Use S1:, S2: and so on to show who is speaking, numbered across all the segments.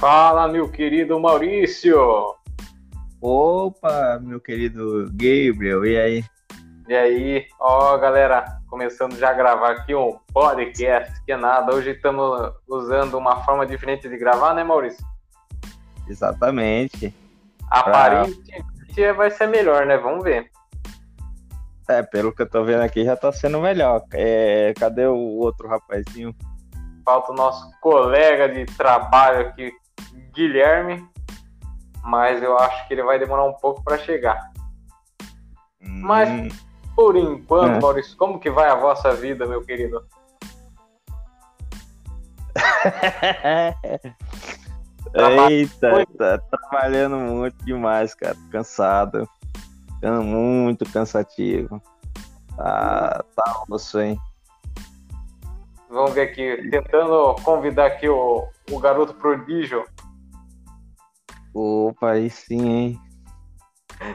S1: Fala, meu querido Maurício!
S2: Opa, meu querido Gabriel, e aí?
S1: E aí, ó, galera, começando já a gravar aqui um podcast, que é nada. Hoje estamos usando uma forma diferente de gravar, né, Maurício?
S2: Exatamente.
S1: Aparentemente vai ser melhor, né? Vamos ver.
S2: É, pelo que eu tô vendo aqui, já tá sendo melhor. É, cadê o outro rapazinho?
S1: Falta o nosso colega de trabalho aqui, Guilherme, mas eu acho que ele vai demorar um pouco para chegar. Hum. Mas, por enquanto, é. Maurício, como que vai a vossa vida, meu querido?
S2: Eita, tá trabalhando muito demais, cara. Cansado. Ficando muito cansativo. Ah, tá osso, hein?
S1: Vamos ver aqui, tentando convidar aqui o, o garoto prodígio
S2: Opa, aí sim, hein?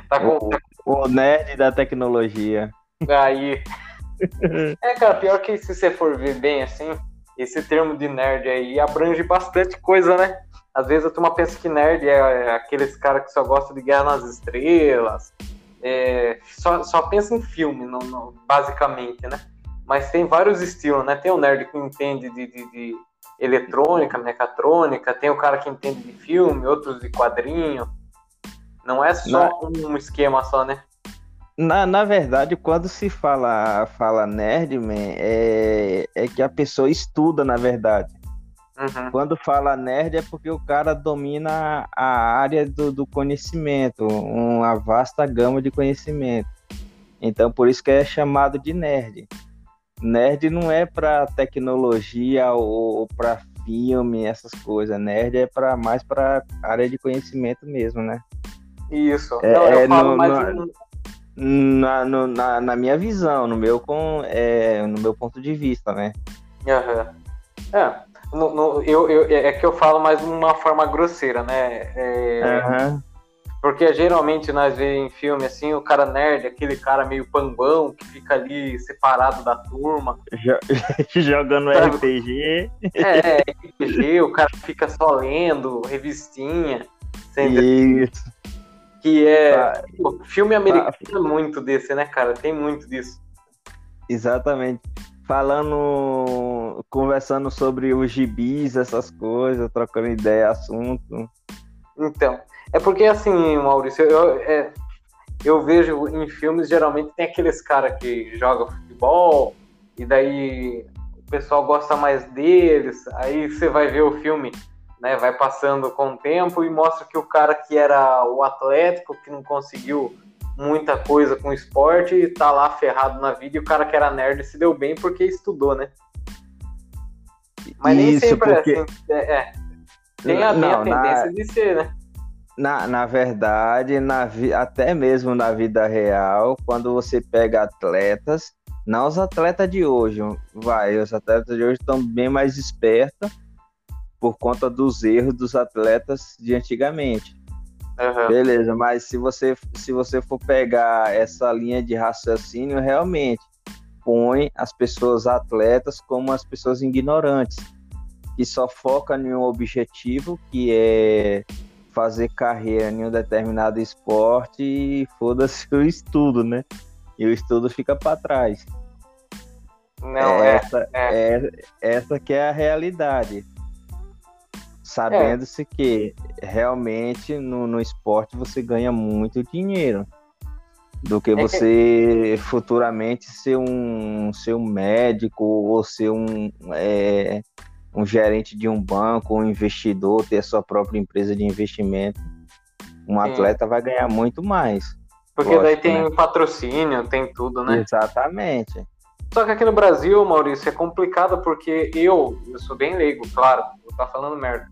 S2: Tá com... o, o nerd da tecnologia.
S1: Aí. é, cara, pior que se você for ver bem assim, esse termo de nerd aí abrange bastante coisa, né? Às vezes a turma pensa que nerd é aqueles caras que só gostam de Guerra nas Estrelas, é, só, só pensa em filme, no, no, basicamente, né? Mas tem vários estilos, né? Tem o nerd que entende de, de, de eletrônica, mecatrônica, tem o cara que entende de filme, outros de quadrinho. Não é só na... um esquema só, né?
S2: Na, na verdade, quando se fala, fala nerd, man, é, é que a pessoa estuda, na verdade. Uhum. Quando fala nerd é porque o cara domina a área do, do conhecimento, uma vasta gama de conhecimento. Então, por isso que é chamado de nerd nerd não é para tecnologia ou, para filme, essas coisas. Nerd é para mais para área de conhecimento mesmo, né?
S1: Isso.
S2: É, não, eu é falo no, mais no, na, no, na, na, minha visão, no meu, com, é, no meu ponto de vista, né?
S1: Uhum. É, no, eu, eu, é que eu falo mais de uma forma grosseira, né? É, uhum. Porque geralmente nós vemos em filme assim, o cara nerd, aquele cara meio pambão que fica ali separado da turma.
S2: Jogando sabe? RPG.
S1: É, RPG, o cara fica só lendo, revistinha.
S2: Isso.
S1: Que é. Ah, pô, filme americano ah, é muito desse, né, cara? Tem muito disso.
S2: Exatamente. Falando, conversando sobre os gibis, essas coisas, trocando ideia, assunto.
S1: Então, é porque, assim, Maurício, eu, é, eu vejo em filmes, geralmente tem aqueles caras que jogam futebol, e daí o pessoal gosta mais deles, aí você vai ver o filme, né, vai passando com o tempo e mostra que o cara que era o atlético, que não conseguiu muita coisa com esporte, e tá lá ferrado na vida, e o cara que era nerd se deu bem porque estudou, né? Mas nem sempre é porque... é assim. É, é. Tem a, não, a tendência na... de ser, né?
S2: Na, na verdade, na vi, até mesmo na vida real, quando você pega atletas, não os atletas de hoje, vai, os atletas de hoje estão bem mais espertos por conta dos erros dos atletas de antigamente. Uhum. Beleza, mas se você, se você for pegar essa linha de raciocínio, realmente põe as pessoas atletas como as pessoas ignorantes, que só focam em um objetivo que é fazer carreira em um determinado esporte e foda-se o estudo, né? E o estudo fica para trás.
S1: Não, é,
S2: essa, é, é. essa que é a realidade. Sabendo-se que realmente no, no esporte você ganha muito dinheiro do que é você que... futuramente ser um, ser um médico ou ser um, é, um gerente de um banco, um investidor, ter a sua própria empresa de investimento, um Sim. atleta vai ganhar muito mais.
S1: Porque lógico, daí tem né? patrocínio, tem tudo, né?
S2: Exatamente.
S1: Só que aqui no Brasil, Maurício, é complicado porque eu, eu sou bem leigo, claro, vou tá falando merda.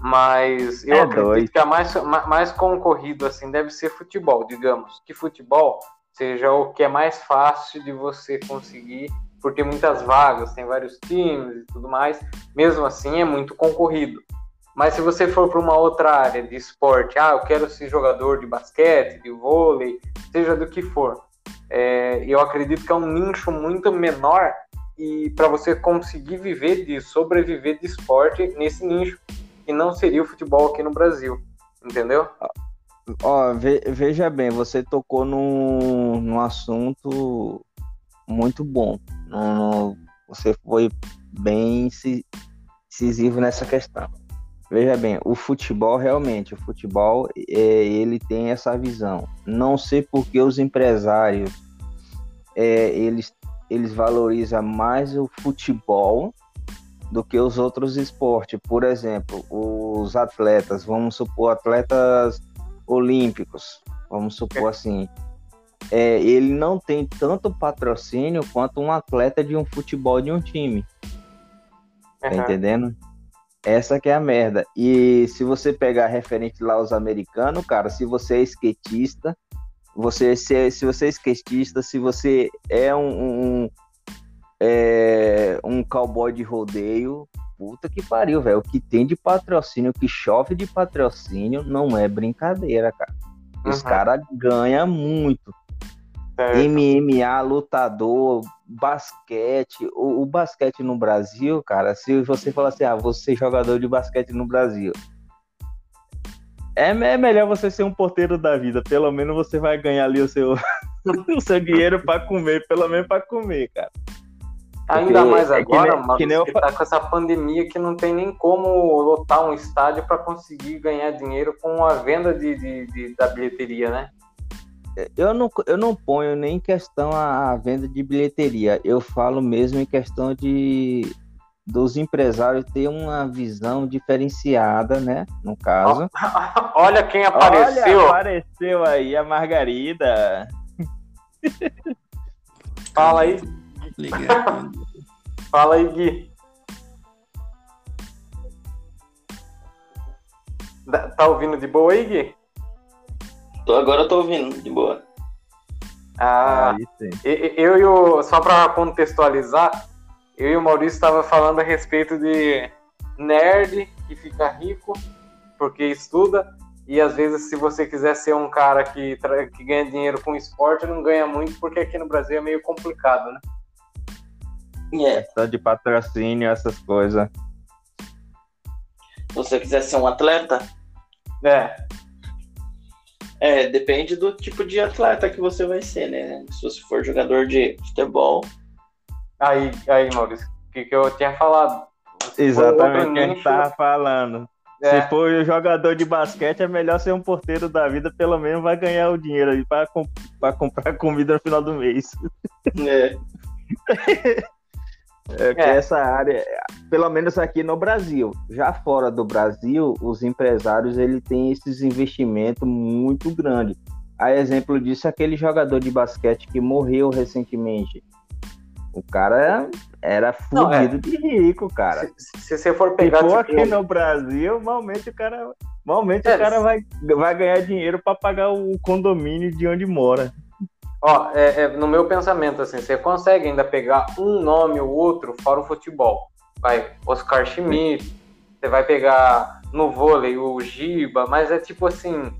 S1: Mas eu é acredito doido. que a mais, mais concorrido assim deve ser futebol, digamos. Que futebol seja o que é mais fácil de você conseguir por ter muitas vagas, tem vários times e tudo mais, mesmo assim é muito concorrido. Mas se você for para uma outra área de esporte, ah, eu quero ser jogador de basquete, de vôlei, seja do que for, é, eu acredito que é um nicho muito menor e para você conseguir viver de sobreviver de esporte nesse nicho. que não seria o futebol aqui no Brasil, entendeu?
S2: Ó, veja bem, você tocou num, num assunto muito bom. você foi bem incisivo nessa questão. Veja bem, o futebol realmente, o futebol é, ele tem essa visão. Não sei por que os empresários é, eles, eles valorizam mais o futebol do que os outros esportes. Por exemplo, os atletas, vamos supor, atletas olímpicos, vamos supor assim, é, ele não tem tanto patrocínio quanto um atleta de um futebol de um time. Tá uhum. entendendo? Essa que é a merda. E se você pegar referente lá aos americanos, cara, se você é skatista, você se, se você é skatista, se você é um, um, é, um cowboy de rodeio, puta que pariu, velho. O que tem de patrocínio, o que chove de patrocínio, não é brincadeira, cara. Os uhum. caras ganham muito. Certo. MMA, lutador, basquete. O, o, basquete no Brasil, cara, se você falar assim, ah, você jogador de basquete no Brasil. É, é melhor você ser um porteiro da vida. Pelo menos você vai ganhar ali o seu, o seu dinheiro para comer, pelo menos para comer, cara.
S1: Ainda mais agora, é que, mano, que, nem que tá com essa pandemia que não tem nem como lotar um estádio para conseguir ganhar dinheiro com a venda de, de, de, da bilheteria, né?
S2: Eu não, eu não ponho nem em questão a, a, venda de bilheteria, eu falo mesmo em questão de dos empresários ter uma visão diferenciada, né? No caso.
S1: Olha quem apareceu.
S2: Olha, apareceu aí a Margarida.
S1: Fala aí. Fala aí, Gui. Tá ouvindo de boa aí, Gui?
S3: Tô, agora eu tô ouvindo, de boa.
S1: Ah, eu e o. Só para contextualizar, eu e o Maurício estava falando a respeito de nerd que fica rico porque estuda. E às vezes, se você quiser ser um cara que, que ganha dinheiro com esporte, não ganha muito, porque aqui no Brasil é meio complicado, né?
S2: É. Questão de patrocínio, essas coisas.
S3: Se você quiser ser um atleta?
S1: É.
S3: É, depende do tipo de atleta que você vai ser, né? Se você for jogador de futebol.
S1: Aí, aí, Maurício, o que, que eu tinha falado?
S2: Você Exatamente o que a gente tava falando. É. Se for jogador de basquete, é melhor ser um porteiro da vida, pelo menos vai ganhar o dinheiro aí para comp comprar comida no final do mês. É. É que é. essa área, pelo menos aqui no Brasil, já fora do Brasil, os empresários ele tem esses investimentos muito grandes. A exemplo disso, aquele jogador de basquete que morreu recentemente. O cara era fudido é. de rico, cara.
S1: Se, se, você for pegar. Se
S2: for tipo... aqui no Brasil, normalmente o cara, normalmente é, o cara vai, vai ganhar dinheiro para pagar o condomínio de onde mora.
S1: Ó, é, é, no meu pensamento, assim, você consegue ainda pegar um nome ou outro fora o futebol. Vai, Oscar Schmidt, você vai pegar no vôlei o Giba, mas é tipo assim,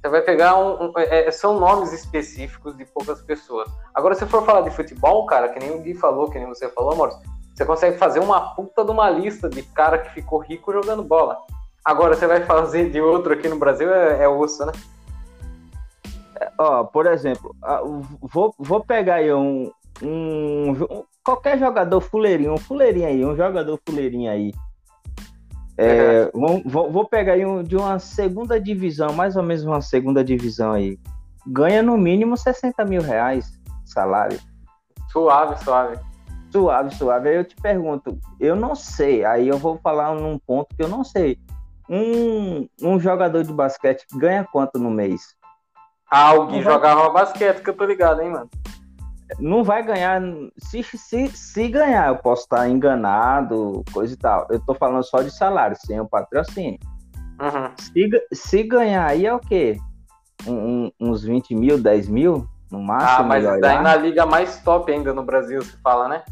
S1: você vai pegar um. um é, é, são nomes específicos de poucas pessoas. Agora, se for falar de futebol, cara, que nem o Gui falou, que nem você falou, Maurício, você consegue fazer uma puta de uma lista de cara que ficou rico jogando bola. Agora, você vai fazer de outro aqui no Brasil, é, é osso, né?
S2: ó, por exemplo, vou, vou pegar aí um, um, qualquer jogador fuleirinho, um fuleirinho aí, um jogador fuleirinho aí. É, vou, vou, pegar aí um, de uma segunda divisão, mais ou menos uma segunda divisão aí. Ganha no mínimo 60 mil reais salário.
S1: Suave, suave.
S2: Suave, suave. Aí eu te pergunto, eu não sei, aí eu vou falar num ponto que eu não sei. Um, um jogador de basquete ganha quanto no mês?
S1: Ah, o Gui jogava basquete, que eu tô ligado, hein, mano.
S2: Não vai ganhar. Se, se, se ganhar, eu posso estar enganado, coisa e tal. Eu tô falando só de salário, sem o patrocínio. Uhum. Se, se ganhar aí é o quê? Um, uns 20 mil, 10 mil? No máximo. Ah,
S1: mas daí na liga mais top ainda no Brasil, se fala, né?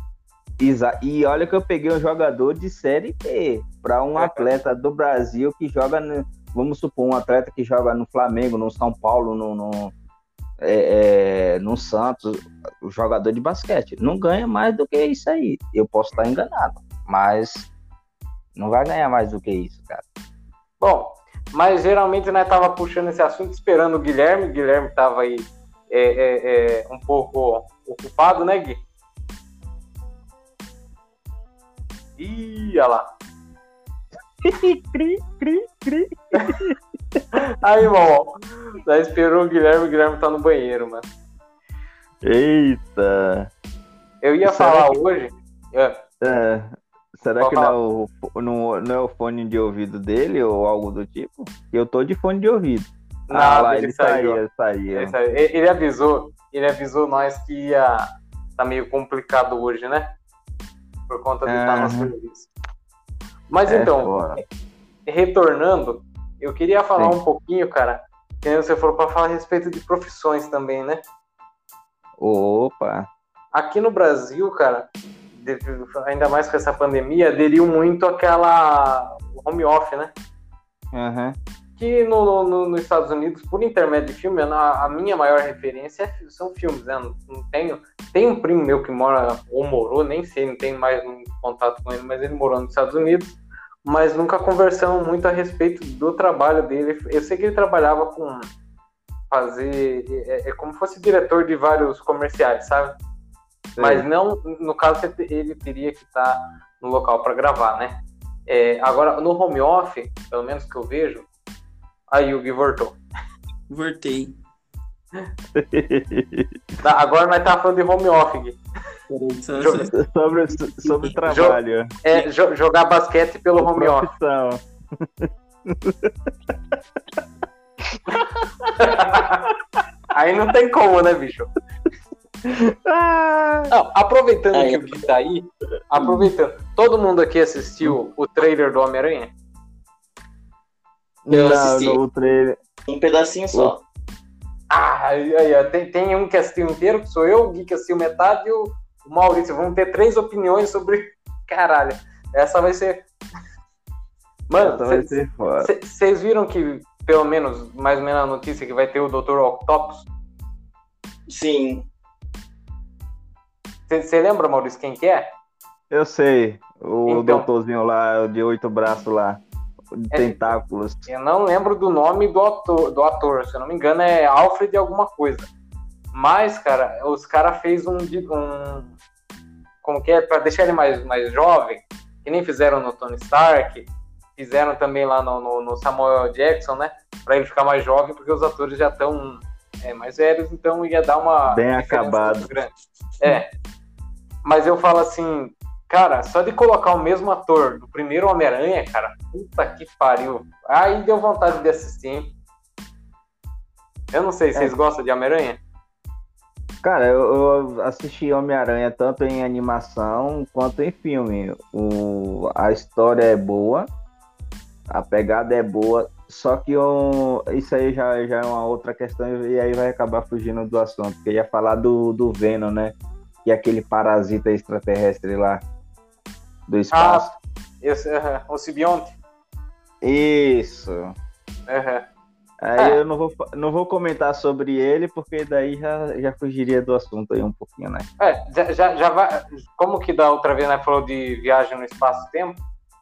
S2: Exa e olha que eu peguei um jogador de série B para um é. atleta do Brasil que joga no, vamos supor, um atleta que joga no Flamengo, no São Paulo, no, no, é, é, no Santos, o jogador de basquete, não ganha mais do que isso aí. Eu posso estar enganado, mas não vai ganhar mais do que isso, cara.
S1: Bom, mas geralmente nós tava puxando esse assunto esperando o Guilherme. O Guilherme tava aí é, é, é, um pouco ocupado, né, Gui? Ih, olha lá. cri, cri, cri. Aí, irmão, já esperou o Guilherme, o Guilherme tá no banheiro, mano.
S2: Eita!
S1: Eu ia será falar que... hoje.
S2: É, é será que não é, o, não, não é o fone de ouvido dele ou algo do tipo? Eu tô de fone de ouvido.
S1: Não, ah, lá, ele, ele saiu. Saía, Ele, saiu. ele avisou, ele avisou nós que ia tá meio complicado hoje, né? Por conta de estar no serviço. Mas é então, fora. retornando, eu queria falar Sim. um pouquinho, cara, que você falou para falar a respeito de profissões também, né?
S2: Opa!
S1: Aqui no Brasil, cara, ainda mais com essa pandemia, aderiu muito aquela home office, né?
S2: Uhum.
S1: Que no, no, nos Estados Unidos, por intermédio de filme, a, a minha maior referência é, são filmes, né? Não, não, tenho. Tem um primo meu que mora, ou morou, nem sei, não tenho mais um contato com ele, mas ele morou nos Estados Unidos mas nunca conversamos muito a respeito do trabalho dele. Eu sei que ele trabalhava com fazer é, é como se fosse diretor de vários comerciais, sabe? Sim. Mas não, no caso ele teria que estar no local para gravar, né? É, agora no home office, pelo menos que eu vejo, aí o Gui voltou.
S3: Voltei.
S1: Tá, agora nós tá falando de home office, Gui
S2: sobre, sobre trabalho.
S1: É, jogar basquete pelo home office. aí não tem como, né, bicho? Ah. Não, aproveitando aí. que o Gui tá aí, aproveitando, todo mundo aqui assistiu o trailer do Homem-Aranha?
S3: Eu não, assisti. No trailer. Um pedacinho só.
S1: Ah, aí, aí, tem, tem um que assistiu inteiro, que sou eu, o Gui que assistiu metade e o, o Maurício, vamos ter três opiniões sobre. Caralho, essa vai ser. Mano, vocês viram que, pelo menos, mais ou menos a notícia que vai ter o Dr. Octopus?
S3: Sim.
S1: Você lembra, Maurício, quem que é?
S2: Eu sei. O então, doutorzinho lá, de oito braços lá. De é, tentáculos.
S1: Eu não lembro do nome do ator, do ator, se eu não me engano, é Alfred alguma coisa. Mas, cara, os caras fez um, um. Como que é? Pra deixar ele mais, mais jovem, que nem fizeram no Tony Stark, fizeram também lá no, no, no Samuel Jackson, né? Pra ele ficar mais jovem, porque os atores já estão é, mais velhos, então ia dar uma.
S2: Bem acabado.
S1: Grande. É. Mas eu falo assim, cara, só de colocar o mesmo ator do primeiro Homem-Aranha, cara, puta que pariu. Aí deu vontade de assistir, hein? Eu não sei, vocês é. gostam de Homem-Aranha?
S2: Cara, eu, eu assisti Homem-Aranha tanto em animação quanto em filme. O, a história é boa, a pegada é boa, só que eu, isso aí já, já é uma outra questão e aí vai acabar fugindo do assunto. Porque ia falar do, do Venom, né? Que é aquele parasita extraterrestre lá do espaço. Ah,
S1: esse, uh -huh. o simbionte.
S2: Isso.
S1: Uhum.
S2: Aí é. eu não vou, não vou comentar sobre ele, porque daí já, já fugiria do assunto aí um pouquinho, né?
S1: É, já, já vai. Como que da outra vez, né, falou de viagem no espaço-tempo,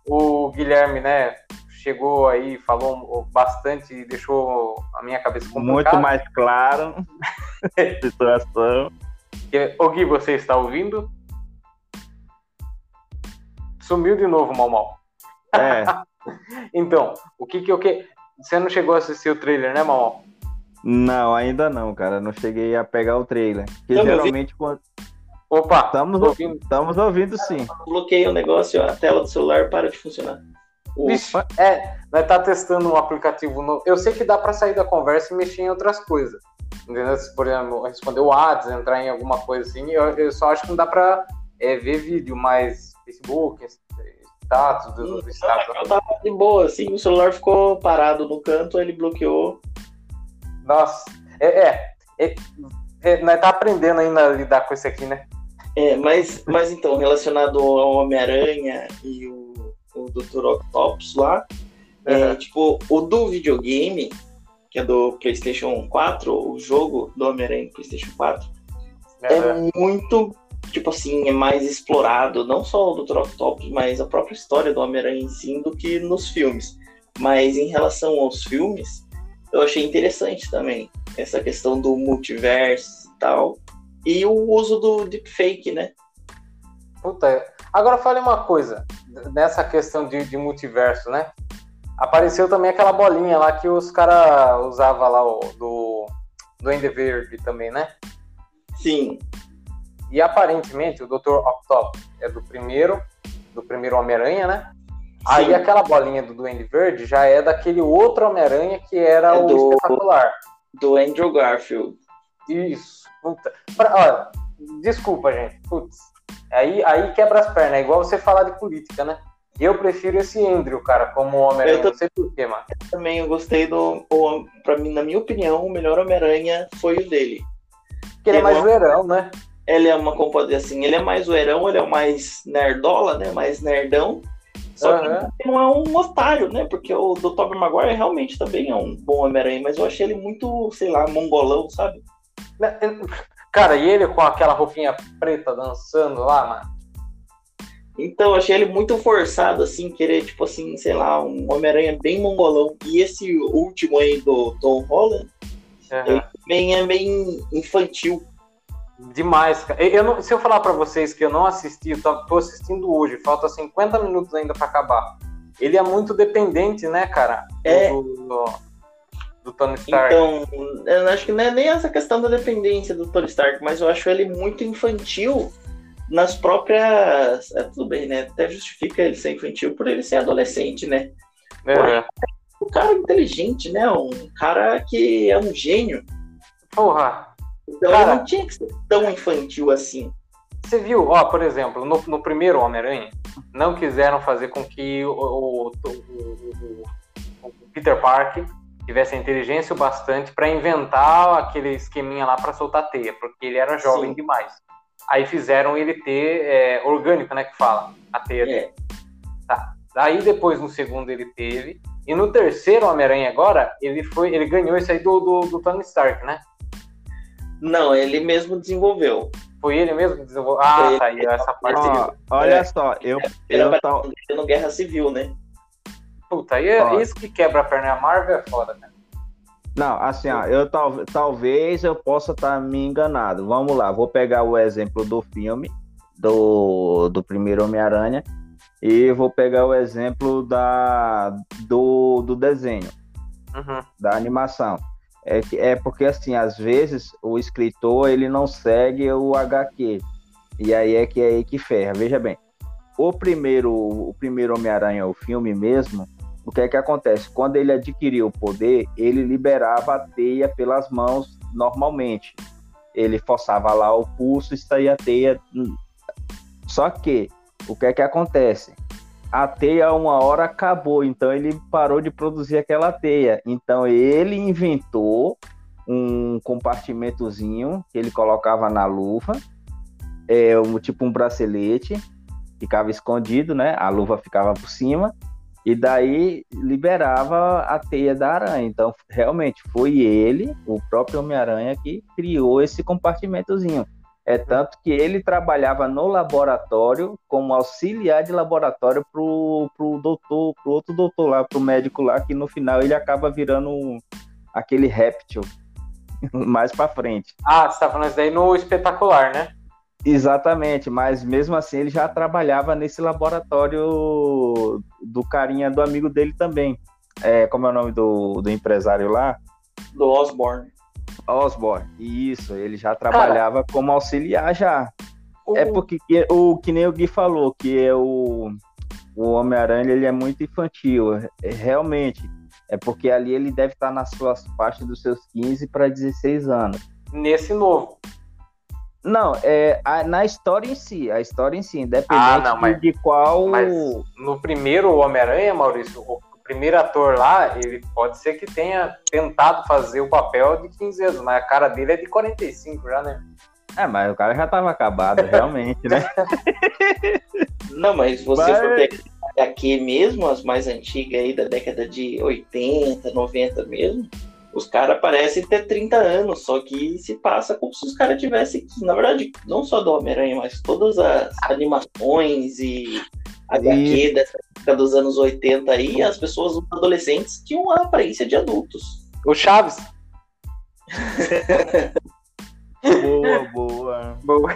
S1: o Guilherme, né, chegou aí, falou bastante e deixou a minha cabeça complicada.
S2: Muito mais claro a situação.
S1: O Gui, você está ouvindo? Sumiu de novo, Mal Mal.
S2: É.
S1: então, o que que eu que você não chegou a assistir o trailer, né, Mal?
S2: Não, ainda não, cara. Não cheguei a pegar o trailer. Porque geralmente quando.
S1: Opa!
S2: Estamos ouvindo, estamos ouvindo sim.
S3: Bloqueei o negócio, a tela do celular para de funcionar.
S1: Vixe, é, nós tá testando um aplicativo novo. Eu sei que dá para sair da conversa e mexer em outras coisas. Entendeu? Por exemplo, responder o WhatsApp, entrar em alguma coisa assim, eu, eu só acho que não dá para é, ver vídeo, mas Facebook, status, dos do status.
S3: Eu tava de boa, assim, o celular ficou parado no canto, ele bloqueou.
S1: Nossa, é, é, é, é nós tá aprendendo ainda a lidar com isso aqui, né?
S3: É, mas, mas então, relacionado ao Homem-Aranha e o, o Dr. Octopus lá, é, tipo, o do videogame, que é do PlayStation 4, o jogo do Homem-Aranha PlayStation 4, uhum. é muito tipo assim, é mais explorado, não só o Dr. Octopus, mas a própria história do Homem-Aranha em si, do que nos filmes. Mas em relação aos filmes, eu achei interessante também essa questão do multiverso e tal. E o uso do deepfake, né?
S1: Puta, agora fale uma coisa, nessa questão de, de multiverso, né? Apareceu também aquela bolinha lá que os caras usavam lá do, do Ender Verde também, né?
S3: Sim.
S1: E aparentemente o Dr. Octopus é do primeiro, do primeiro Homem-Aranha, né? Sim. Aí aquela bolinha do Duende Verde já é daquele outro Homem-Aranha que era é o do, espetacular.
S3: Do Andrew Garfield.
S1: Isso. Puta. Pra, olha, desculpa, gente. Putz. Aí, aí quebra as pernas. É igual você falar de política, né? Eu prefiro esse Andrew, cara, como Homem-Aranha. Tô... Não sei porquê, mano.
S3: Eu também eu gostei do. O, pra mim, na minha opinião, o melhor Homem-Aranha foi o dele.
S1: Porque ele é mais zoeirão, né?
S3: Ele é uma composição assim, ele é mais zoeirão, ele é o mais nerdola, né? Mais nerdão. Só uhum. que não é um otário, né? Porque o do Tobey Maguire realmente também é um bom Homem-Aranha, mas eu achei ele muito, sei lá, mongolão, sabe?
S1: Né, cara, e ele com aquela roupinha preta dançando lá, mano?
S3: Então, eu achei ele muito forçado, assim, querer, tipo assim, sei lá, um Homem-Aranha bem mongolão. E esse último aí do Tom Holland, uhum. ele também é bem infantil.
S1: Demais, cara. Eu não, se eu falar para vocês que eu não assisti, eu tô, assistindo hoje, falta 50 minutos ainda para acabar. Ele é muito dependente, né, cara?
S3: É.
S1: Do, do, do, Tony Stark.
S3: Então, eu acho que não é nem essa questão da dependência do Tony Stark, mas eu acho ele muito infantil nas próprias. É, tudo bem, né? Até justifica ele ser infantil por ele ser adolescente, né?
S1: É.
S3: Um cara inteligente, né? Um cara que é um gênio.
S1: Porra.
S3: Então Cara, não tinha que ser tão infantil assim.
S1: Você viu, ó, por exemplo, no, no primeiro Homem-Aranha, não quiseram fazer com que o, o, o, o Peter Parker tivesse a inteligência o bastante para inventar aquele esqueminha lá para soltar teia, porque ele era jovem Sim. demais. Aí fizeram ele ter é, orgânico, né, que fala, a teia é. dele. Tá. Daí depois no segundo ele teve, e no terceiro Homem-Aranha agora, ele foi, ele ganhou isso aí do, do, do Tony Stark, né?
S3: Não, ele mesmo desenvolveu.
S1: Foi ele mesmo que desenvolveu? Ah, ele, tá aí, essa parte.
S2: Ó, olha é, só, eu.
S3: eu tá... no Guerra Civil, né?
S1: Puta, aí é isso que quebra a perna. A Marvel é foda, cara.
S2: Não, assim, ó, eu tal, talvez eu possa estar tá me enganado. Vamos lá, vou pegar o exemplo do filme, do, do primeiro Homem-Aranha, e vou pegar o exemplo da, do, do desenho,
S1: uhum.
S2: da animação. É, é porque, assim, às vezes o escritor ele não segue o HQ. E aí é que é aí que ferra. Veja bem, o primeiro, o primeiro Homem-Aranha, o filme mesmo, o que é que acontece? Quando ele adquiriu o poder, ele liberava a teia pelas mãos normalmente. Ele forçava lá o pulso e saía a teia. Só que, o que é que acontece? A teia uma hora acabou, então ele parou de produzir aquela teia. Então ele inventou um compartimentozinho que ele colocava na luva, é um tipo um bracelete, ficava escondido, né? A luva ficava por cima e daí liberava a teia da aranha. Então realmente foi ele, o próprio Homem-Aranha que criou esse compartimentozinho. É tanto que ele trabalhava no laboratório como auxiliar de laboratório pro, pro doutor, pro outro doutor lá, pro médico lá, que no final ele acaba virando aquele réptil mais para frente.
S1: Ah, você tá falando isso daí no espetacular, né?
S2: Exatamente, mas mesmo assim ele já trabalhava nesse laboratório do carinha do amigo dele também. É, como é o nome do, do empresário lá?
S3: Do Osborne.
S2: Osborne, isso, ele já trabalhava Cara, como auxiliar já. O... É porque o que nem o Gui falou, que é o, o Homem-Aranha ele é muito infantil, é, realmente. É porque ali ele deve estar nas suas faixas dos seus 15 para 16 anos.
S1: Nesse novo.
S2: Não, é a, na história em si, a história em si, independente ah, não, mas, de qual.
S1: Mas no primeiro Homem-Aranha, Maurício, o primeiro ator lá, ele pode ser que tenha tentado fazer o papel de 15 anos, mas a cara dele é de 45 já, né?
S2: É, mas o cara já tava acabado, realmente, né?
S3: Não, mas você mas... for pegar aqui mesmo, as mais antigas aí da década de 80, 90 mesmo, os caras parecem ter 30 anos, só que se passa como se os caras tivessem, na verdade, não só do Homem-Aranha, mas todas as animações e HQ e... dessa época dos anos 80 aí, as pessoas, os adolescentes, tinham a aparência de adultos.
S1: O Chaves.
S2: boa, boa.
S1: Boa.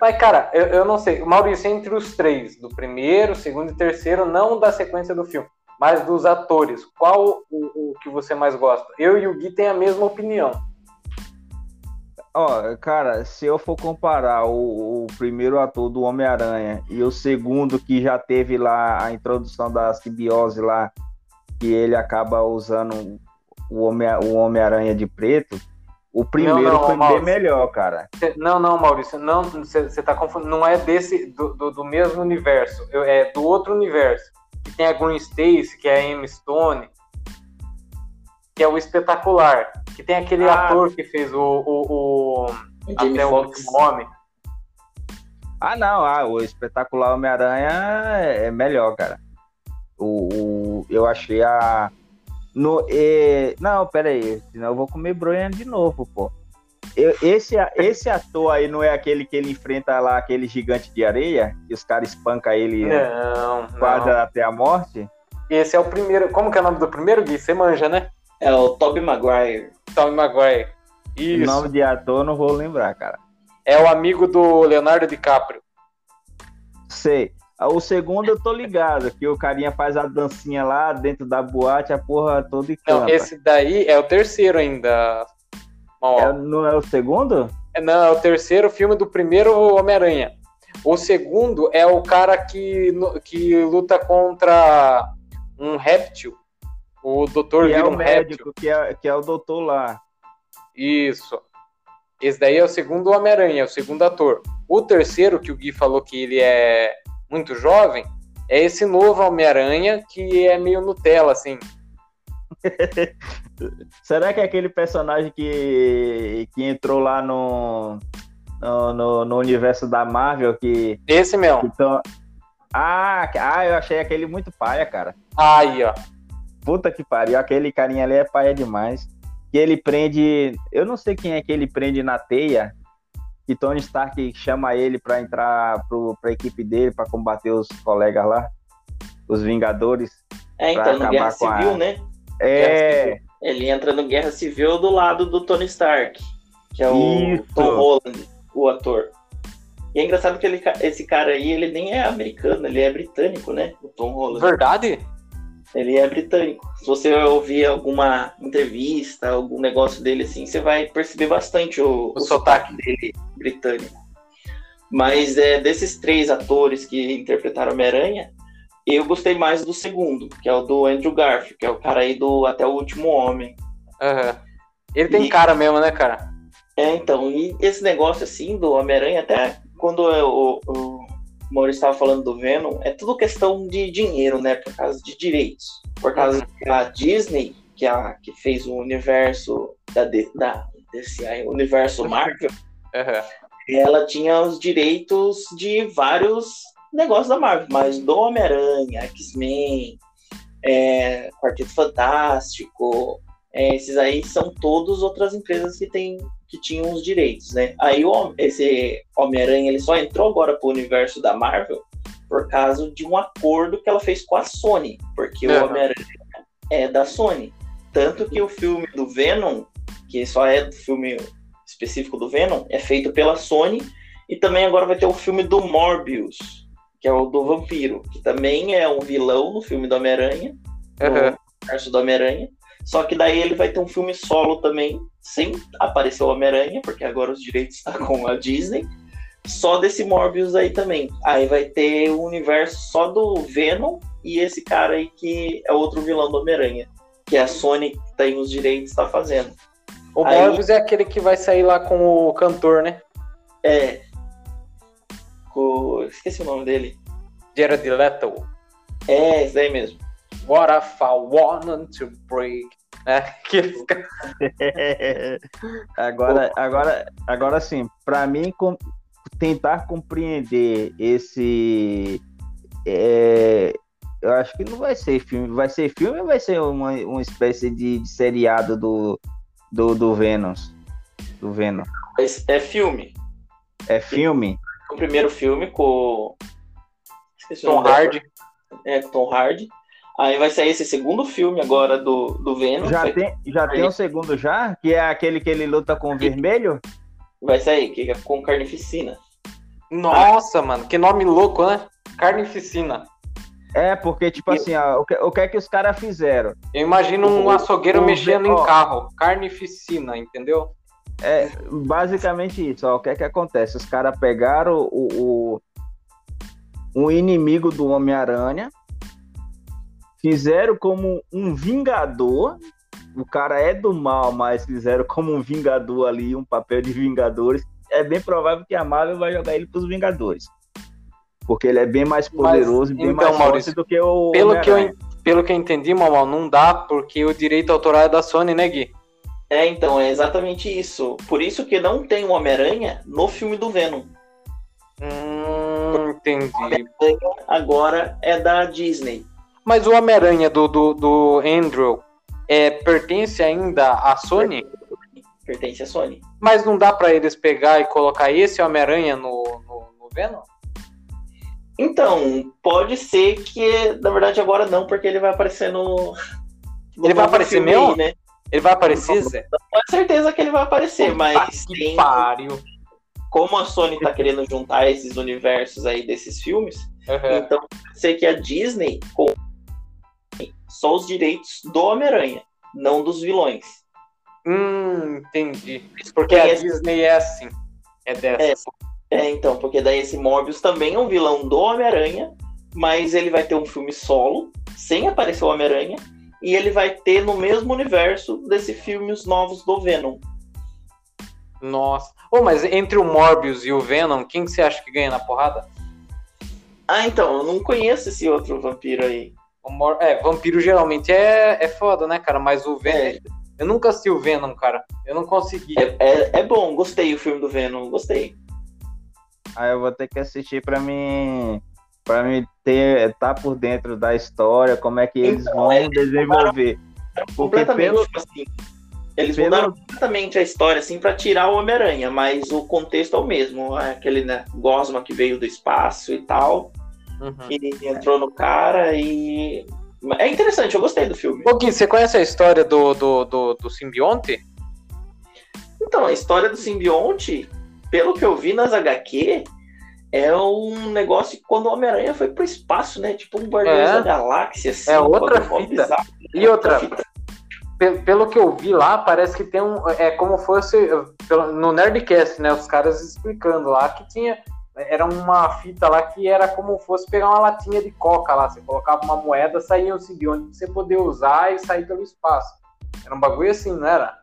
S1: Mas, cara, eu, eu não sei. Maurício, entre os três, do primeiro, segundo e terceiro, não da sequência do filme, mas dos atores, qual o, o que você mais gosta? Eu e o Gui tem a mesma opinião.
S2: Ó, cara, se eu for comparar o, o primeiro ator do Homem-Aranha e o segundo que já teve lá a introdução da simbiose lá, que ele acaba usando o Homem-Aranha Homem de preto, o primeiro não, não, foi Maurício, bem melhor, cara.
S1: Não, não, Maurício, não, você tá confundindo, não é desse, do, do, do mesmo universo, é do outro universo. Que tem a Gwen Stacy, que é a Emma Stone, que é o espetacular. Que tem aquele ah, ator que fez o, o, o
S3: até o.
S2: Ah, não, ah, o espetacular Homem-Aranha é, é melhor, cara. O, o, eu achei a. No, e, não, pera aí, senão eu vou comer bronha de novo, pô. Eu, esse, esse ator aí não é aquele que ele enfrenta lá, aquele gigante de areia, que os caras espancam ele
S1: não,
S2: quase não. até a morte?
S1: Esse é o primeiro. Como que é o nome do primeiro, Gui? Você manja, né?
S3: É o Tobey Maguire.
S1: Tobey Maguire.
S2: Isso. O nome de ator não vou lembrar, cara.
S1: É o amigo do Leonardo DiCaprio.
S2: Sei. O segundo eu tô ligado, que o carinha faz a dancinha lá dentro da boate, a porra toda e
S1: Não, esse daí é o terceiro ainda.
S2: É, não é o segundo?
S1: É, não, é o terceiro filme do primeiro Homem-Aranha. O segundo é o cara que, que luta contra um réptil. O doutor
S2: que é o um médico, que é, que é o doutor lá.
S1: Isso. Esse daí é o segundo Homem-Aranha, é o segundo ator. O terceiro, que o Gui falou que ele é muito jovem, é esse novo Homem-Aranha que é meio Nutella, assim.
S2: Será que é aquele personagem que, que entrou lá no, no, no, no universo da Marvel que.
S1: Esse mesmo. Que
S2: ah, ah, eu achei aquele muito paia, cara.
S1: Aí, ó.
S2: Puta que pariu, aquele carinha ali é paia demais. Que ele prende. Eu não sei quem é que ele prende na teia. Que Tony Stark chama ele para entrar pro, pra equipe dele, para combater os colegas lá. Os Vingadores.
S3: É, então, no Guerra Civil, a... né?
S2: É.
S3: Ele entra no Guerra Civil do lado do Tony Stark, que é o Isso. Tom Holland, o ator. E é engraçado que ele, esse cara aí, ele nem é americano, ele é britânico, né? O Tom Holland.
S1: Verdade?
S3: Ele é britânico. Se você ouvir alguma entrevista, algum negócio dele assim, você vai perceber bastante o, o, o sotaque dele britânico. Mas é, desses três atores que interpretaram Homem-Aranha, eu gostei mais do segundo, que é o do Andrew Garfield, que é o cara aí do Até o Último Homem.
S1: Uhum. Ele tem e, cara mesmo, né, cara?
S3: É, então, e esse negócio assim do Homem-Aranha, até quando eu, o Maurício estava falando do Venom, é tudo questão de dinheiro, né? Por causa de direitos. Por causa uhum. a Disney, que, é a, que fez o universo da, da DCI, o universo Marvel,
S1: uhum.
S3: ela tinha os direitos de vários negócios da Marvel, mas do Homem-Aranha, X-Men, é, Quarteto Fantástico, é, esses aí são todos outras empresas que têm que tinham os direitos, né? Aí o, esse Homem-Aranha ele só entrou agora pro universo da Marvel por causa de um acordo que ela fez com a Sony, porque uhum. o Homem-Aranha é da Sony. Tanto que o filme do Venom, que só é do filme específico do Venom, é feito pela Sony, e também agora vai ter o filme do Morbius, que é o do vampiro, que também é um vilão no filme do Homem-Aranha, uhum. no universo do Homem-Aranha. Só que daí ele vai ter um filme solo também, sem aparecer o Homem-Aranha, porque agora os direitos estão tá com a Disney. Só desse Morbius aí também. Aí vai ter o um universo só do Venom e esse cara aí que é outro vilão do Homem-Aranha. Que a Sony que tem os direitos está fazendo.
S1: O aí... Morbius é aquele que vai sair lá com o cantor, né?
S3: É. Com... Esqueci o nome dele.
S1: Jared Leto.
S3: É, esse daí mesmo.
S1: What if I wanted to break é, que...
S2: agora, agora, agora sim, para mim com, tentar compreender esse, é, eu acho que não vai ser filme, vai ser filme ou vai ser uma, uma espécie de, de seriado do, do, do Venom, do Venom?
S3: É filme.
S2: É filme?
S3: O primeiro filme com
S1: Tom Hardy.
S3: É, Tom Hardy. Aí vai sair esse segundo filme agora do, do Venom.
S2: Já, tem, já tem o um segundo já? Que é aquele que ele luta com o vermelho?
S3: Vai sair, que é com carnificina.
S1: Nossa, ah. mano, que nome louco, né? Carnificina.
S2: É, porque, tipo assim, ó, o, que, o que é que os caras fizeram?
S1: Eu imagino um açougueiro o, mexendo ó, em carro. Carnificina, entendeu?
S2: É basicamente isso. Ó, o que é que acontece? Os caras pegaram o, o, o inimigo do Homem-Aranha, fizeram como um vingador. O cara é do mal, mas fizeram como um vingador ali, um papel de vingadores. É bem provável que a Marvel vai jogar ele para os Vingadores. Porque ele é bem mais poderoso mas, e bem então, mais Maurício, forte do que o.
S1: Pelo que, eu, pelo que eu entendi, Mamal, não dá porque o direito autoral é da Sony, né, Gui?
S3: É, então, é exatamente isso. Por isso que não tem o Homem-Aranha no filme do Venom.
S1: Hum, entendi.
S3: agora é da Disney.
S1: Mas o Homem-Aranha do, do, do Andrew é, pertence ainda à Sony?
S3: Pertence à Sony.
S1: Mas não dá para eles pegar e colocar esse Homem-Aranha no, no, no Venom?
S3: Então, pode ser que, na verdade, agora não, porque ele vai aparecer no.
S1: no ele vai aparecer mesmo? né? Ele vai aparecer, Zé?
S3: Com certeza que ele vai aparecer, mas.
S1: Que tem... pariu.
S3: Como a Sony tá querendo juntar esses universos aí desses filmes, uhum. então pode ser que a Disney só os direitos do Homem-Aranha, não dos vilões.
S1: Hum, entendi. Porque a esse... Disney é assim. É dessa.
S3: É, é, então, porque daí esse Morbius também é um vilão do Homem-Aranha, mas ele vai ter um filme solo, sem aparecer o Homem-Aranha, e ele vai ter no mesmo universo desse filme os novos do Venom.
S1: Nossa. Oh, mas entre o Morbius e o Venom, quem que você acha que ganha na porrada?
S3: Ah, então, eu não conheço esse outro vampiro aí.
S1: Mor... É, vampiro geralmente é, é foda, né, cara? Mas o Venom. É. Eu nunca assisti o Venom, cara. Eu não consegui.
S3: É, é, é, bom, gostei o filme do Venom, gostei.
S2: Aí eu vou ter que assistir pra mim. Pra mim ter, tá por dentro da história, como é que eles então, vão é, desenvolver.
S3: Porque pelo, tipo assim, eles pelo... mudaram completamente a história, assim, pra tirar o Homem-Aranha, mas o contexto é o mesmo. É aquele, né, Gosma que veio do espaço e tal. Uhum. Que entrou no cara e. É interessante, eu gostei do filme.
S1: Ô Gui, você conhece a história do, do, do, do simbionte?
S3: Então, a história do simbionte, pelo que eu vi nas HQ, é um negócio que quando o Homem-Aranha foi pro espaço, né? Tipo um Guardiões é. da Galáxia, assim.
S1: É outra fita. Bizarro, e outra, fita. Pelo que eu vi lá, parece que tem um. É como fosse. No Nerdcast, né? Os caras explicando lá que tinha era uma fita lá que era como fosse pegar uma latinha de coca lá. Você colocava uma moeda, saía um simbionte pra você poder usar e sair pelo espaço. Era um bagulho assim, não era?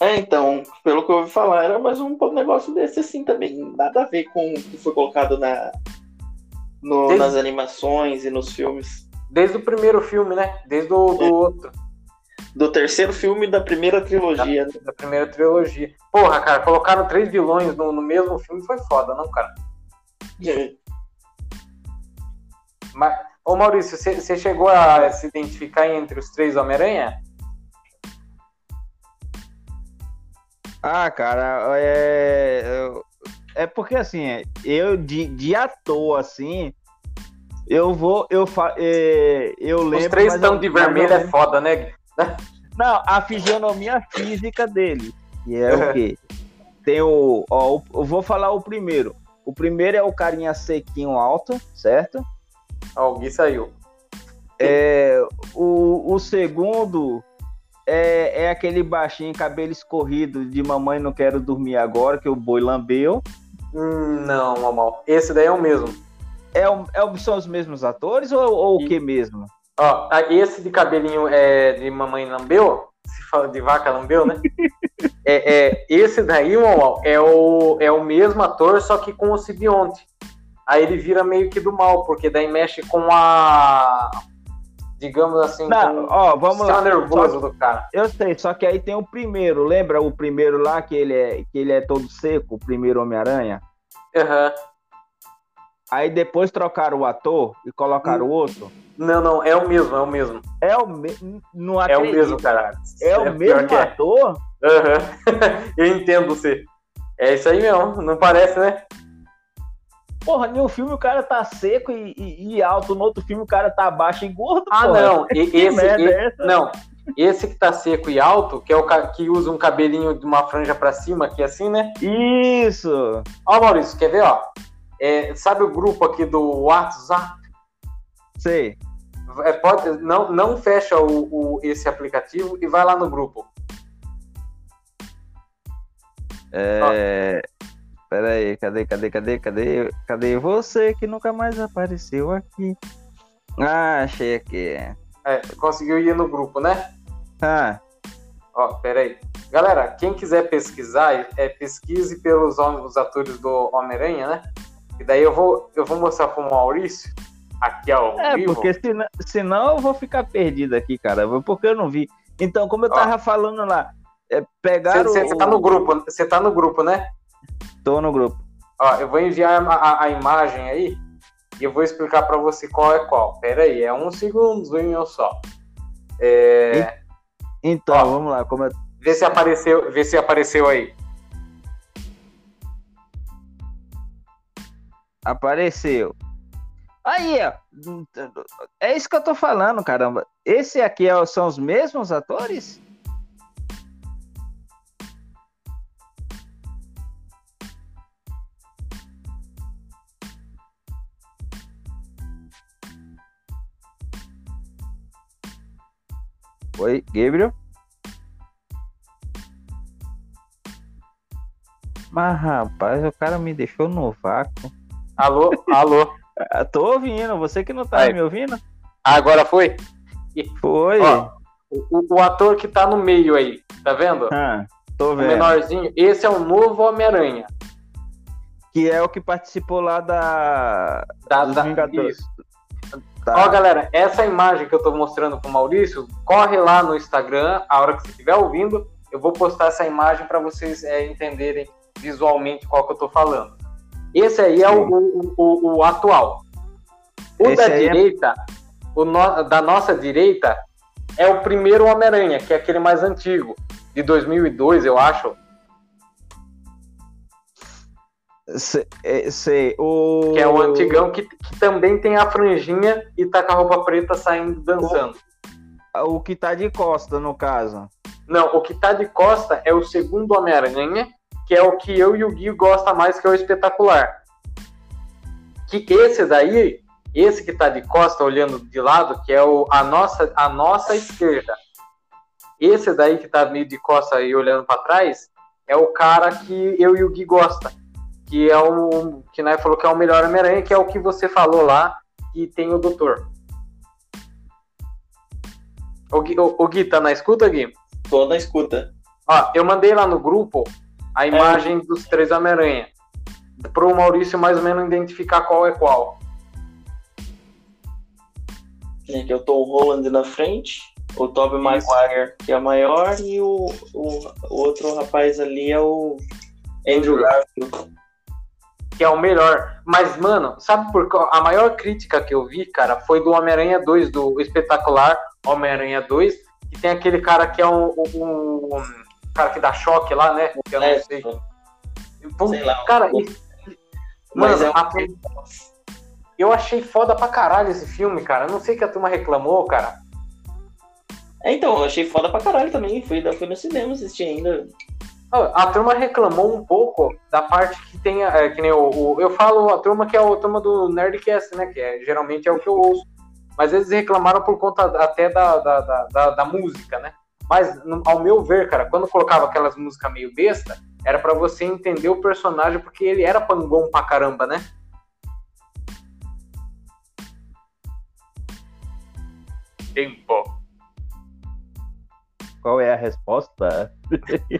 S3: É, então, pelo que eu ouvi falar, era mais um negócio desse assim também. Nada a ver com o que foi colocado na, no, Desde... nas animações e nos filmes.
S1: Desde o primeiro filme, né? Desde o do é. outro.
S3: Do terceiro filme da primeira trilogia.
S1: Da, da, primeira trilogia. Porra, cara, colocaram três vilões no, no mesmo filme foi foda, não, cara? Mas, ô Maurício, você chegou a se identificar entre os três Homem-Aranha?
S2: Ah, cara, é, é porque assim, eu de, de ator assim, eu vou, eu fa, é, eu lembro.
S1: Os três estão de vermelho é foda, né?
S2: Não, a fisionomia física dele, que é o quê? Tem o, ó, eu vou falar o primeiro. O primeiro é o carinha sequinho alto, certo?
S1: Alguém saiu.
S2: É, o, o segundo é, é aquele baixinho, cabelo escorrido de mamãe não quero dormir agora, que o boi lambeu.
S1: Hum, não, Mamal. Esse daí é o mesmo.
S2: É, o, é, são os mesmos atores ou, ou e... o que mesmo?
S1: Ó, esse de cabelinho é de mamãe lambeu, se fala de vaca lambeu, né? é, é, esse daí, é o, é o mesmo ator, só que com o Sibionte. Aí ele vira meio que do mal, porque daí mexe com a. Digamos assim,
S2: Não, com ó, vamos
S1: lá. nervoso do cara.
S2: Eu sei, só que aí tem o primeiro, lembra o primeiro lá que ele é, que ele é todo seco, o primeiro Homem-Aranha?
S1: Aham. Uhum.
S2: Aí depois trocaram o ator e colocaram o hum. outro.
S1: Não, não, é o mesmo, é o mesmo.
S2: É o mesmo. Não
S1: acredito, é o mesmo, cara.
S2: É, é o mesmo é. ator?
S1: Aham. Uhum. Eu entendo você. É isso aí mesmo, não parece, né?
S2: Porra, em um filme o cara tá seco e, e, e, alto, no outro filme o cara tá baixo e gordo.
S1: Ah, porra. não. E, esse, é não. Esse que tá seco e alto, que é o que usa um cabelinho de uma franja para cima, aqui assim, né?
S2: Isso!
S1: Ó, Maurício, quer ver, ó? É, sabe o grupo aqui do WhatsApp?
S2: Sei.
S1: É, pode, não, não fecha o, o, esse aplicativo e vai lá no grupo.
S2: É. Pera aí, cadê, cadê, cadê, cadê? Cadê você que nunca mais apareceu aqui? Ah, achei aqui.
S1: É, conseguiu ir no grupo, né?
S2: Ah.
S1: Ó, pera aí. Galera, quem quiser pesquisar, é, pesquise pelos os atores do Homem-Aranha, né? E daí eu vou, eu vou mostrar pro Maurício aqui ao
S2: é,
S1: vivo.
S2: porque senão, senão eu vou ficar perdido aqui, cara, porque eu não vi. Então, como eu tava Ó, falando lá, é, pegar
S1: Você tá no grupo, você tá no grupo, né?
S2: Tô no grupo.
S1: Ó, eu vou enviar a, a, a imagem aí e eu vou explicar para você qual é qual. Pera aí, é um segundinho só. É...
S2: Então, Ó, vamos lá. Como é...
S1: Vê se apareceu, vê se apareceu aí.
S2: Apareceu. Aí, ó. É isso que eu tô falando, caramba. Esse aqui é, são os mesmos atores? Oi, Gabriel? Mas rapaz, o cara me deixou no vácuo.
S1: Alô, alô.
S2: Ah, tô ouvindo, você que não tá Aí. me ouvindo?
S1: Agora foi?
S2: Foi.
S1: Ó, o, o, ator que tá no meio aí, tá vendo?
S2: Ah, tô vendo.
S1: O menorzinho, esse é o novo Homem-Aranha.
S2: Que é o que participou lá da.
S1: Da, da Vingadores. Tá. Ó, galera, essa imagem que eu tô mostrando pro Maurício, corre lá no Instagram, a hora que você estiver ouvindo, eu vou postar essa imagem para vocês é, entenderem visualmente qual que eu tô falando. Esse aí é o, o, o, o, atual. O Esse da é direita, é... o no, da nossa direita, é o primeiro Homem-Aranha, que é aquele mais antigo, de 2002, eu acho.
S2: Sei, é, sei, o...
S1: Que é o antigão que, que, também tem a franjinha e tá com a roupa preta saindo dançando.
S2: O, o que tá de costa, no caso.
S1: Não, o que tá de costa é o segundo Homem-Aranha, que é o que eu e o Gui gosta mais, que é o espetacular. Que esse daí, esse que tá de costa olhando de lado, que é o, a, nossa, a nossa esquerda. Esse daí que tá meio de costa e olhando para trás, é o cara que eu e o Gui gosta que é o que né, falou que é o melhor Homem-Aranha, que é o que você falou lá, e tem o Doutor. O Gui, o, o Gui tá na escuta, Gui?
S3: Tô na escuta.
S1: Ó, eu mandei lá no grupo a é. imagem é. dos três Homem-Aranha. Pro Maurício mais ou menos identificar qual é qual.
S3: Aqui eu tô o Roland na frente, o Tobey Maguire, que é maior, e o, o, o outro rapaz ali é o Andrew Garfield
S1: que é o melhor. Mas, mano, sabe por qual? A maior crítica que eu vi, cara, foi do Homem-Aranha 2, do espetacular Homem-Aranha 2, que tem aquele cara que é um, um, um, cara que dá choque lá, né? Que eu não é, sei. sei lá, cara, um... mano, é a... eu achei foda pra caralho esse filme, cara. Eu não sei que a turma reclamou, cara.
S3: É, então, eu achei foda pra caralho também. Fui, fui no cinema assistir ainda.
S1: A turma reclamou um pouco da parte que tem, é, que nem o, o, Eu falo a turma que é a turma do Nerdcast, né? Que é, geralmente é o que eu ouço. Mas eles reclamaram por conta até da, da, da, da, da música, né? Mas, ao meu ver, cara, quando colocava aquelas músicas meio besta, era para você entender o personagem, porque ele era pangão pra caramba, né? Tempo.
S2: Qual é a resposta?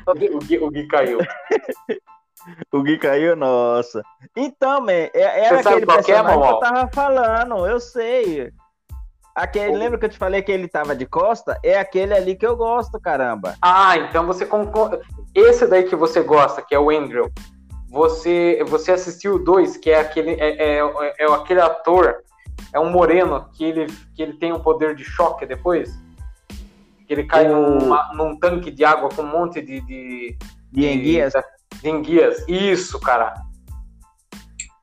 S1: o, Gui, o Gui caiu.
S2: o Gui caiu, nossa. Então, man, é, era aquele é, personagem é, que eu tava falando, eu sei. Aquele, lembra que eu te falei que ele tava de costa? É aquele ali que eu gosto, caramba.
S1: Ah, então você concorda. Esse daí que você gosta, que é o Andrew, você, você assistiu dois, que é aquele, é, é, é aquele ator, é um moreno que ele, que ele tem um poder de choque depois? que ele cai o... numa, num tanque de água com um monte de. De,
S2: de enguias.
S1: De, de enguias. Isso, cara.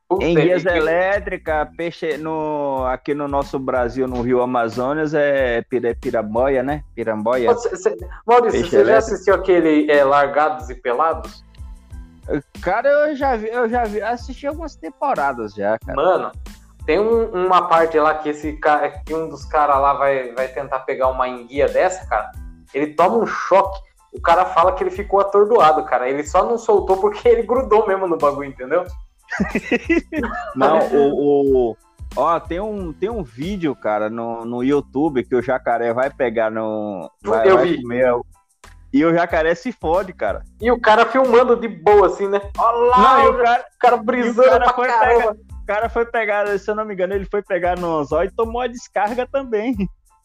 S2: Puta, Enguias que... elétrica, peixe no, aqui no nosso Brasil, no Rio Amazonas, é pira, piramboia, né? Piramboia.
S1: Você, você, Maurício, peixe você elétrico. já assistiu aquele é, Largados e Pelados?
S2: Cara, eu já vi, eu já vi, assisti algumas temporadas já, cara.
S1: Mano, tem um, uma parte lá que esse cara, que um dos caras lá vai, vai tentar pegar uma enguia dessa, cara. Ele toma um choque. O cara fala que ele ficou atordoado, cara. Ele só não soltou porque ele grudou mesmo no bagulho, entendeu?
S2: Não, o, o, Ó, tem um, tem um vídeo, cara, no, no YouTube que o jacaré vai pegar no. Vai,
S1: eu vai vi. Comer,
S2: e o jacaré se fode, cara.
S1: E o cara filmando de boa, assim, né? Olha lá, não, o, cara, o cara brisando o cara
S2: foi pegar, O cara foi pegar, se eu não me engano, ele foi pegar no anzol e tomou a descarga também.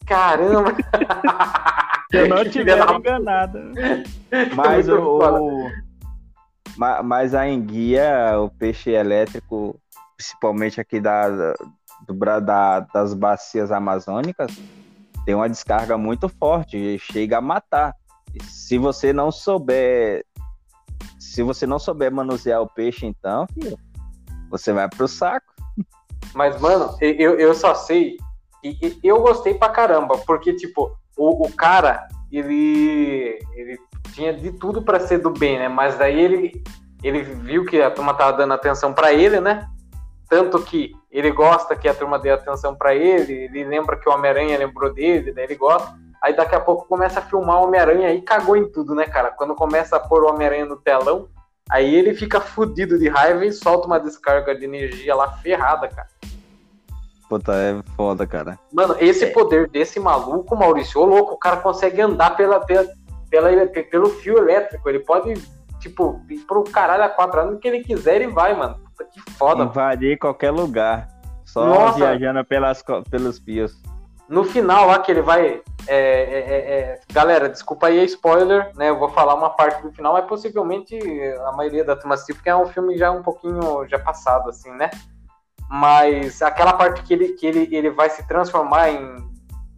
S1: Caramba!
S2: se eu não tiver enganado. Mas o, o, mas a enguia, o peixe elétrico, principalmente aqui da, do, da, das bacias amazônicas, tem uma descarga muito forte e chega a matar. Se você não souber, se você não souber manusear o peixe, então, filho, você vai pro saco.
S1: Mas, mano, eu, eu só sei. E eu gostei pra caramba, porque, tipo, o, o cara, ele, ele tinha de tudo para ser do bem, né? Mas daí ele, ele viu que a turma tava dando atenção para ele, né? Tanto que ele gosta que a turma dê atenção para ele, ele lembra que o Homem-Aranha lembrou dele, daí ele gosta. Aí daqui a pouco começa a filmar o Homem-Aranha e cagou em tudo, né, cara? Quando começa a pôr o Homem-Aranha no telão, aí ele fica fudido de raiva e solta uma descarga de energia lá ferrada, cara.
S2: Puta, é foda, cara.
S1: Mano, esse é. poder desse maluco, Maurício, ô louco, o cara consegue andar pela, pela, pela, pelo fio elétrico. Ele pode, tipo, ir pro caralho a quatro anos que ele quiser, ele vai, mano. Puta que foda.
S2: Invadir qualquer lugar. Só Nossa. viajando pelas, pelos fios.
S1: No final lá que ele vai. É, é, é, é, galera, desculpa aí a spoiler, né? Eu vou falar uma parte do final, mas possivelmente a maioria da turma assistiu, porque é um filme já um pouquinho já passado, assim, né? Mas aquela parte que ele, que ele, ele vai se transformar em,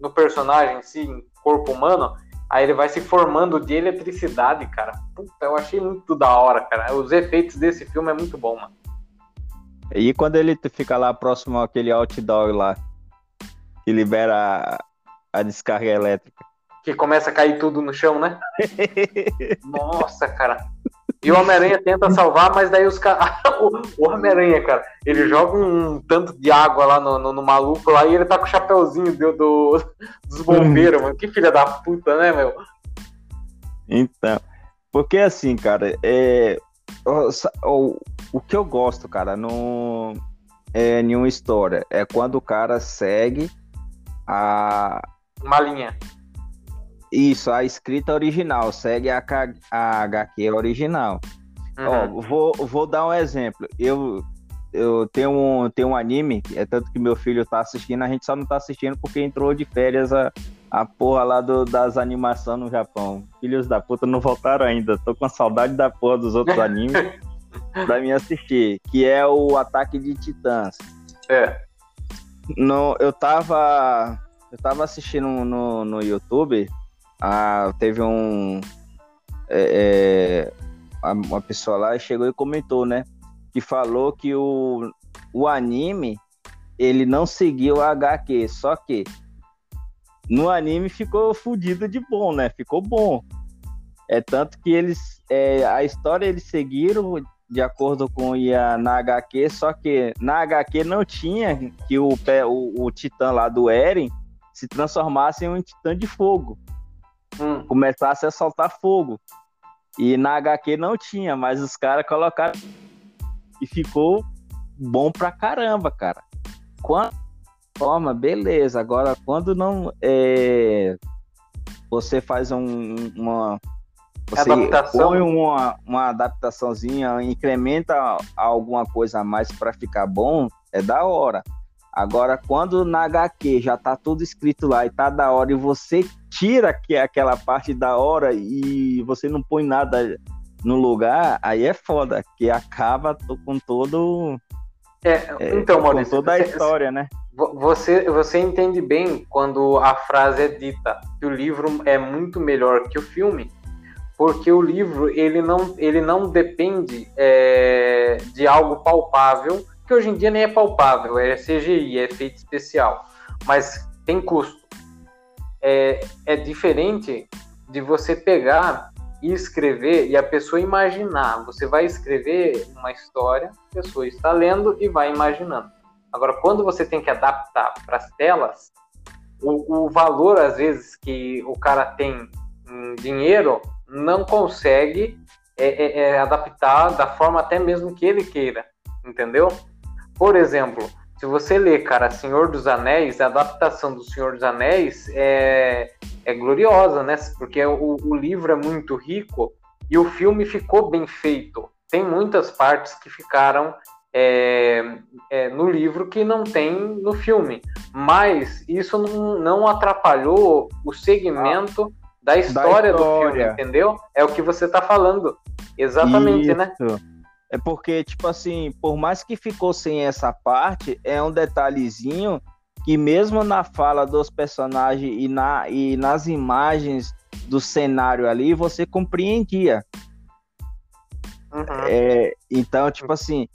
S1: no personagem em si, em corpo humano, aí ele vai se formando de eletricidade, cara. Puta, eu achei muito da hora, cara. Os efeitos desse filme é muito bom, mano.
S2: E quando ele fica lá próximo àquele outdoor lá, que libera a, a descarga elétrica.
S1: Que começa a cair tudo no chão, né? Nossa, cara. E o Homem-Aranha tenta salvar, mas daí os caras. o Homem-Aranha, cara, ele joga um tanto de água lá no, no, no, maluco lá e ele tá com o chapéuzinho do, do, dos bombeiros, mano. Que filha da puta, né, meu?
S2: Então. Porque assim, cara, é. O, o, o que eu gosto, cara, não é nenhuma história. É quando o cara segue a.
S1: Uma linha.
S2: Isso, a escrita original, segue a, a HQ original. Uhum. Ó, vou, vou dar um exemplo. Eu, eu tenho um, tenho um anime, é tanto que meu filho tá assistindo, a gente só não tá assistindo porque entrou de férias a, a porra lá do, das animações no Japão. Filhos da puta não voltaram ainda. Tô com saudade da porra dos outros animes pra mim assistir, que é o Ataque de Titãs.
S1: É.
S2: No, eu tava. Eu tava assistindo no, no YouTube ah, teve um. É, é, uma pessoa lá chegou e comentou, né? Que falou que o, o anime ele não seguiu a HQ, só que no anime ficou fodido de bom, né? Ficou bom. É tanto que eles. É, a história eles seguiram de acordo com ia na HQ, só que na HQ não tinha que o, o, o titã lá do Eren se transformasse em um titã de fogo hum. começasse a soltar fogo. E na HQ não tinha, mas os caras colocaram e ficou bom pra caramba, cara. Quando forma, beleza. Agora, quando não é, você faz um, uma você Adaptação. põe uma, uma adaptaçãozinha, incrementa alguma coisa a mais para ficar bom, é da hora. Agora, quando na HQ já tá tudo escrito lá e tá da hora e você tira que aquela parte da hora e você não põe nada no lugar, aí é foda, que acaba com todo.
S1: É, é então, Maurício,
S2: com toda a história, né?
S1: Você, você entende bem quando a frase é dita que o livro é muito melhor que o filme, porque o livro ele não, ele não depende é, de algo palpável que hoje em dia nem é palpável, é CGI, é efeito especial, mas tem custo. É, é diferente de você pegar e escrever e a pessoa imaginar. Você vai escrever uma história, a pessoa está lendo e vai imaginando. Agora, quando você tem que adaptar para as telas, o, o, valor, às vezes, que o cara tem em dinheiro não consegue é, é, é adaptar da forma até mesmo que ele queira, entendeu? Por exemplo, se você lê, cara, Senhor dos Anéis, a adaptação do Senhor dos Anéis é, é gloriosa, né? Porque o, o livro é muito rico e o filme ficou bem feito. Tem muitas partes que ficaram é, é, no livro que não tem no filme. Mas isso não, não atrapalhou o segmento ah, da, história da, história do filme, entendeu? É o que você está falando. Exatamente, né? isso. né?
S2: É porque, tipo assim, por mais que ficou sem essa parte, é um detalhezinho que mesmo na fala dos personagens e, na, e nas imagens do cenário ali, você compreendia. Uhum. É, então, tipo assim,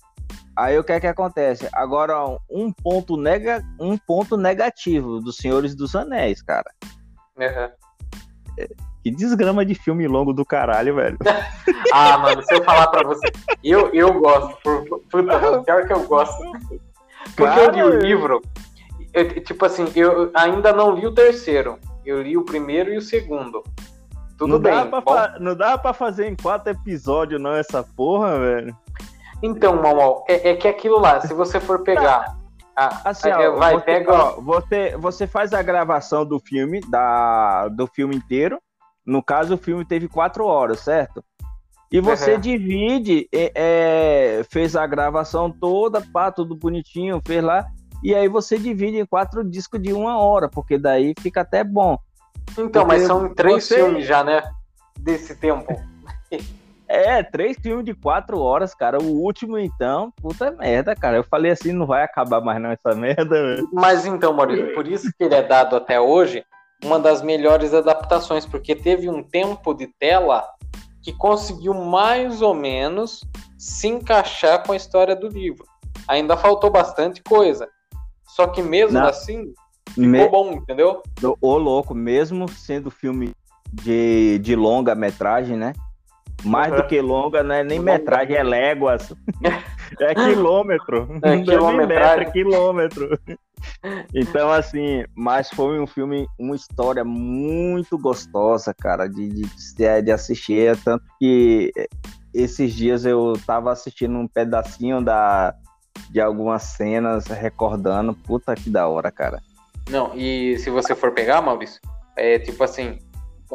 S2: aí o que é que acontece? Agora, um ponto, nega, um ponto negativo dos Senhores dos Anéis, cara.
S1: Uhum.
S2: É, que desgrama de filme longo do caralho, velho.
S1: ah, mano, se eu falar pra você, eu, eu gosto, puta, pior que eu gosto. Porque eu li o livro, eu, tipo assim, eu ainda não li o terceiro. Eu li o primeiro e o segundo. Tudo
S2: não
S1: bem.
S2: Dá pra, não dá pra fazer em quatro episódios, não, essa porra, velho.
S1: Então, Mamal, é, é que aquilo lá, se você for pegar.
S2: A, assim, ó, vai, você, pega. Ó, você, você faz a gravação do filme, da, do filme inteiro. No caso, o filme teve quatro horas, certo? E você uhum. divide, é, é, fez a gravação toda, pá, tudo bonitinho, fez lá e aí você divide em quatro discos de uma hora, porque daí fica até bom.
S1: Então, porque mas são três você... filmes já, né? Desse tempo.
S2: É, três filmes de quatro horas, cara. O último, então, puta merda, cara. Eu falei assim, não vai acabar mais não essa merda.
S1: Mas então, Maurício, por isso que ele é dado até hoje uma das melhores adaptações, porque teve um tempo de tela que conseguiu mais ou menos se encaixar com a história do livro. Ainda faltou bastante coisa, só que mesmo Não. assim, ficou Me... bom, entendeu?
S2: Ô, louco, mesmo sendo filme de, de longa metragem, né? Mais uhum. do que longa, não é nem metragem, é léguas. é quilômetro. É,
S1: quilometragem.
S2: é quilômetro. Então, assim, mas foi um filme, uma história muito gostosa, cara, de, de, de assistir. Tanto que esses dias eu tava assistindo um pedacinho da, de algumas cenas recordando. Puta que da hora, cara.
S1: Não, e se você for pegar, Maurício, é tipo assim,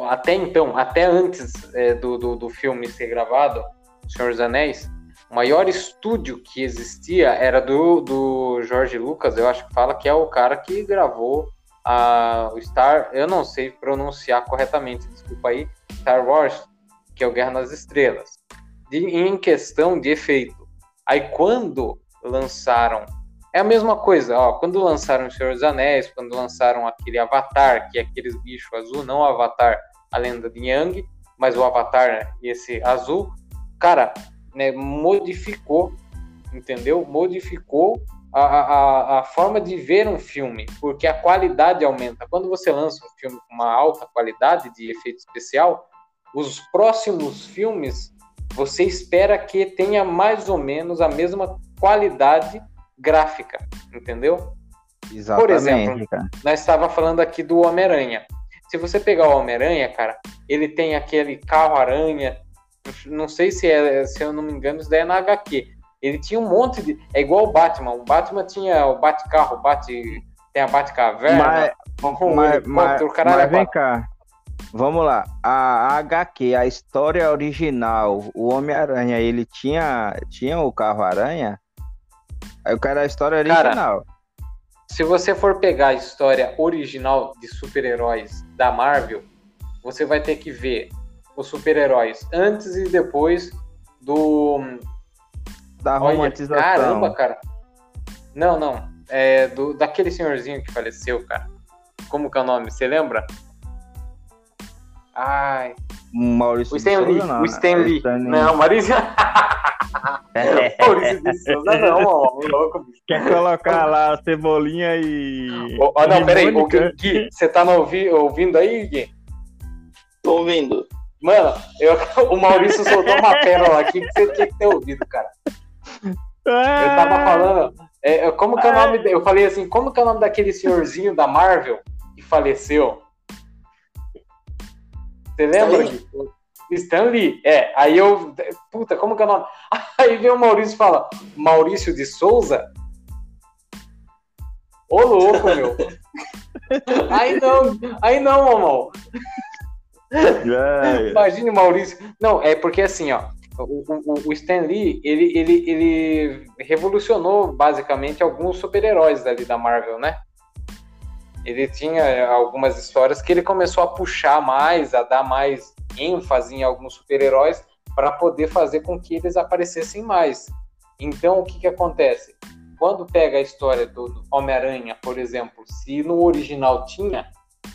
S1: até então, até antes é, do, do, do, filme ser gravado, Senhor dos Anéis, maior estúdio que existia era do, do Jorge Lucas, eu acho que fala que é o cara que gravou a, o Star, eu não sei pronunciar corretamente, desculpa aí, Star Wars, que é o Guerra nas Estrelas, de, em questão de efeito. Aí quando lançaram. É a mesma coisa, ó, quando lançaram o Senhor dos Anéis, quando lançaram aquele Avatar, que é aqueles bichos azul, não o Avatar, a lenda de Yang, mas o Avatar, esse azul, cara, né, modificou, entendeu? Modificou a, a, a forma de ver um filme, porque a qualidade aumenta. Quando você lança um filme com uma alta qualidade de efeito especial, os próximos filmes você espera que tenha mais ou menos a mesma qualidade gráfica, entendeu?
S2: Exatamente,
S1: Por exemplo, nós estava falando aqui do Homem-Aranha. Se você pegar o Homem-Aranha, cara, ele tem aquele carro-aranha, não sei se é, se eu não me engano, isso daí é na HQ. Ele tinha um monte de. É igual o Batman. O Batman tinha o Bate-Carro, Bate. Tem a Bate-Caverna.
S2: Mas, mas, mas, mas vem cá. Vamos lá. A HQ, a história original, o Homem-Aranha, ele tinha, tinha o carro-aranha? Eu quero a história original. Cara,
S1: se você for pegar a história original de super-heróis da Marvel, você vai ter que ver os super-heróis antes e depois do.
S2: Da romantização. Olha,
S1: caramba, cara. Não, não. É do, daquele senhorzinho que faleceu, cara. Como que é o nome? Você lembra? Ai.
S2: Maurício
S1: o Stan Lee, não, o Stan Lee. Não, Maurício. Maurício de Souza, não, ó, louco,
S2: Quer colocar lá a cebolinha e.
S1: Oh, oh, não, peraí, o Gui, Gui, você tá ouvi, ouvindo aí, Gui?
S3: Tô ouvindo.
S1: Mano, eu, o Maurício soltou uma pérola aqui que você tinha que ter ouvido, cara. Eu tava falando. É, como que é o nome. Eu falei assim, como que é o nome daquele senhorzinho da Marvel que faleceu? Você lembra? Stanley. Stanley. É, aí eu. Puta, como que é o nome? Aí vem o Maurício e fala: Maurício de Souza? Ô louco, meu. aí não, aí não, mamão. Imagine Maurício. Não, é porque assim, ó. O, o, o Stan Lee, ele, ele, ele revolucionou basicamente alguns super-heróis ali da Marvel, né? ele tinha algumas histórias que ele começou a puxar mais, a dar mais ênfase em alguns super-heróis para poder fazer com que eles aparecessem mais. Então, o que, que acontece? Quando pega a história do Homem-Aranha, por exemplo, se no original tinha,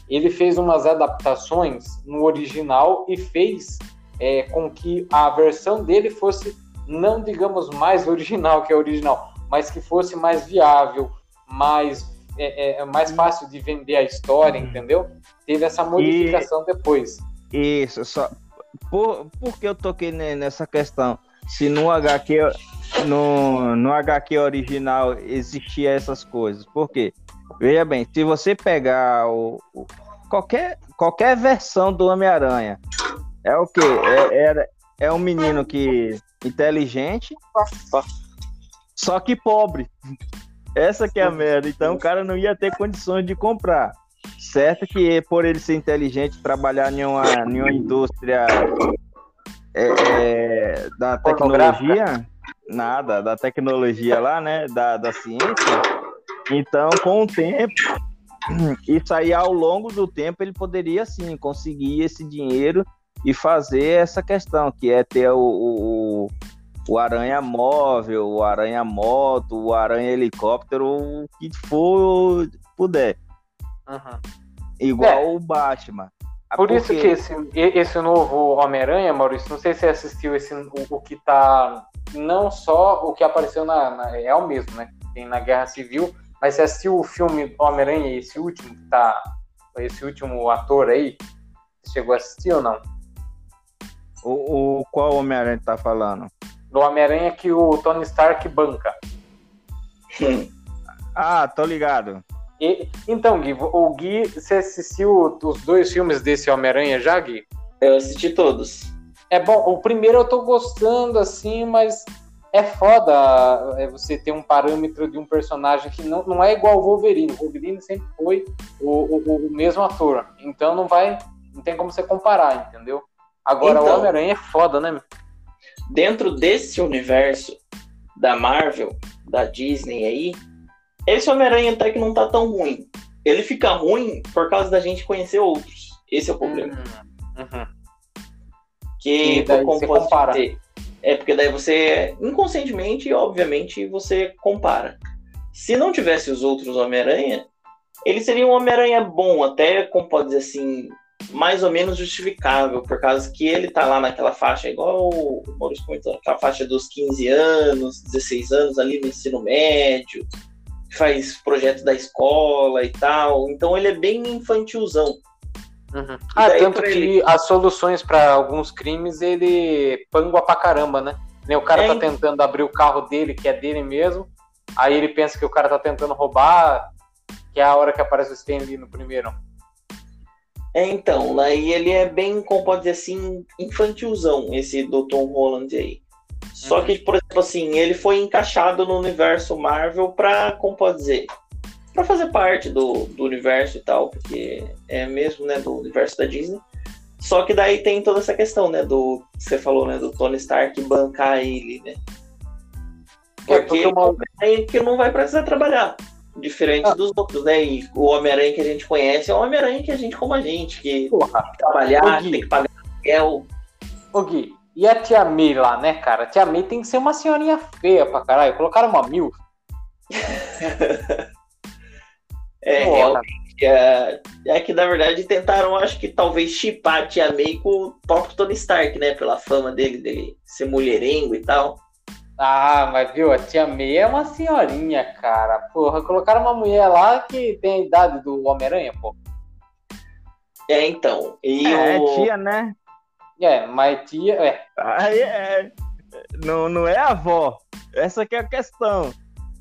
S1: ele fez umas adaptações no original e fez é, com que a versão dele fosse, não digamos mais original que a original, mas que fosse mais viável, mais é, é, é, mais fácil de vender a história, uhum. entendeu? Teve essa modificação e, depois.
S2: Isso, só. Por, por que eu toquei nessa questão? Se no HQ, no, no HQ original existia essas coisas. Por quê? Veja bem, se você pegar o, o qualquer, qualquer versão do Homem-Aranha, é o quê? É, é, é um menino que inteligente, só que pobre. Essa que é a merda. Então o cara não ia ter condições de comprar. Certo que por ele ser inteligente, trabalhar em uma, em uma indústria é, é, da tecnologia, nada, da tecnologia lá, né? Da, da ciência. Então, com o tempo, isso aí ao longo do tempo ele poderia sim conseguir esse dinheiro e fazer essa questão, que é ter o, o, o aranha móvel, o aranha moto, o aranha helicóptero, o que for puder. Uhum. Igual é. o Batman.
S1: Por Porque... isso que esse, esse novo Homem-Aranha, Maurício, não sei se você assistiu esse, o, o, que tá. Não só o que apareceu na, na, É o mesmo, né? Tem na Guerra Civil, mas você assistiu o filme Homem-Aranha, esse último que tá. Esse último ator aí? chegou a assistir ou não?
S2: O, o qual Homem-Aranha tá falando?
S1: do Homem-Aranha que o Tony Stark banca.
S2: ah, tô ligado.
S1: E, então, Gui, o Gui, você assistiu os dois filmes desse Homem-Aranha já, Gui?
S3: Eu assisti todos.
S1: É bom, o primeiro eu tô gostando, assim, mas é foda é você ter um parâmetro de um personagem que não, não é igual o Wolverine. O Wolverine sempre foi o, o, o mesmo ator. Então não vai. Não tem como você comparar, entendeu? Agora então, o Homem-Aranha é foda, né?
S3: dentro desse universo da Marvel, da Disney aí, esse Homem-Aranha até que não tá tão ruim. Ele fica ruim por causa da gente conhecer outros. Esse é o problema. Uhum. uhum. Que como posso compara. É porque daí você inconscientemente, obviamente, você compara. Se não tivesse os outros Homem-Aranha, ele seria um Homem-Aranha bom, até como pode dizer assim, mais ou menos justificável, por causa que ele tá lá naquela faixa, igual o Maurício comentou, aquela faixa dos 15 anos, 16 anos ali no ensino médio, faz projeto da escola e tal, então ele é bem infantilzão.
S1: Uhum. Ah, tanto que ele... as soluções para alguns crimes ele pangua pra caramba, né? O cara é, tá tentando abrir o carro dele, que é dele mesmo, aí ele pensa que o cara tá tentando roubar, que é a hora que aparece o Stanley no primeiro.
S3: É, então, aí ele é bem, como pode dizer assim, infantilzão, esse do Tom Holland aí. Só uhum. que, por exemplo, assim, ele foi encaixado no universo Marvel pra, como pode dizer, pra fazer parte do, do universo e tal, porque é mesmo, né, do universo da Disney. Só que daí tem toda essa questão, né, do, você falou, né, do Tony Stark bancar ele, né. Porque é, porque é que não vai precisar trabalhar diferente ah. dos outros, né? E o Homem-Aranha que a gente conhece é o Homem-Aranha que a gente como a gente, que Porra. tem que trabalhar, tem que pagar aluguel.
S1: Ô Gui, e a tia May lá, né, cara? A tia May tem que ser uma senhorinha feia pra caralho. Colocaram uma mil.
S3: é, realmente É, é que na verdade tentaram, acho que talvez chipar a Tia May com o próprio Tony Stark, né? Pela fama dele, dele ser mulherengo e tal.
S1: Ah, mas viu, a Tia May é uma senhorinha, cara. Porra, colocaram uma mulher lá que tem a idade do Homem-Aranha, pô.
S3: É, então. E
S2: é,
S3: o...
S2: tia, né?
S1: É, mas tia. É.
S2: Aí é. Não, não é avó. Essa que é a questão.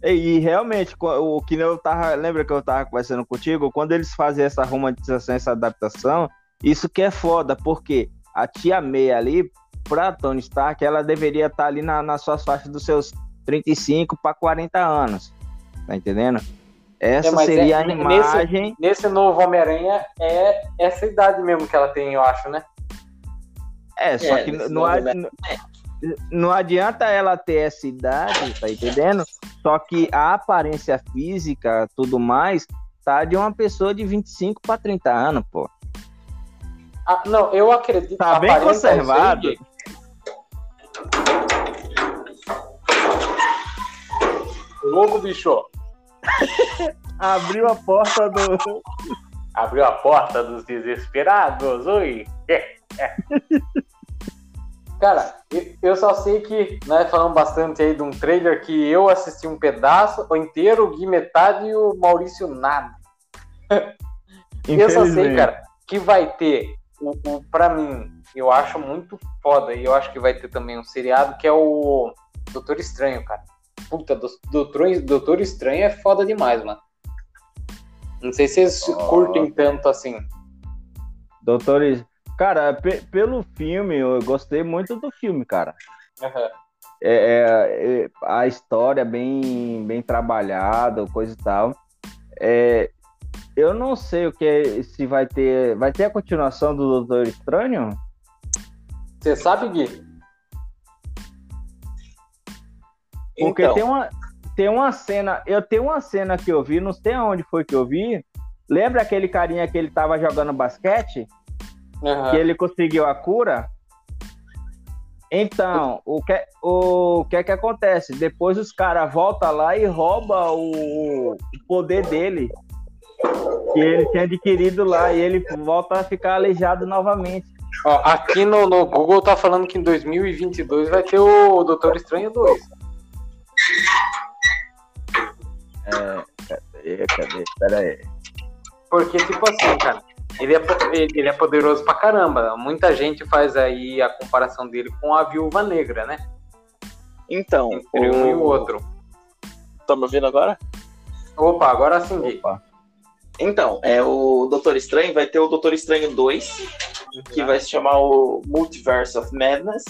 S2: E, realmente, o que eu tava. Lembra que eu tava conversando contigo? Quando eles fazem essa romantização, essa adaptação, isso que é foda, porque a tia May ali, pra Tony Stark, ela deveria estar tá ali na, nas suas faixas dos seus 35 para 40 anos. Tá entendendo? Essa é, seria é, a imagem.
S1: Nesse, nesse novo Homem-Aranha é essa idade mesmo que ela tem, eu acho, né?
S2: É, só é, que não, não adianta ela ter essa idade, tá entendendo? Só que a aparência física, tudo mais, tá de uma pessoa de 25 para 30 anos, pô.
S1: Ah, não, eu acredito.
S2: Tá bem conservado.
S1: Logo, bicho.
S2: Abriu a porta do.
S1: Abriu a porta dos desesperados, oi. Cara, eu só sei que, né, falando bastante aí de um trailer que eu assisti um pedaço, o inteiro, o Gui metade e o Maurício nada. eu só sei, cara, que vai ter, o, o, pra mim, eu acho muito foda, e eu acho que vai ter também um seriado que é o Doutor Estranho, cara. Puta, Doutor, Doutor Estranho é foda demais, mano. Não sei se vocês oh. curtem tanto assim.
S2: Doutor Cara, pelo filme, eu gostei muito do filme, cara. Uhum. É, é, é, a história bem, bem trabalhada, coisa e tal. É, eu não sei o que é, se vai ter. Vai ter a continuação do Doutor Estranho?
S1: Você sabe, Gui?
S2: Porque então. tem, uma, tem uma cena. Eu tenho uma cena que eu vi, não sei aonde foi que eu vi. Lembra aquele carinha que ele tava jogando basquete? Uhum. que ele conseguiu a cura. Então, o que, o que é que acontece? Depois os caras voltam lá e roubam o, o poder dele, que ele tinha adquirido lá, e ele volta a ficar aleijado novamente.
S1: Ó, aqui no, no Google tá falando que em 2022 vai ter o Doutor Estranho 2.
S2: É, cadê, cadê? Pera aí.
S1: Porque, tipo assim, cara, ele é, ele é poderoso pra caramba. Muita gente faz aí a comparação dele com a Viúva Negra, né?
S3: Então,
S1: Entre o... um e o outro.
S3: Tá me ouvindo agora?
S1: Opa, agora sim, Opa.
S3: Então, é o Doutor Estranho, vai ter o Doutor Estranho 2, que vai se chamar o Multiverse of Madness,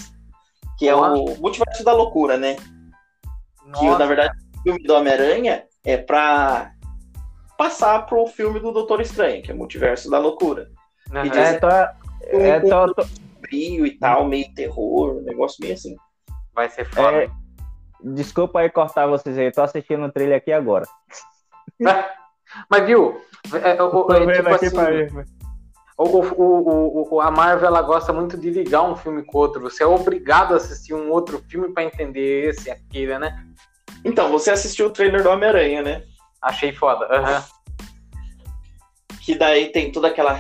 S3: que é Nossa. o Multiverso da Loucura, né? Nossa. Que, na verdade, o filme do Homem-Aranha é pra passar pro filme do Doutor Estranho, que é Multiverso da Loucura.
S2: Uhum. E é, tô, é, tô, tô...
S3: brilho e tal, meio terror, um negócio meio assim.
S1: Vai ser foda. É,
S2: desculpa aí cortar vocês aí, tô assistindo o trailer aqui agora.
S1: Mas viu? É, é, o, é, tipo assim, o, o, o, a Marvel ela gosta muito de ligar um filme com outro. Você é obrigado a assistir um outro filme para entender esse, aquele, né?
S3: Então, você assistiu o trailer do Homem-Aranha, né?
S1: Achei foda. Uhum.
S3: Que daí tem toda aquela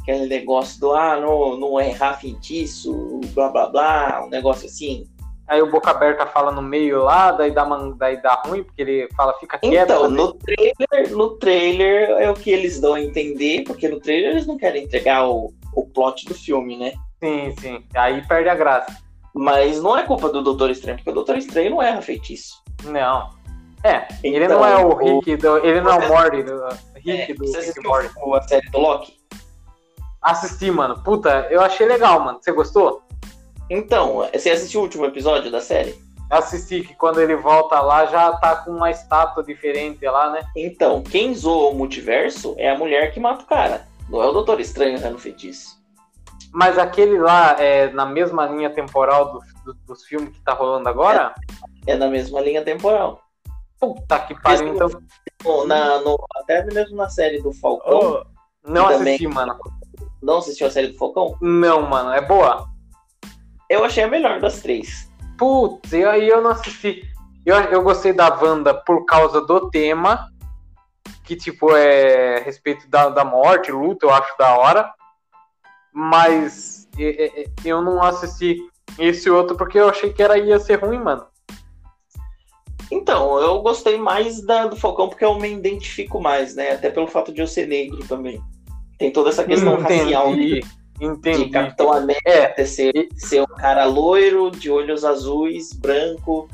S3: aquele negócio do ah, não, não errar feitiço, blá blá blá, um negócio assim.
S1: Aí o boca aberta fala no meio lá, daí dá, daí dá ruim, porque ele fala, fica quieto.
S3: Então, no trailer, no trailer é o que eles dão a entender, porque no trailer eles não querem entregar o, o plot do filme, né?
S1: Sim, sim. Aí perde a graça.
S3: Mas não é culpa do Doutor Estranho, porque o Doutor Estranho não erra feitiço.
S1: Não. É, então, ele não é o Rick, do, ele não é o Morty do Rick é, do
S3: você Rick Morty. a série do Loki?
S1: Assisti, mano. Puta, eu achei legal, mano. Você gostou?
S3: Então, você assistiu o último episódio da série?
S1: Assisti, que quando ele volta lá já tá com uma estátua diferente lá, né?
S3: Então, quem zoa o multiverso é a mulher que mata o cara. Não é o Doutor Estranho né, no feitiço.
S1: Mas aquele lá é na mesma linha temporal do, do, dos filmes que tá rolando agora?
S3: É, é na mesma linha temporal.
S1: Puta que pariu, então.
S3: Na, no, até mesmo na série do Falcão.
S1: Oh, não assisti, mano.
S3: Não assistiu a série do Falcão?
S1: Não, mano. É boa?
S3: Eu achei a melhor das três.
S1: Putz, e aí eu não assisti. Eu, eu gostei da Wanda por causa do tema. que, tipo, é a respeito da, da morte, luta, eu acho da hora. Mas eu não assisti esse outro porque eu achei que era ia ser ruim, mano.
S3: Então, eu gostei mais da, do Falcão porque eu me identifico mais, né? Até pelo fato de eu ser negro também. Tem toda essa questão
S1: Entendi.
S3: racial né?
S1: Entendi.
S3: de Capitão América
S1: É.
S3: ser, ser um cara loiro, de olhos azuis, branco.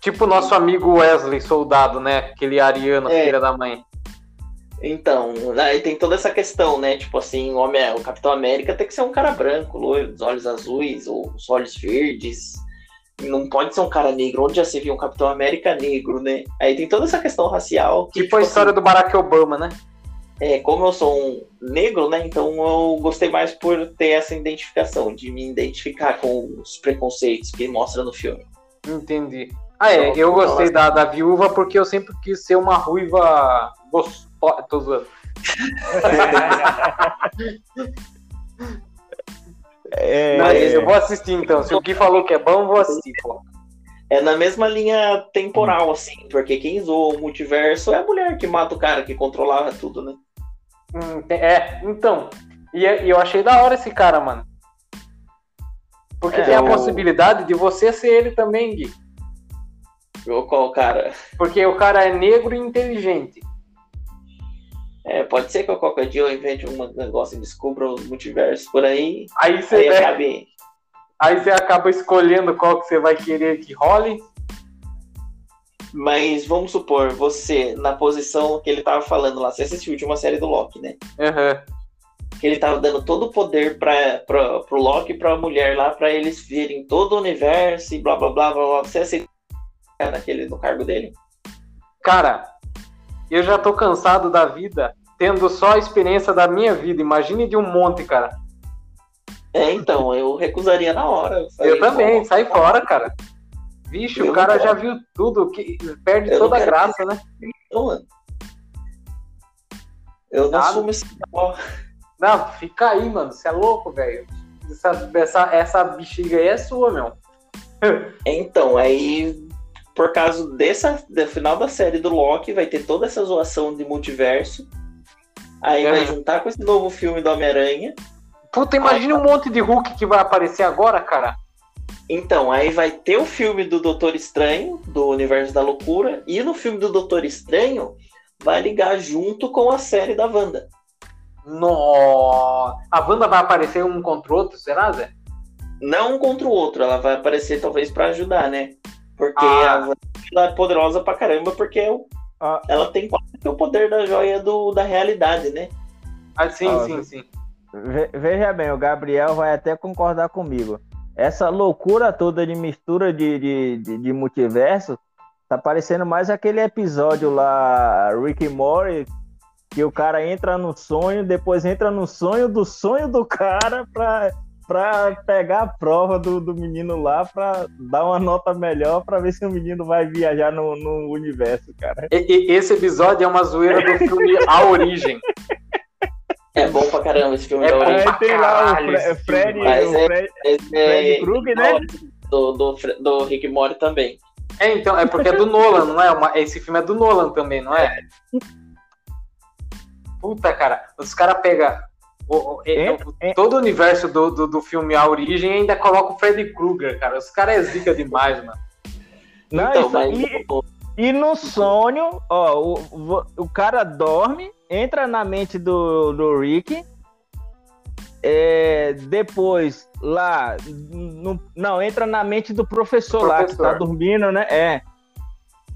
S1: Tipo o nosso amigo Wesley, soldado, né? Aquele ariano,
S3: É.
S1: filha da mãe.
S3: Então, aí tem toda essa questão, né? Tipo assim, o, homem, o Capitão América tem que ser um cara branco, loiro, dos olhos azuis ou os olhos verdes. Não pode ser um cara negro. Onde já se viu um Capitão América negro, né? Aí tem toda essa questão racial. Que,
S1: Tipo a história do Barack Obama, né?
S3: é, como eu sou um negro, né? Então eu gostei mais por ter essa identificação, de me identificar com os preconceitos que mostra no filme.
S1: Entendi. Ah, é,
S3: Então,
S1: eu gostei
S3: nossa.
S1: da, da viúva porque eu sempre quis ser uma ruiva gostosa. Tô zoando.
S2: É,
S1: Mas eu vou assistir então. Se o Gui falou que é bom, eu vou assistir, pô.
S3: É na mesma linha temporal, assim, porque quem zoou o multiverso é a mulher que mata o cara que controlava tudo, né?
S1: Hum, É, então. E, e eu achei da hora esse cara, mano. Porque
S2: É,
S1: tem a
S3: o-
S1: possibilidade de você ser ele também, Gui.
S3: Ou qual cara?
S1: Porque o cara é negro e inteligente.
S3: É, pode ser que eu qualquer dia eu invente um negócio e descubra os multiversos por aí.
S1: Aí você,
S3: Aí acabe.
S1: aí você acaba escolhendo qual que você vai querer que role.
S3: Mas vamos supor, você, na posição que ele tava falando lá, você assistiu de uma série do Loki, né?
S1: Aham.
S3: Que ele tava dando todo o poder pra, pra, pro Loki e pra mulher lá, pra eles verem todo o universo e blá blá blá blá blá. Você aceita naquele, no cargo dele?
S1: Cara, eu já tô cansado da vida tendo só a experiência da minha vida. Imagine de um monte, cara.
S3: É, então, eu recusaria na hora.
S1: Eu
S3: falei,
S1: também,
S3: "Bom,
S1: sai fora, cara. Vixe,
S3: Eu
S1: o cara já viu tudo, que perde
S3: Eu
S1: toda a graça, né?
S3: Então, mano. Eu não
S1: Nada.
S3: assumo esse
S1: Não, fica aí, mano. Você é louco, velho. Essa, essa, essa bexiga aí é sua, meu.
S3: Então, aí, por causa dessa, do final da série do Loki, vai ter toda essa zoação de multiverso. Aí vai
S1: Aham.
S3: juntar com esse novo filme do Homem-Aranha.
S1: Puta, imagina um monte de Hulk que vai aparecer agora, cara.
S3: Então, aí vai ter o filme do Doutor Estranho, do Universo da Loucura, e no filme do Doutor Estranho vai ligar junto com a série da Wanda.
S1: Nossa. A Wanda vai aparecer um contra o outro, será, Zé?
S3: Não um contra o outro, ela vai aparecer talvez pra ajudar, né? Porque
S1: Ah.
S3: ela é poderosa pra caramba, porque o-
S2: Ah.
S3: ela tem quase que o poder da joia do, da realidade, né?
S1: Ah, sim,
S2: Ah,
S1: sim, sim.
S2: Ve- Veja bem, o Gabriel vai até concordar comigo. Essa loucura toda de mistura de, de, de, de multiverso tá parecendo mais aquele episódio lá, Rick Morty, que o cara entra no sonho, depois entra no sonho do sonho do cara pra, pra pegar a prova do, do menino lá pra dar uma nota melhor pra ver se o menino vai viajar no, no universo, cara.
S1: E- e- esse episódio é uma zoeira do filme A Origem.
S3: É bom pra caramba esse filme
S1: É
S3: da
S2: Aí tem lá o
S1: caralho
S2: Fre-
S1: esse
S2: Fred, o
S3: é-
S2: Fred,
S3: Esse
S2: Fred
S3: é
S2: Krueger, né?
S3: do, do, do Rick Mori também.
S1: É, então, é porque é do Nolan, não é? Uma- esse filme é do Nolan também, não é? Puta, cara, os caras pegam o- é-
S2: É, é.
S1: todo o universo do, do, do filme A Origem ainda coloca o Freddy Krueger, cara. Os caras é zica demais, mano.
S2: Não,
S3: então,
S2: isso-
S3: mas
S2: e- E no sonho, ó, o, o, cara dorme, entra na mente do, do Rick. é, depois, lá. no- não, entra na mente do professor, lá, que tá
S1: Professor.
S2: dormindo, né? É.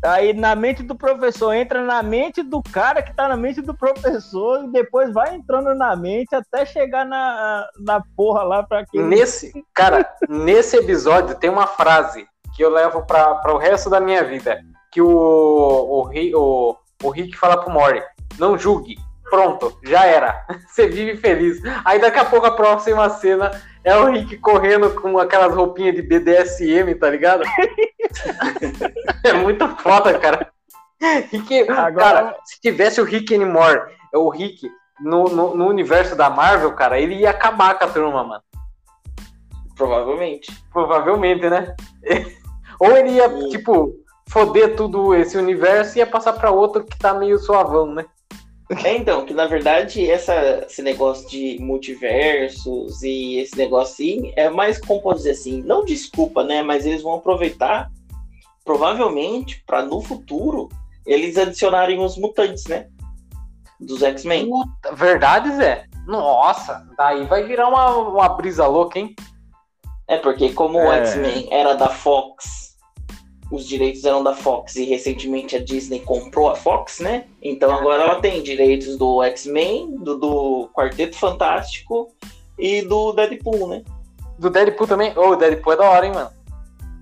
S2: Aí na mente do professor, entra na mente do cara que tá na mente do professor, e depois vai entrando na mente até chegar na, na porra lá pra aquele.
S1: Nesse, cara, nesse episódio tem uma frase que eu levo para o resto da minha vida. Que o, o, o, o Rick fala pro Mori, não julgue, pronto, já era. Você vive feliz. Aí daqui a pouco a próxima cena é o Rick correndo com aquelas roupinhas de BDSM, tá ligado? é muito foda, cara. Rick,
S2: Agora-
S1: Cara, se tivesse o Rick anymore, o Rick no, no, no universo da Marvel, cara, ele ia acabar com a turma, mano.
S3: Provavelmente.
S1: Provavelmente, né? Ou ele ia,
S3: Sim.
S1: tipo, foder tudo esse universo e ia passar pra outro que tá meio suavão, né?
S3: É, então, que na verdade essa, esse negócio de multiversos e esse negócio assim é mais, como posso dizer assim, não desculpa, né? Mas eles vão aproveitar, provavelmente, para no futuro eles adicionarem os mutantes, né? Dos X-Men.
S1: Verdade, Zé? Nossa, daí vai virar uma, uma brisa louca, hein?
S3: É, porque como é. o X-Men era da Fox os direitos eram da Fox e recentemente a Disney comprou a Fox, né? Então agora ela tem direitos do X-Men, do, do, Quarteto Fantástico e do Deadpool, né?
S1: Do Deadpool também? Ô, oh, o Deadpool é da hora, hein, mano?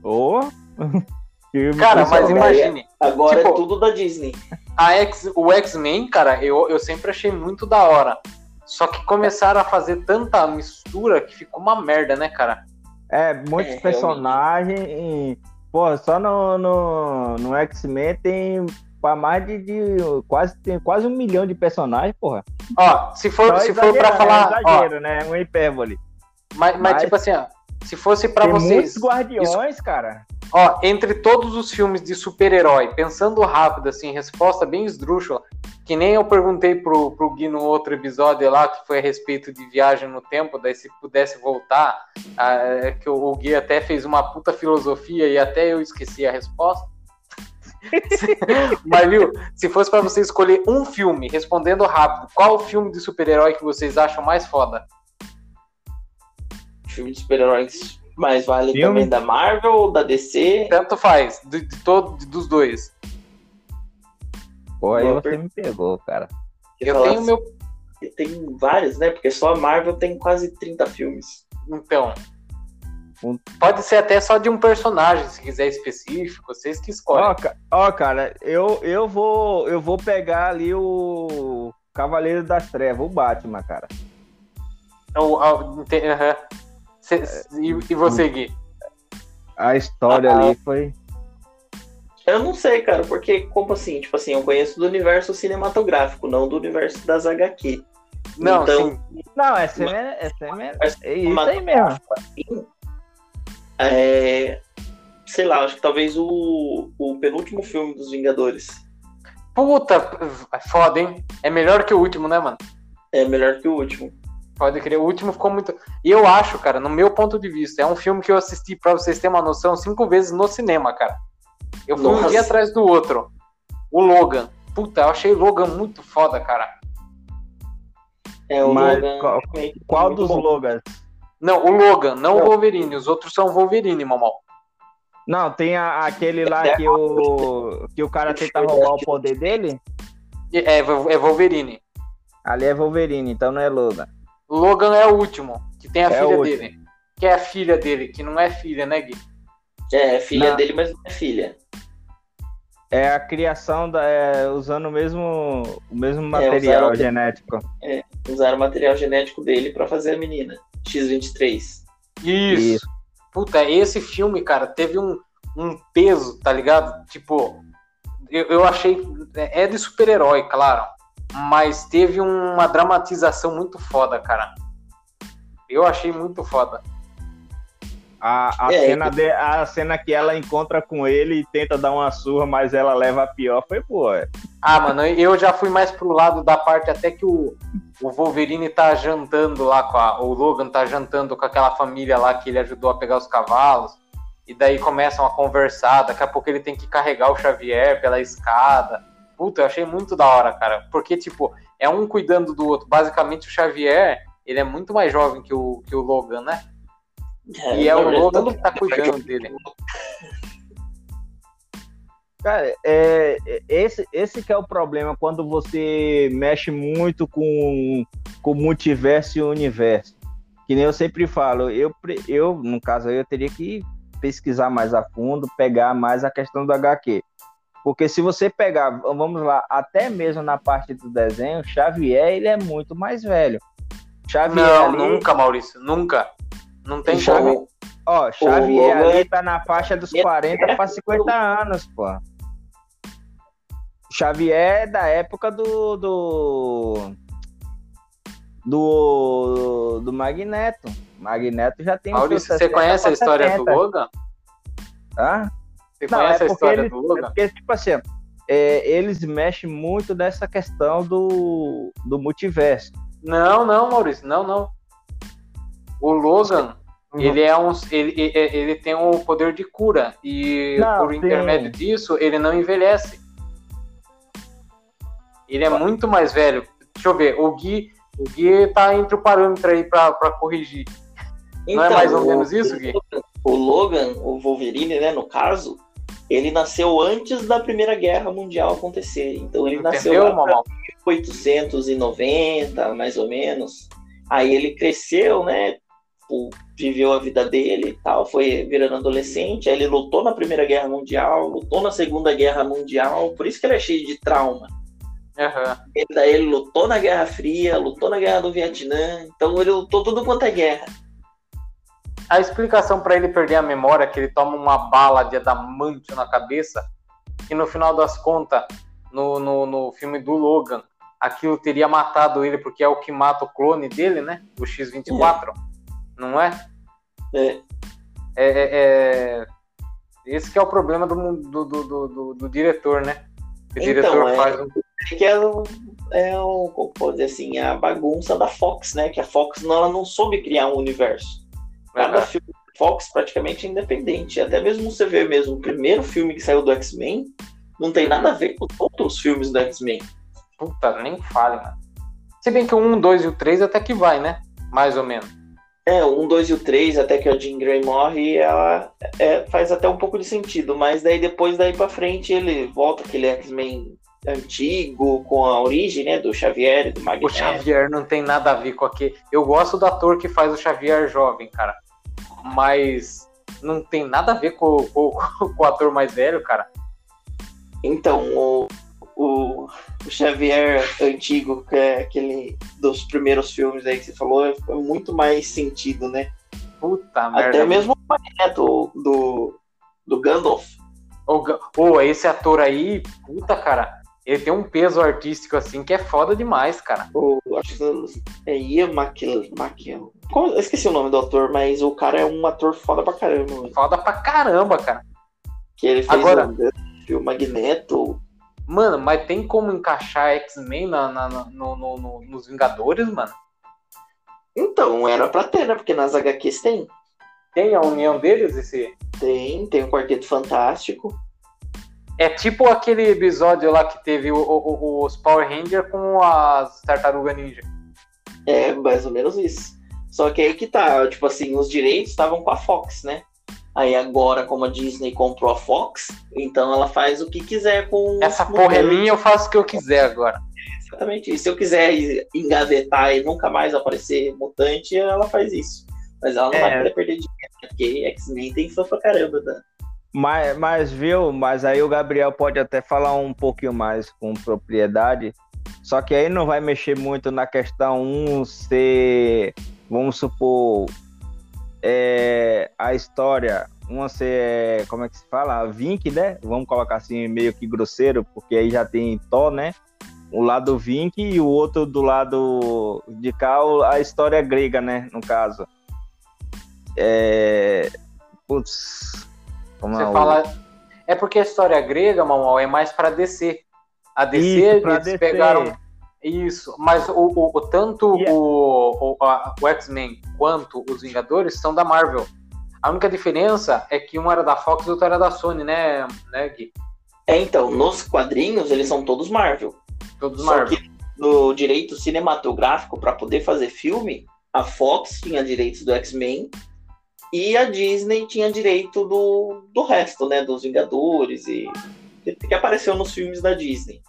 S2: Ô! Oh.
S1: cara, mas imagine.
S3: Agora é tipo, é tudo da Disney.
S1: A X, o X-Men, cara, eu, eu sempre achei muito da hora. Só que começaram a fazer tanta mistura que ficou uma merda, né, cara?
S2: É, muitos é, personagens. Pô, só no, no, no X-Men tem para mais de, de, quase tem quase um milhão de personagens, porra.
S1: Ó, se for se for para falar,
S2: é um exagero, ó, né? Um hipérbole.
S1: Mas, mas, mas, tipo assim, ó, se fosse para vocês,
S2: muitos guardiões, isso, cara.
S1: Ó, entre todos os filmes de super-herói, pensando rápido assim, resposta bem esdrúxula, que nem eu perguntei pro, pro Gui no outro episódio lá, que foi a respeito de viagem no tempo, daí se pudesse voltar, ah, que o, o Gui até fez uma puta filosofia e até eu esqueci a resposta. Mas viu, se fosse para você escolher um filme, respondendo rápido, qual o filme de super-herói que vocês acham mais foda?
S3: Filme de super-heróis mais vale filme? também da Marvel ou da DC?
S1: Tanto faz, de, de todo, de, dos dois.
S2: Pô, aí você me pegou, cara.
S1: Eu tenho assim, meu.
S3: Tem vários, né? Porque só a Marvel tem quase 30 filmes.
S1: Então. Pode ser até só de um personagem, se quiser específico, vocês que escolhem.
S2: Ó, ó, cara, eu, eu, vou, eu vou pegar ali o Cavaleiro das Trevas, o Batman, cara.
S1: O, uh, Cê, e, e você, Gui?
S2: A história ah, ali foi.
S3: Eu não sei, cara, porque, como assim? Tipo assim, eu conheço do universo cinematográfico, não do universo das HQ.
S1: Não, então, sim.
S2: Não, é, semi, é, semi, é isso aí mesmo. Assim,
S3: é, sei lá, acho que talvez o, o penúltimo filme dos Vingadores.
S1: Puta, é foda, hein? É melhor que o último, né, mano?
S3: É melhor que o último.
S1: Pode crer, o último ficou muito. E eu acho, cara, no meu ponto de vista, é um filme que eu assisti, pra vocês terem uma noção, cinco vezes no cinema, cara. Eu fui Nossa. um dia atrás do outro. O Logan. Puta, eu achei Logan muito foda, cara.
S3: É, o Mas, Logan.
S2: Qual, qual dos bom. Logans?
S1: Não, o Logan, não, não, o Wolverine. Os outros são Wolverine, mamão.
S2: Não, tem a, aquele lá que o, que o cara tenta roubar o poder dele?
S1: É, é Wolverine.
S2: Ali é Wolverine, então não é Logan.
S1: Logan é o último, que tem a é filha dele. Que é a filha dele, que não é filha, né, Gui?
S3: É, é filha não. dele, mas não é filha.
S2: É a criação da, é, usando o mesmo, o mesmo é, material é, genético.
S3: É, usaram o material genético dele para fazer a menina. X23.
S1: Isso. Isso. Puta, esse filme, cara, teve um, um peso, tá ligado? Tipo, eu, eu achei. É de super-herói, claro. Mas teve uma dramatização muito foda, cara. Eu achei muito foda.
S2: A, a, é, cena de, a cena que ela encontra com ele e tenta dar uma surra, mas ela leva a pior, foi boa.
S1: Ah, mano, eu já fui mais pro lado da parte até que o, o Wolverine tá jantando lá com a. O Logan tá jantando com aquela família lá que ele ajudou a pegar os cavalos. E daí começam a conversar. Daqui a pouco ele tem que carregar o Xavier pela escada. Puta, eu achei muito da hora, cara. Porque, tipo, é um cuidando do outro. Basicamente, o Xavier, ele é muito mais jovem que o, que o Logan, né? É, e é o Logan que tá cuidando dele.
S2: Cara, é, é, esse, esse que é o problema quando você mexe muito com o multiverso e o universo. Que nem eu sempre falo, eu, eu, no caso, eu teria que pesquisar mais a fundo, pegar mais a questão do HQ. Porque se você pegar, vamos lá, até mesmo na parte do desenho, Xavier, ele é muito mais velho.
S1: Xavier Não, ali... nunca, Maurício, nunca. Não tem
S2: Xavier. Ó, Xavier o... ali tá na faixa dos 40 para 50 anos, pô. Xavier é da época do. do. do, do Magneto. Magneto já tem.
S1: Maurício, você conhece a história 70. do Logan?
S2: Hã?
S1: Você Não, conhece é a história ele, do Logan? É
S2: porque, tipo assim, é, eles mexem muito nessa questão do, do multiverso.
S1: Não, não, Maurício, não, não. O Logan, ele é um. Ele, ele, ele tem um poder de cura. E não, por sim. intermédio disso, ele não envelhece. Ele é muito mais velho. Deixa eu ver, o Gui, o Gui tá entre o parâmetro aí pra, pra corrigir. Então, não é então, mais ou menos isso, Gui?
S3: O Logan, o Wolverine, né, no caso, ele nasceu antes da Primeira Guerra Mundial acontecer. Então ele Entendeu, nasceu em 1890, mais ou menos. Aí ele cresceu, né? Viveu a vida dele e tal, foi virando adolescente. Aí ele lutou na Primeira Guerra Mundial, lutou na Segunda Guerra Mundial, por isso que ele é cheio de trauma. Uhum. E daí ele lutou na Guerra Fria, lutou na Guerra do Vietnã, então ele lutou tudo quanto é guerra
S1: a explicação para ele perder a memória, que ele toma uma bala de adamantio na cabeça, e no final das contas, no, no, no filme do Logan, aquilo teria matado ele, porque é o que mata o clone dele, né? O X-24, é. não é?
S3: É.
S1: É, é, é... Esse que é o problema do, do, do, do, do diretor, né?
S3: O então, diretor é, faz um... que é, o, é o, como pode dizer assim, a bagunça da Fox, né? Que a Fox não, ela não soube criar um universo. Cada uhum. filme Fox praticamente é independente. Até mesmo você vê mesmo o primeiro filme que saiu do X-Men, não tem nada a ver com outros filmes do X-Men.
S1: Puta, nem fale, mano. Se bem que o 1, 2 e o 3 até que vai, né? Mais ou menos.
S3: É, o 1, 2 e o 3, até que a Jean Grey morre, ela é, faz até um pouco de sentido, mas daí depois daí pra frente ele volta aquele X-Men antigo, com a origem, né, do Xavier e do Magneto.
S1: O Xavier não tem nada a ver com aquele... Eu gosto do ator que faz o Xavier jovem, cara mas não tem nada a ver com, com, com o ator mais velho, cara.
S3: Então, o, o, o, Xavier antigo, que é aquele dos primeiros filmes aí que você falou, é muito mais sentido, né?
S1: Puta merda.
S3: Até mesmo o Magneto do, do Gandalf.
S1: Ô, oh, esse ator aí, puta, cara, ele tem um peso artístico assim que é foda demais, cara.
S3: O, acho que é Ian. Eu esqueci o nome do ator, mas o cara é um ator foda pra caramba. Mano.
S1: Foda pra caramba, cara.
S3: Que ele fez Agora, o, o Magneto.
S1: Mano, mas tem como encaixar X-Men na, na, no, no, no, nos Vingadores, mano?
S3: Então, era pra ter, né? Porque nas HQs tem.
S1: Tem a união deles, esse?
S3: Tem, tem o Quarteto Fantástico.
S1: É tipo aquele episódio lá que teve o, o, os Power Rangers com as Tartaruga Ninja.
S3: É, mais ou menos isso. Só que aí que tá, tipo assim, os direitos estavam com a Fox, né? Aí agora, como a Disney comprou a Fox, então ela faz o que quiser com.
S1: Essa porra é minha, eu faço o que eu quiser agora.
S3: Exatamente isso. Se eu quiser engavetar e nunca mais aparecer mutante, ela faz isso. Mas ela não é. vai perder dinheiro, né? porque X-Men tem fã pra caramba, tá?
S2: Mas, mas, viu, mas aí o Gabriel pode até falar um pouquinho mais com propriedade, só que aí não vai mexer muito na questão um ser, vamos supor, é, a história, uma ser, como é que se fala? Vink, né? Vamos colocar assim, meio que grosseiro, porque aí já tem Tó, né? O lado Vink e o outro do lado de cá, a história grega, né? No caso. É... Putz,
S1: Você é fala. É porque a história grega, Mamal, é mais para descer. A DC, Isso, eles descer. pegaram. Isso, mas o, o, o tanto yeah. o, o, o X-Men quanto os Vingadores são da Marvel. A única diferença é que um era da Fox e o outro era da Sony, né, né Gui?
S3: É, então, nos quadrinhos eles são todos Marvel.
S1: Todos Só Marvel.
S3: que no direito cinematográfico, para poder fazer filme, a Fox tinha direitos do X-Men e a Disney tinha direito do, do resto, né? Dos Vingadores e que apareceu nos filmes da Disney.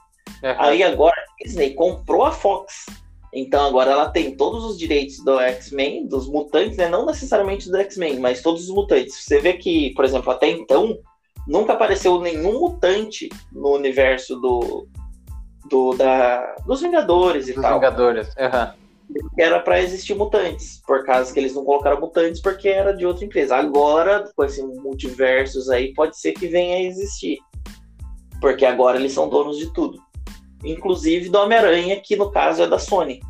S3: É. Aí agora a Disney comprou a Fox. Então agora ela tem todos os direitos do X-Men, dos mutantes, né? Não necessariamente do X-Men, mas todos os mutantes. Você vê que, por exemplo, até então, nunca apareceu nenhum mutante no universo do, do da, dos Vingadores e
S1: dos
S3: tal.
S1: Vingadores, uhum
S3: era para existir mutantes, por causa que eles não colocaram mutantes porque era de outra empresa. Agora, com esse multiversos aí, pode ser que venha a existir. Porque agora eles são donos de tudo. Inclusive do Homem-Aranha, que no caso é da Sony.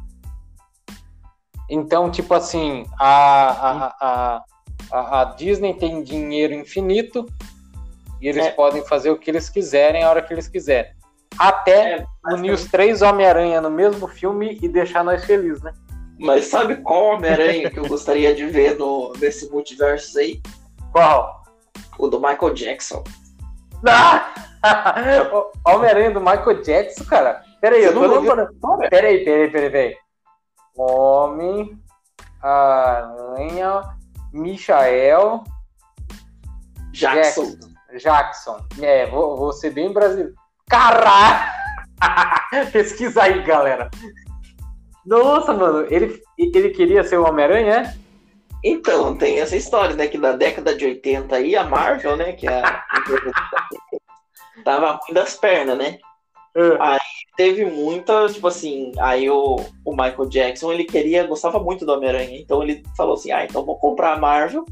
S1: Então, tipo assim, a, a, a, a Disney tem dinheiro infinito e eles é. podem fazer o que eles quiserem a hora que eles quiserem. Até é, unir os três Homem-Aranha no mesmo filme e deixar nós felizes, né?
S3: Mas sabe qual Homem-Aranha que eu gostaria de ver no, nesse multiverso aí?
S1: Qual?
S3: O do Michael Jackson.
S1: Ah! Homem-Aranha do Michael Jackson, cara? Peraí, eu tô lembrando. Peraí, peraí, peraí, peraí. Homem-Aranha, Michael
S3: Jackson.
S1: Jackson. Jackson. É, vou, vou ser bem brasileiro. Caralho! Pesquisa aí, galera. Nossa, mano, ele, ele queria ser o Homem-Aranha, é?
S3: Então, tem essa história, né? Que na década de 80 aí, a Marvel, né? Que é a... tava ruim das pernas, né? É. Aí teve muita, tipo assim, aí o, o Michael Jackson, ele queria, gostava muito do Homem-Aranha, então ele falou assim, ah, então vou comprar a Marvel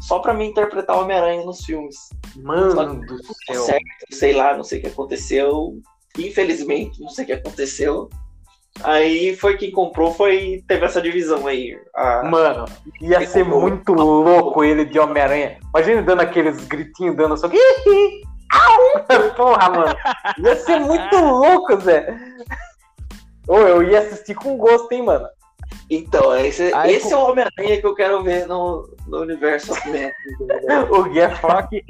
S3: só pra me interpretar o Homem-Aranha nos filmes.
S1: Mano do céu. Certo,
S3: sei lá, não sei o que aconteceu, infelizmente, não sei o que aconteceu. Aí foi quem comprou, foi teve essa divisão aí.
S1: A... Mano, ia ser comprou. muito louco ele de Homem-Aranha. Imagina dando aqueles gritinhos, dando só. Porra, mano. Ia ser muito louco, Zé. Ou eu ia assistir com gosto, hein, mano.
S3: Então, esse, Aí, esse é o Homem-Aranha que eu quero ver no, no universo
S2: O Gui é só que,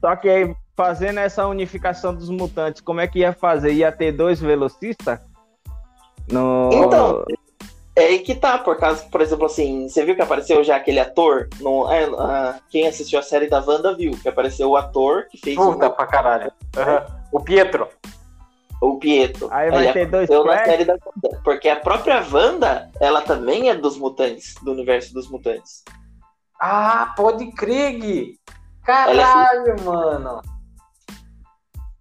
S2: só que aí, fazendo essa unificação dos mutantes, como é que ia fazer? Ia ter dois velocistas?
S3: No... Então, é aí que tá, por causa, por exemplo, assim, você viu que apareceu já aquele ator? No, é, uh, quem assistiu a série da Wanda viu, que apareceu o ator que fez.
S1: Puta o... pra caralho. Uhum. O Pietro.
S3: O Pietro.
S2: Aí vai ter dois na série da
S3: Wanda, Porque a própria Wanda, ela também é dos mutantes, do universo dos mutantes.
S1: Ah, pode crer, Gui. Caralho, é mano.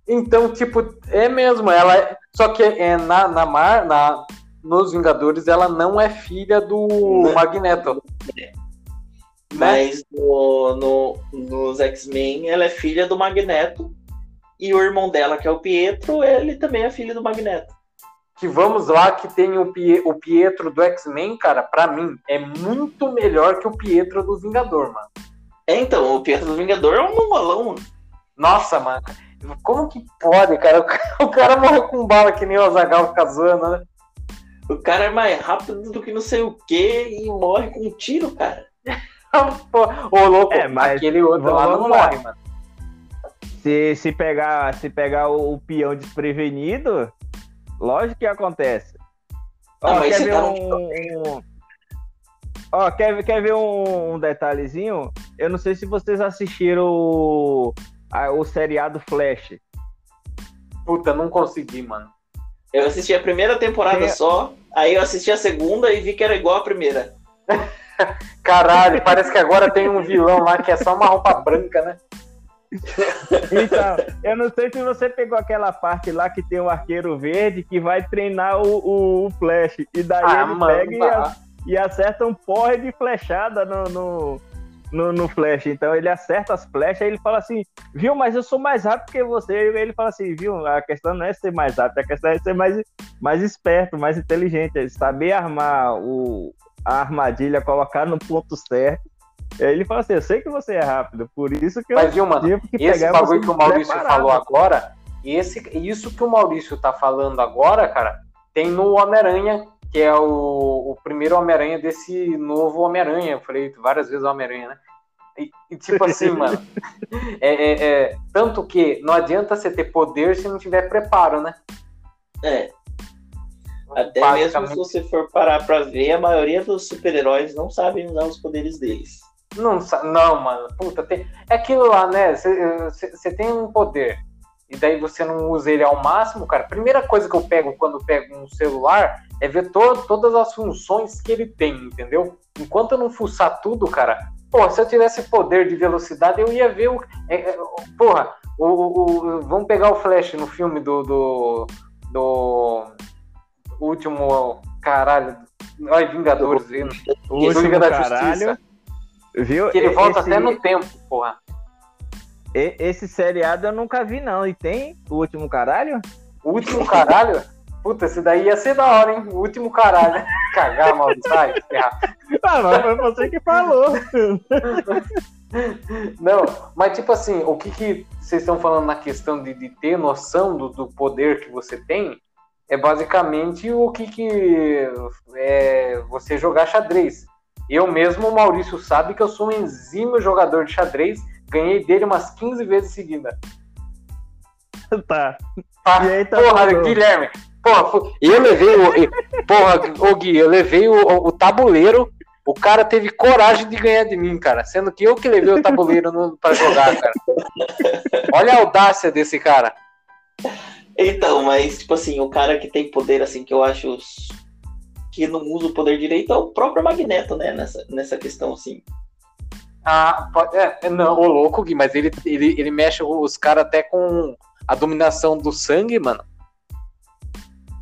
S1: Então, tipo, é mesmo, ela é... Só que é na, na, Mar, na, nos Vingadores ela não é filha do não. Magneto.
S3: É. Mas no, no, nos X-Men ela é filha do Magneto. E o irmão dela, que é o Pietro, ele também é filho do Magneto.
S1: Que vamos lá, que tem o, Pie, o Pietro do X-Men, cara, pra mim, é muito melhor que o Pietro do Vingador, mano.
S3: É, então, o Pietro do Vingador é um mongolão.
S1: Nossa, mano. Como que pode, cara? O cara morreu com bala que nem o Azagal fica zoando, né?
S3: O cara é mais rápido do que não sei o que e morre com um tiro, cara.
S1: Ô, louco, é, mas aquele outro lá não morre, mano.
S2: Se, se, pegar, se pegar o, o peão desprevenido, lógico que acontece. Ó, ah, quer ver tá um, um... Ó, quer, quer ver um, um, detalhezinho? Eu não sei se vocês assistiram o, a, o seriado Flash.
S1: Puta, não consegui, mano.
S3: Eu assisti a primeira temporada Tem... só, aí eu assisti a segunda e vi que era igual a primeira.
S1: Caralho, parece que agora tem um vilão lá que é só uma roupa branca, né?
S2: Então, eu não sei se você pegou aquela parte lá que tem o um arqueiro verde que vai treinar o, o, o Flash. E daí ah, ele mano, pega tá. e, e, acerta um porre de flechada no, no, no, no, Flash. Então ele acerta as flechas e ele fala assim, viu, mas eu sou mais rápido que você. E ele fala assim, viu, a questão não é ser mais rápido, a questão é ser mais, mais esperto, mais inteligente, é saber armar o, a armadilha, colocar no ponto certo ele fala assim: Eu sei que você é rápido, por isso que
S1: Mas, eu viu, mano, que esse bagulho que o Maurício preparado. falou agora, esse, isso que o Maurício tá falando agora, cara, tem no Homem-Aranha, que é o, o primeiro Homem-Aranha desse novo Homem-Aranha. Eu falei várias vezes Homem-Aranha, né? E, e, tipo assim, mano, é, é, é, tanto que não adianta você ter poder se não tiver preparo, né?
S3: É. Até mesmo se você for parar pra ver, a maioria dos super-heróis não sabem usar os poderes deles.
S1: Não, não, mano. Puta, tem... é aquilo lá, né? Você tem um poder e daí você não usa ele ao máximo, cara. Primeira coisa que eu pego quando pego um celular é ver to todas as funções que ele tem, entendeu? Enquanto eu não fuçar tudo, cara. Porra, se eu tivesse poder de velocidade, eu ia ver o. É, é, porra, o, o, o, vamos pegar o Flash no filme do. do, do último. Caralho. Ai, Vingadores, vindo.
S2: O último da caralho. Justiça. Viu?
S1: Que ele volta esse... até no tempo, porra.
S2: Esse seriado eu nunca vi, não. E tem o último caralho?
S1: O último caralho? Puta, esse daí ia ser da hora, hein? O último caralho. Cagar, mal sai,
S2: Ah, mas foi você que falou.
S1: Não, mas tipo assim, o que, que vocês estão falando na questão de, de ter noção do, do poder que você tem é basicamente o que, que é você jogar xadrez. Eu mesmo, o Maurício sabe que eu sou um enzima jogador de xadrez, ganhei dele umas 15 vezes seguida.
S2: Tá.
S1: Ah, aí, tá porra, Guilherme, porra, eu levei o. Porra, o Gui, eu levei o, o tabuleiro o cara teve coragem de ganhar de mim, cara. Sendo que eu que levei o tabuleiro no, pra jogar, cara. Olha a audácia desse cara.
S3: Então, mas, tipo assim, o cara que tem poder, assim, que eu acho que não usa o poder direito é o próprio Magneto, né? Nessa, nessa questão, assim.
S1: Ah, pode, é, é não, o louco, Gui, mas ele, ele, ele mexe os caras até com a dominação do sangue, mano.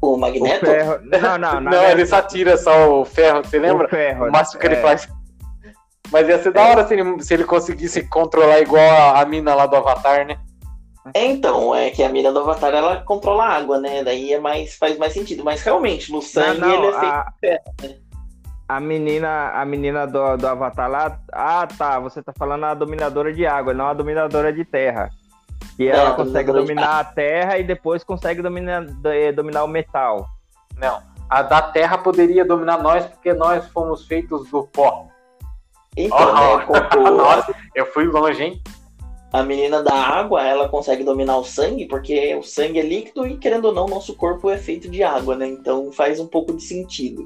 S3: O Magneto? O
S2: ferro... Não, não,
S1: não. ele só tira só o ferro, você lembra? O ferro. O máximo que é. ele faz. Mas ia ser da hora se ele, se ele conseguisse controlar igual a, a mina lá do Avatar, né?
S3: É, então, é que a mina do Avatar ela controla a água, né? Daí é mais, faz mais sentido. Mas realmente, no sangue não, não, ele é feito a... né?
S2: A menina, a menina do, do Avatar lá. Ah, tá. Você tá falando a dominadora de água, não a dominadora de terra. Que ela consegue dominar a terra e depois consegue dominar, eh, dominar o metal.
S1: Não. A da terra poderia dominar nós porque nós fomos feitos do pó.
S3: Então, oh, né,
S1: Nossa, eu fui longe, hein?
S3: A menina da água, ela consegue dominar o sangue, porque o sangue é líquido e, querendo ou não, nosso corpo é feito de água, né? Então faz um pouco de sentido.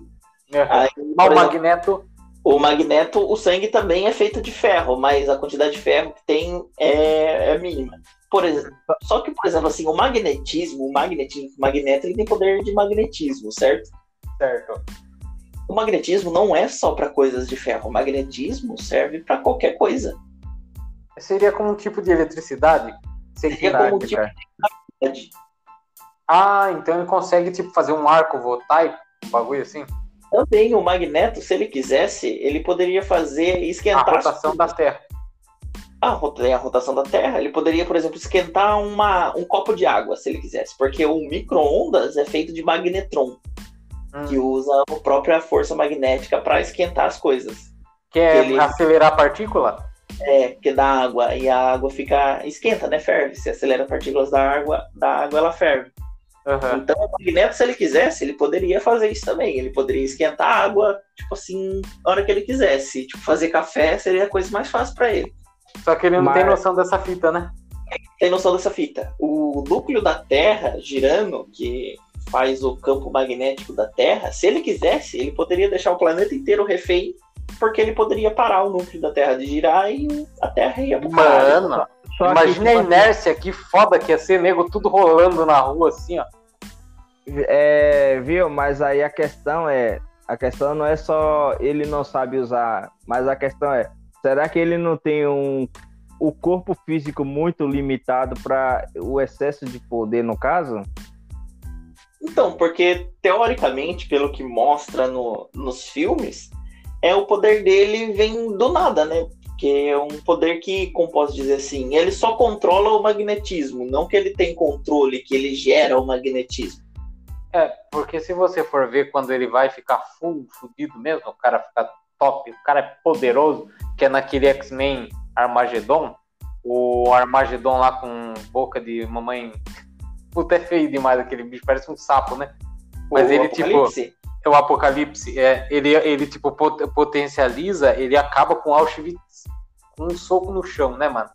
S1: Uhum. Aí, o exemplo, magneto.
S3: O magneto, o sangue também é feito de ferro, mas a quantidade de ferro que tem é, é mínima. Por exemplo, só que, por exemplo, assim, o magnetismo, o magnetismo, o magneto ele tem poder de magnetismo, certo?
S1: Certo.
S3: O magnetismo não é só para coisas de ferro, o magnetismo serve para qualquer coisa.
S1: Seria como um tipo de eletricidade?
S3: Seria como um tipo de eletricidade.
S1: Ah, então ele consegue tipo fazer um arco voltaico, um bagulho assim?
S3: Também o magneto, se ele quisesse, ele poderia fazer esquentar
S1: a rotação da Terra
S3: a, a rotação da Terra, ele poderia, por exemplo, esquentar uma, um copo de água, se ele quisesse, porque o micro-ondas é feito de magnetron, hum. que usa a própria força magnética para esquentar as coisas.
S1: Quer ele... acelerar a partícula?
S3: É, que dá água e a água fica esquenta, né? Ferve. Se acelera as partículas da água, da água ela ferve. Uhum. Então o magneto, se ele quisesse, ele poderia fazer isso também. Ele poderia esquentar a água, tipo assim, na hora que ele quisesse. Tipo, fazer café seria a coisa mais fácil para ele.
S1: Só que ele não Mas... tem noção dessa fita, né?
S3: Tem noção dessa fita. O núcleo da Terra girando, que faz o campo magnético da Terra, se ele quisesse, ele poderia deixar o planeta inteiro refém, porque ele poderia parar o núcleo da Terra de girar e a Terra ia pro
S1: Mano, Só imagina a inércia, que foda que ia ser nego tudo rolando na rua assim, ó.
S2: É, viu? Mas aí a questão é, a questão não é só ele não sabe usar, mas a questão é, Será que ele não tem um o corpo físico muito limitado para o excesso de poder no caso?
S3: Então, porque teoricamente, pelo que mostra no, nos filmes, é o poder dele vem do nada, né? Que é um poder que, como posso dizer assim, ele só controla o magnetismo, não que ele tem controle, que ele gera o magnetismo.
S1: É, porque se você for ver quando ele vai ficar full, fudido mesmo, o cara fica top, o cara é poderoso, que é naquele X-Men Armageddon, o Armageddon lá com boca de mamãe. Puta, é feio demais aquele bicho, parece um sapo, né? Mas o ele, tipo, Apocalipse. tipo. É o Apocalipse. É, ele, ele, tipo, potencializa, ele acaba com Auschwitz com um soco no chão, né, mano?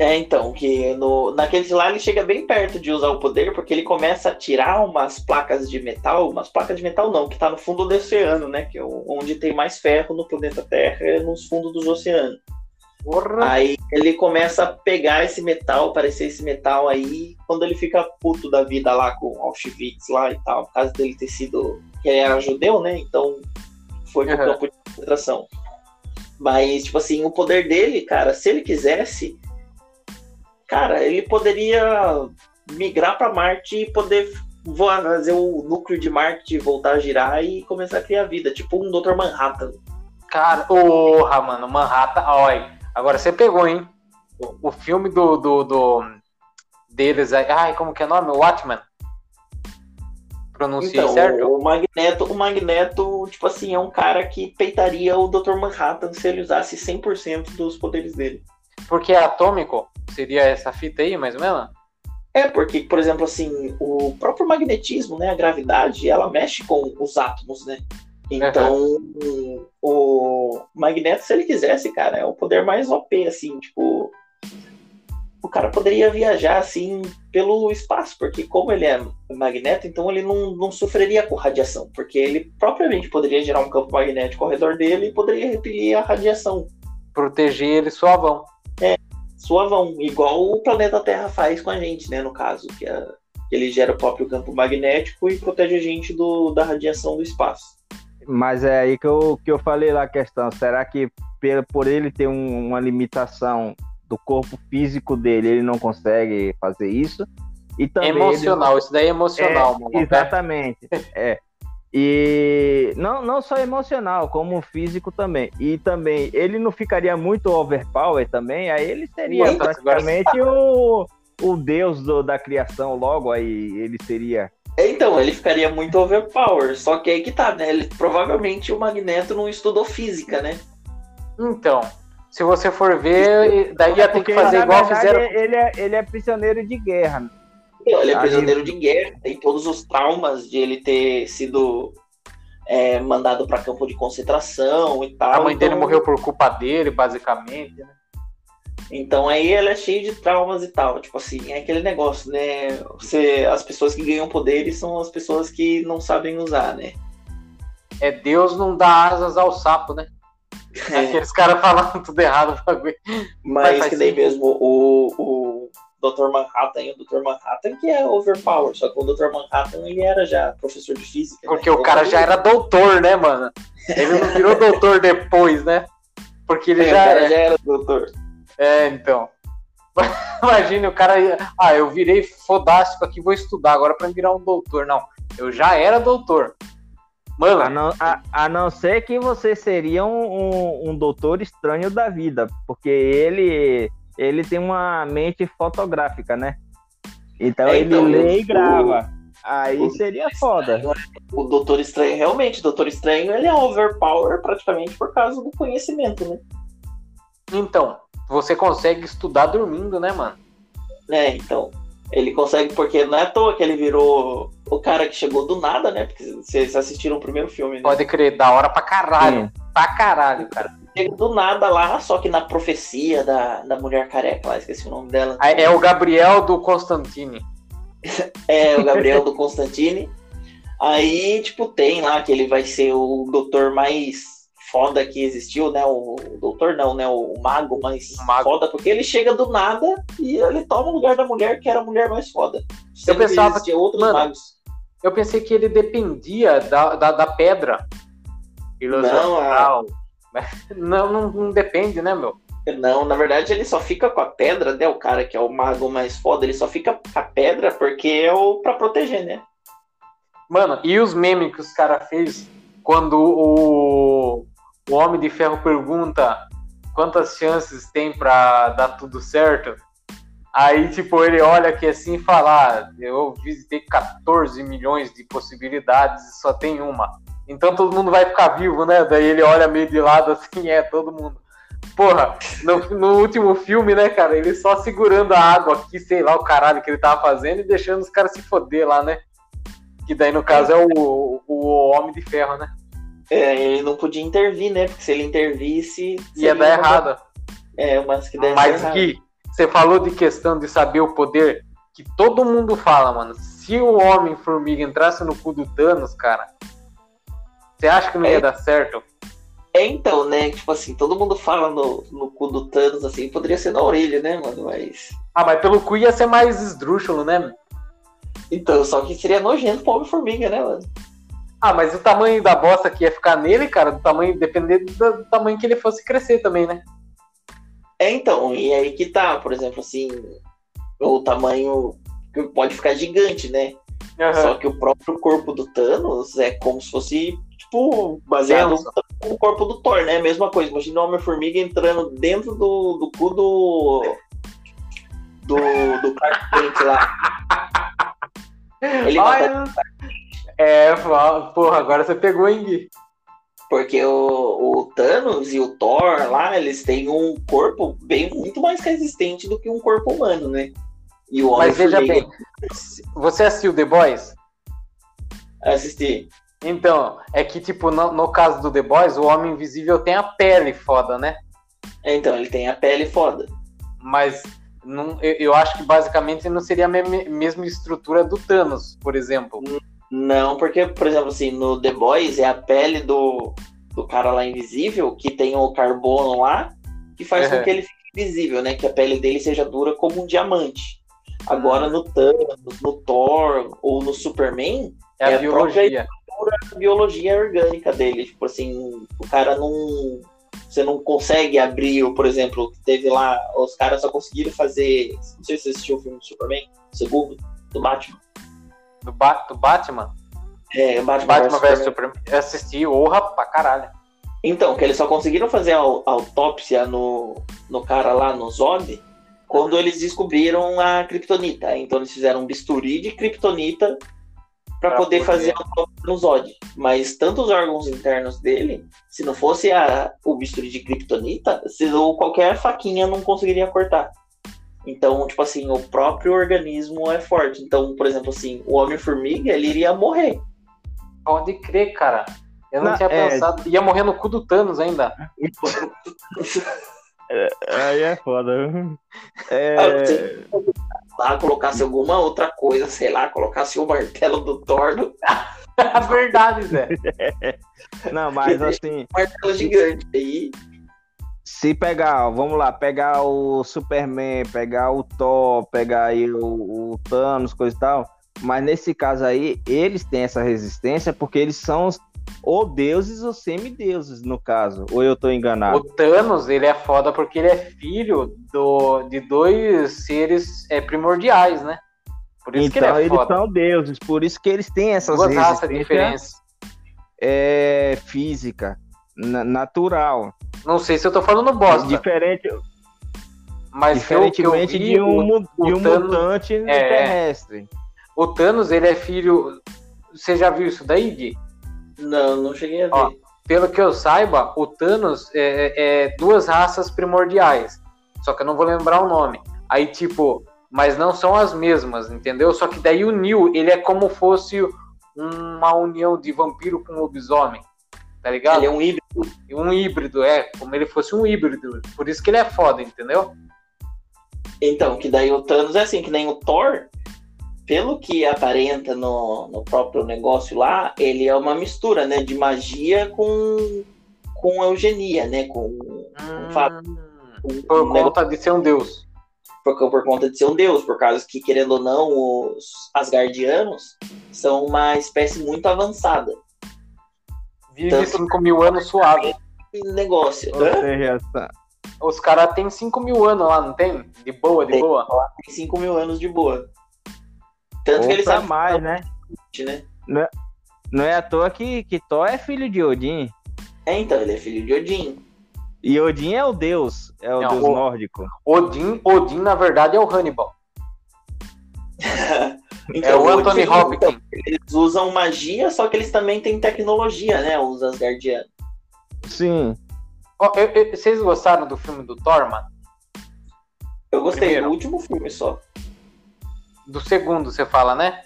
S3: É, então, que no, naqueles lá ele chega bem perto de usar o poder, porque ele começa a tirar umas placas de metal, umas placas de metal não, que tá no fundo do oceano, né? Que é onde tem mais ferro no planeta Terra, é nos fundos dos oceanos. Porra. Aí ele começa a pegar esse metal, aparecer esse metal aí, quando ele fica puto da vida lá com Auschwitz lá e tal, por causa dele ter sido. que ele era judeu, né? Então foi pro uhum. campo de concentração. Mas, tipo assim, o poder dele, cara, se ele quisesse, cara, ele poderia migrar para Marte e poder voar, fazer o núcleo de Marte voltar a girar e começar a criar vida, tipo um Dr. Manhattan.
S1: Cara, porra, mano, Manhattan, olha, agora você pegou, hein? O, o filme do, do, do, deles aí, ai, como que é o nome? Watchmen. Pronunciei então, certo?
S3: O Magneto, o Magneto, tipo assim, é um cara que peitaria o Dr. Manhattan se ele usasse 100% dos poderes dele.
S1: Porque é atômico? Seria essa fita aí, mais ou menos?
S3: É, porque, por exemplo, assim, o próprio magnetismo, né, a gravidade, ela mexe com os átomos, né? Então, uhum. o Magneto, se ele quisesse, cara, é o poder mais OP, assim, tipo, o cara poderia viajar assim pelo espaço, porque como ele é magneto, então ele não, não sofreria com radiação, porque ele propriamente poderia gerar um campo magnético ao redor dele e poderia repelir a radiação.
S1: Proteger ele suavão.
S3: É, suavão, igual o planeta Terra faz com a gente, né, no caso, que, é, que ele gera o próprio campo magnético e protege a gente do, da radiação do espaço.
S2: Mas é aí que eu, que eu falei lá a questão, será que por ele ter um, uma limitação do corpo físico dele, ele não consegue fazer isso.
S1: E também emocional, ele... isso daí é emocional,
S2: é, mano, Exatamente. é. E não, não só emocional, como físico também. E também, ele não ficaria muito overpower também, aí ele seria muito, praticamente o, o deus do, da criação, logo aí ele seria.
S3: Então, ele ficaria muito overpower, só que aí que tá, né? Ele, provavelmente o Magneto não estudou física, né?
S1: Então, se você for ver, daí ia ter que fazer igual
S2: verdade,
S1: fizeram.
S2: Ele é, ele é prisioneiro de guerra.
S3: Ele é prisioneiro de guerra, tem todos os traumas de ele ter sido é, mandado para campo de concentração e tal.
S1: A mãe então... dele morreu por culpa dele, basicamente, né?
S3: Então aí ele é cheio de traumas e tal. Tipo assim, é aquele negócio, né? Você, as pessoas que ganham poderes são as pessoas que não sabem usar, né?
S1: É Deus não dá asas ao sapo, né? É. Aqueles caras falando tudo errado.
S3: Mas, Mas que nem mesmo o, o Dr. Manhattan e o Dr. Manhattan que é overpower, só que o Dr. Manhattan ele era já professor de física.
S1: Né? Porque né? o cara já era doutor, né, mano? Ele não virou doutor depois, né? Porque ele é, já,
S3: era... já era doutor.
S1: É, então. Imagina o cara. Ah, eu virei fodástico aqui, vou estudar agora para virar um doutor. Não, eu já era doutor.
S2: Mano. A não, a, a não ser que você seria um, um, um, doutor estranho da vida, porque ele, ele tem uma mente fotográfica, né? Então, é, então ele lê e grava. Aí o, seria foda.
S3: O Doutor Estranho, realmente, o Doutor Estranho, ele é overpower praticamente por causa do conhecimento, né?
S1: Então, você consegue estudar dormindo, né, mano?
S3: É, então. Ele consegue, porque não é à toa que ele virou o cara que chegou do nada, né? Porque vocês assistiram o primeiro filme, né?
S1: Pode crer, da hora pra caralho. Sim. Pra caralho, cara.
S3: Chega do nada lá, só que na profecia da, da mulher careca lá, esqueci o nome dela.
S1: É o Gabriel do Constantine.
S3: é, o Gabriel do Constantine. Aí, tipo, tem lá que ele vai ser o doutor mais foda que existiu, né? O, o doutor não, né? O, o mago mais o mago. foda, porque ele chega do nada e ele toma o lugar da mulher que era a mulher mais foda.
S1: Eu pensava que outros mano, magos. Eu pensei que ele dependia da, da, da pedra.
S3: Não, a...
S1: não, não, não depende, né, meu?
S3: Não, na verdade ele só fica com a pedra, né? O cara que é o mago mais foda, ele só fica com a pedra porque é o pra proteger, né?
S1: Mano, e os memes que os caras fez quando o, o Homem de Ferro pergunta quantas chances tem para dar tudo certo. Aí, tipo, ele olha aqui assim e fala: ah, Eu visitei 14 milhões de possibilidades e só tem uma. Então todo mundo vai ficar vivo, né? Daí ele olha meio de lado assim: É, todo mundo. Porra, no, no último filme, né, cara? Ele só segurando a água aqui, sei lá o caralho que ele tava fazendo e deixando os caras se foder lá, né? Que daí, no caso, é o, o Homem de Ferro, né?
S3: É, ele não podia intervir, né? Porque se ele intervisse.
S1: Ia dar errado.
S3: É, mas que
S1: Mas que você falou de questão de saber o poder, que todo mundo fala, mano. Se o Homem-Formiga entrasse no cu do Thanos, cara, você acha que não é. ia dar certo?
S3: É, então, né? Tipo assim, todo mundo fala no, no cu do Thanos, assim, poderia ser na orelha, né, mano? Mas.
S1: Ah, mas pelo cu ia ser mais esdrúxulo, né?
S3: Então, só que seria nojento pro Homem-Formiga, né, mano?
S1: Ah, mas o tamanho da bosta que ia ficar nele, cara, do tamanho, dependendo do tamanho que ele fosse crescer também, né?
S3: É, então, e aí que tá, por exemplo, assim, o tamanho pode ficar gigante, né? Uhum. Só que o próprio corpo do Thanos é como se fosse, tipo, baseado no corpo do Thor, né? Mesma coisa. Imagina o Homem-Formiga entrando dentro do, do cu do. do, do Clark Kent lá.
S1: Ele Olha, É, porra, agora você pegou, hein, Gui?
S3: Porque o, o, Thanos e o Thor lá, eles têm um corpo bem muito mais resistente do que um corpo humano, né?
S1: E o Homem Mas veja bem, você assistiu The Boys?
S3: Assisti.
S1: Então, é que, tipo, no, no, caso do The Boys, o Homem Invisível tem a pele foda, né?
S3: É, então, ele tem a pele foda.
S1: Mas não, eu, eu, acho que basicamente não seria a mesma estrutura do Thanos, por exemplo.
S3: Não, porque, por exemplo, assim, no The Boys é a pele do, do cara lá invisível, que tem o carbono lá, que faz uhum. com que ele fique invisível, né? Que a pele dele seja dura como um diamante. Agora uhum. no Thanos, no Thor ou no Superman,
S1: é, a, é a biologia.
S3: A biologia orgânica dele. Tipo assim, o cara não. Você não consegue abrir, por exemplo, teve lá, os caras só conseguiram fazer. Não sei se você assistiu o filme do Superman, o segundo, do Batman.
S1: Do, ba do Batman?
S3: É, Batman,
S1: Batman vs Superman. Eu assisti, honra pra caralho.
S3: Então, que eles só conseguiram fazer a, autópsia no, no cara lá no Zod quando eles descobriram a Kryptonita. Então eles fizeram um bisturi de Kryptonita para poder, poder, fazer a autópsia no Zod. Mas tanto os órgãos internos dele, se não fosse a, o bisturi de Kryptonita, se, qualquer faquinha não conseguiria cortar. Então, tipo assim, o próprio organismo é forte. Então, por exemplo, assim, o Homem-Formiga, ele iria morrer.
S1: Pode crer, cara. Eu não, não tinha é... pensado. Ia morrer no cu do Thanos ainda.
S2: é, aí é foda. É...
S3: Lá, colocasse alguma outra coisa, sei lá, colocasse o martelo do Thor.
S1: É verdade, Zé.
S2: Não, mas assim.
S3: Martelo gigante aí
S2: se pegar, vamos lá, pegar o Superman, pegar o Thor, pegar aí o, o Thanos, coisa e tal, mas nesse caso aí, eles têm essa resistência porque eles são ou deuses ou semideuses, no caso, ou eu tô enganado?
S1: O Thanos, ele é foda porque ele é filho do, de dois seres é, primordiais, né?
S2: Por isso então, que ele é então, eles são deuses, por isso que eles têm essas
S1: Duas raças diferentes.
S2: É, física, natural.
S1: Não sei se eu tô falando bosta.
S2: Diferente.
S1: Mas
S2: Diferentemente vi, de um, o, de um Thanos, mutante é, terrestre.
S1: O Thanos, ele é filho. Você já viu isso daí, Gui?
S3: Não, não cheguei a ver. Ó,
S1: pelo que eu saiba, o Thanos é, é, é duas raças primordiais. Só que eu não vou lembrar o nome. Aí, tipo, mas não são as mesmas, entendeu? Só que daí o Neil, ele é como fosse uma união de vampiro com lobisomem tá ligado?
S3: Ele é um híbrido.
S1: Um híbrido, é, como ele fosse um híbrido. Por isso que ele é foda, entendeu?
S3: Então, que daí o Thanos é assim, que nem o Thor, pelo que aparenta no, no próprio negócio lá, ele é uma mistura, né, de magia com, com eugenia, né, com, hum,
S1: com por conta de ser um deus.
S3: Por, por conta de ser um deus, por causa que, querendo ou não, os Asgardianos são uma espécie muito avançada.
S1: Vive Tanto 5 mil anos suave.
S3: Negócio.
S2: Seja,
S1: Os caras têm 5 mil anos lá, não tem? De boa, de tem, boa?
S3: Tem 5 mil anos de boa.
S2: Tanto que eles sabem mais, né? né? Não, é, não é à toa que, que Thor é filho de Odin.
S3: É, então, ele é filho de Odin.
S2: E Odin é o deus, é o não, deus o, nórdico.
S1: Odin, Odin, na verdade, é o Hannibal. Então, é o Anthony Hopkins.
S3: Eles usam magia, só que eles também têm tecnologia, né? Os Asgardianos.
S2: Sim.
S1: Oh, eu, eu, vocês gostaram do filme do Thor, mano?
S3: Eu gostei Primeiro. do último filme só.
S1: Do segundo, você fala, né?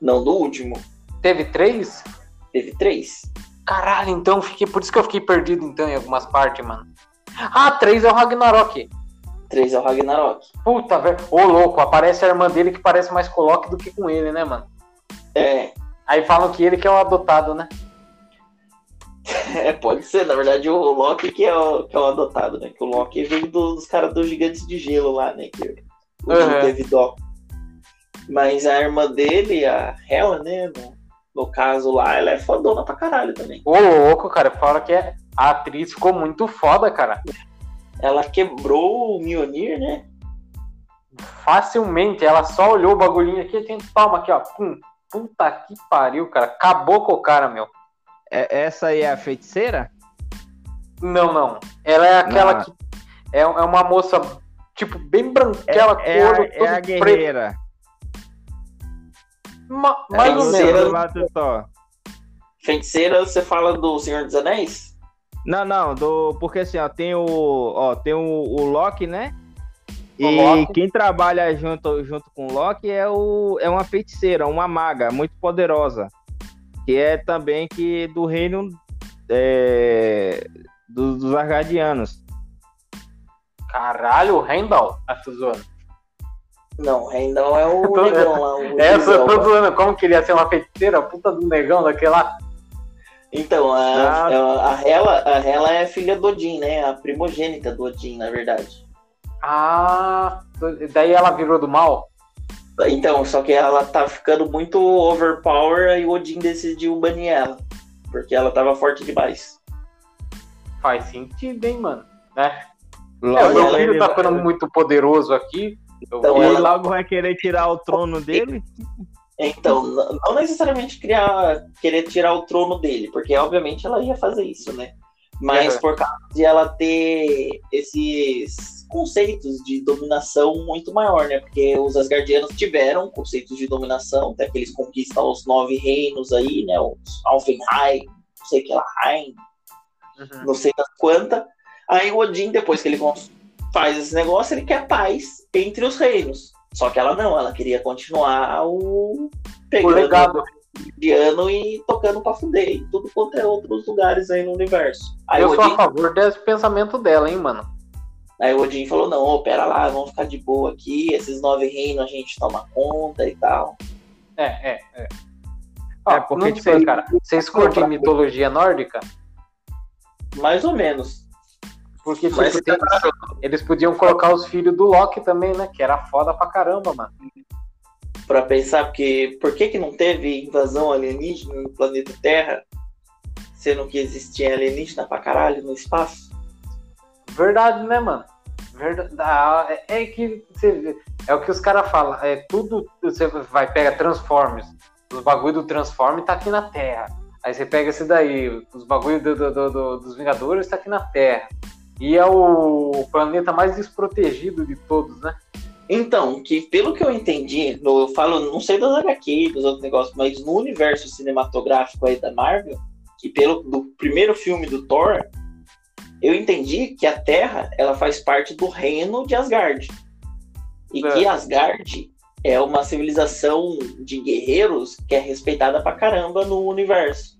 S3: Não, do último.
S1: Teve três?
S3: Teve três.
S1: Caralho, então fiquei, por isso que eu fiquei perdido então em algumas partes, mano. Ah, três é o Ragnarok.
S3: 3 é o Ragnarok.
S1: Puta, velho. Ô, louco, aparece a irmã dele que parece mais com o Loki do que com ele, né, mano?
S3: É.
S1: Aí falam que ele que é o adotado, né?
S3: É, pode ser. Na verdade, o Loki que é o, que é o adotado, né? Que o Loki veio dos caras dos gigantes de gelo lá, né? Que o uhum. teve dó. Mas a irmã dele, a Hela, né? No, no caso lá, ela é fodona pra caralho também.
S1: Ô, louco, cara. Fala que é... a atriz ficou muito foda, cara
S3: ela quebrou o Mionir, né?
S1: Facilmente, ela só olhou o bagulhinho aqui, tem palma aqui, ó. Pum. Puta que pariu, cara. Acabou com o cara, meu.
S2: É, essa aí é a feiticeira?
S1: Não, não. Ela é aquela não. que. É, é uma moça, tipo, bem branquela,
S2: é, é, a, é a guerreira.
S3: Ma mais ou menos. Feiticeira, você fala do Senhor dos Anéis?
S2: Não, não, do, porque assim, ó, tem o, ó, tem o, o Loki, né? O e Loki. quem trabalha junto, junto com o Loki é, o, é uma feiticeira, uma maga muito poderosa, que é também que do reino é, dos, dos Argadianos.
S1: Caralho, o Rendal, a zoando.
S3: Não, o Rendal é o negão lá. O
S1: Essa eu tô zoando, como queria ser uma feiticeira, puta do negão daquele lá.
S3: Então, a, ah. a, a, Hela, a Hela é filha do Odin, né? A primogênita do Odin, na verdade.
S1: Ah, daí ela virou do mal?
S3: Então, só que ela tá ficando muito overpower e o Odin decidiu banir ela. Porque ela tava forte demais.
S1: Faz sentido, hein, mano? Né? Logo, é, o meu filho tá ficando muito poderoso aqui.
S2: Então, ele logo vai querer tirar o trono dele?
S3: Então, não necessariamente criar, querer tirar o trono dele, porque obviamente ela ia fazer isso, né? Mas uhum. por causa de ela ter esses conceitos de dominação muito maior, né? Porque os Asgardianos tiveram conceitos de dominação, até que eles conquistam os nove reinos aí, né? Os Alfenheim, não sei que lá, Heim, uhum. não sei das quantas. Aí o Odin, depois que ele faz esse negócio, ele quer paz entre os reinos. Só que ela não, ela queria continuar o
S1: pegando o legado
S3: ano e tocando pra fuder em tudo quanto é outros lugares aí no universo. Aí
S1: eu Odin... sou a favor desse pensamento dela, hein, mano.
S3: Aí o Odin falou, não, oh, pera lá, vamos ficar de boa aqui, esses nove reinos a gente toma conta e tal.
S1: É, é, é. Ó, é porque, não tipo, sei, cara. Vocês curtem mitologia nórdica?
S3: Mais ou menos.
S1: Porque tipo, tem, eles podiam colocar os filhos do Loki também, né? Que era foda pra caramba, mano.
S3: Pra pensar, porque por que, que não teve invasão alienígena no planeta Terra? Sendo que existia alienígena pra caralho no espaço?
S1: Verdade, né, mano? Verdade. Ah, é, é que você, é o que os caras falam. É tudo. Você vai pegar Transformers. Os bagulho do Transform tá aqui na Terra. Aí você pega esse daí, os bagulho do, do, do, dos Vingadores tá aqui na Terra. E é o planeta mais desprotegido de todos, né?
S3: Então, que pelo que eu entendi, eu falo, não sei das HQ, dos outros negócios, mas no universo cinematográfico aí da Marvel, que pelo do primeiro filme do Thor, eu entendi que a Terra, ela faz parte do reino de Asgard. E é. que Asgard é uma civilização de guerreiros que é respeitada pra caramba no universo.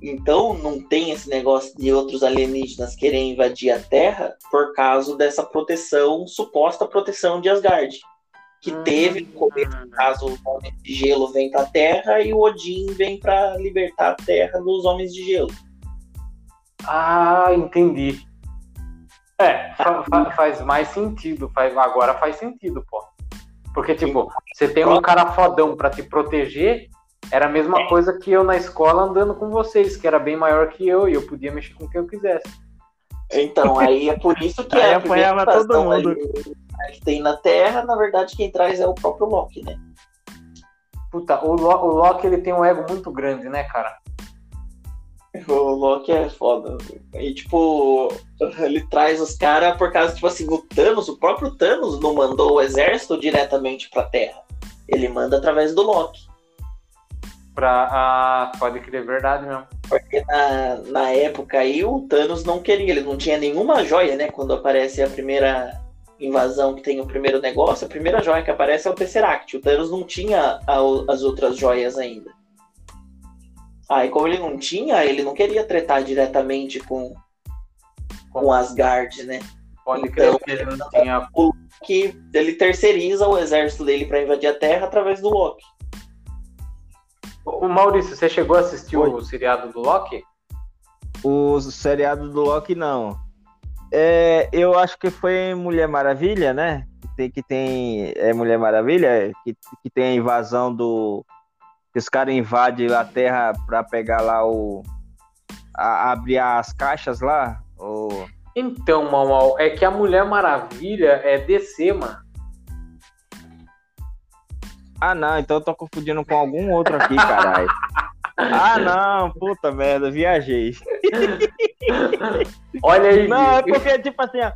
S3: Então não tem esse negócio de outros alienígenas querem invadir a Terra por causa dessa proteção, suposta proteção de Asgard. Que hum. teve no começo, no caso, o Homem de Gelo vem para a Terra e o Odin vem para libertar a Terra dos Homens de Gelo.
S1: Ah, entendi. É, fa fa faz mais sentido. Faz, agora faz sentido, pô. Porque, tipo, você tem um cara fodão para te proteger era a mesma é. coisa que eu na escola andando com vocês, que era bem maior que eu e eu podia mexer com quem eu quisesse.
S3: Então, aí é por isso que
S2: aí a apanhava todo mundo.
S3: que tem na Terra, na verdade, quem traz é o próprio Loki, né?
S1: Puta, o, Lo o Loki ele tem um ego muito grande, né, cara?
S3: O Loki é foda. E, tipo, ele traz os caras por causa, tipo assim, o Thanos, o próprio Thanos não mandou o exército diretamente pra Terra. Ele manda através do Loki.
S1: Pra, ah, pode crer, verdade mesmo.
S3: Porque na, na época aí o Thanos não queria, ele não tinha nenhuma joia, né? Quando aparece a primeira invasão que tem o primeiro negócio, a primeira joia que aparece é o Tesseract. O Thanos não tinha a, as outras joias ainda. Aí como ele não tinha, ele não queria tretar diretamente com, com Asgard, né?
S1: Pode então, crer que ele não tinha.
S3: Que ele terceiriza o exército dele para invadir a Terra através do Loki.
S1: O Maurício, você chegou a assistir Oi. o seriado do Loki?
S2: O seriado do Loki, não. É, eu acho que foi Mulher Maravilha, né? Que tem, que tem é Mulher Maravilha, que, que tem a invasão do. Que os caras invadem a Terra para pegar lá o. A, abrir as caixas lá. O...
S1: Então, Mal, é que a Mulher Maravilha é DC, mano.
S2: Ah, não, então eu tô confundindo com algum outro aqui, caralho. Ah, não, puta merda, viajei.
S1: Olha aí.
S2: Não, é porque, tipo assim, ó,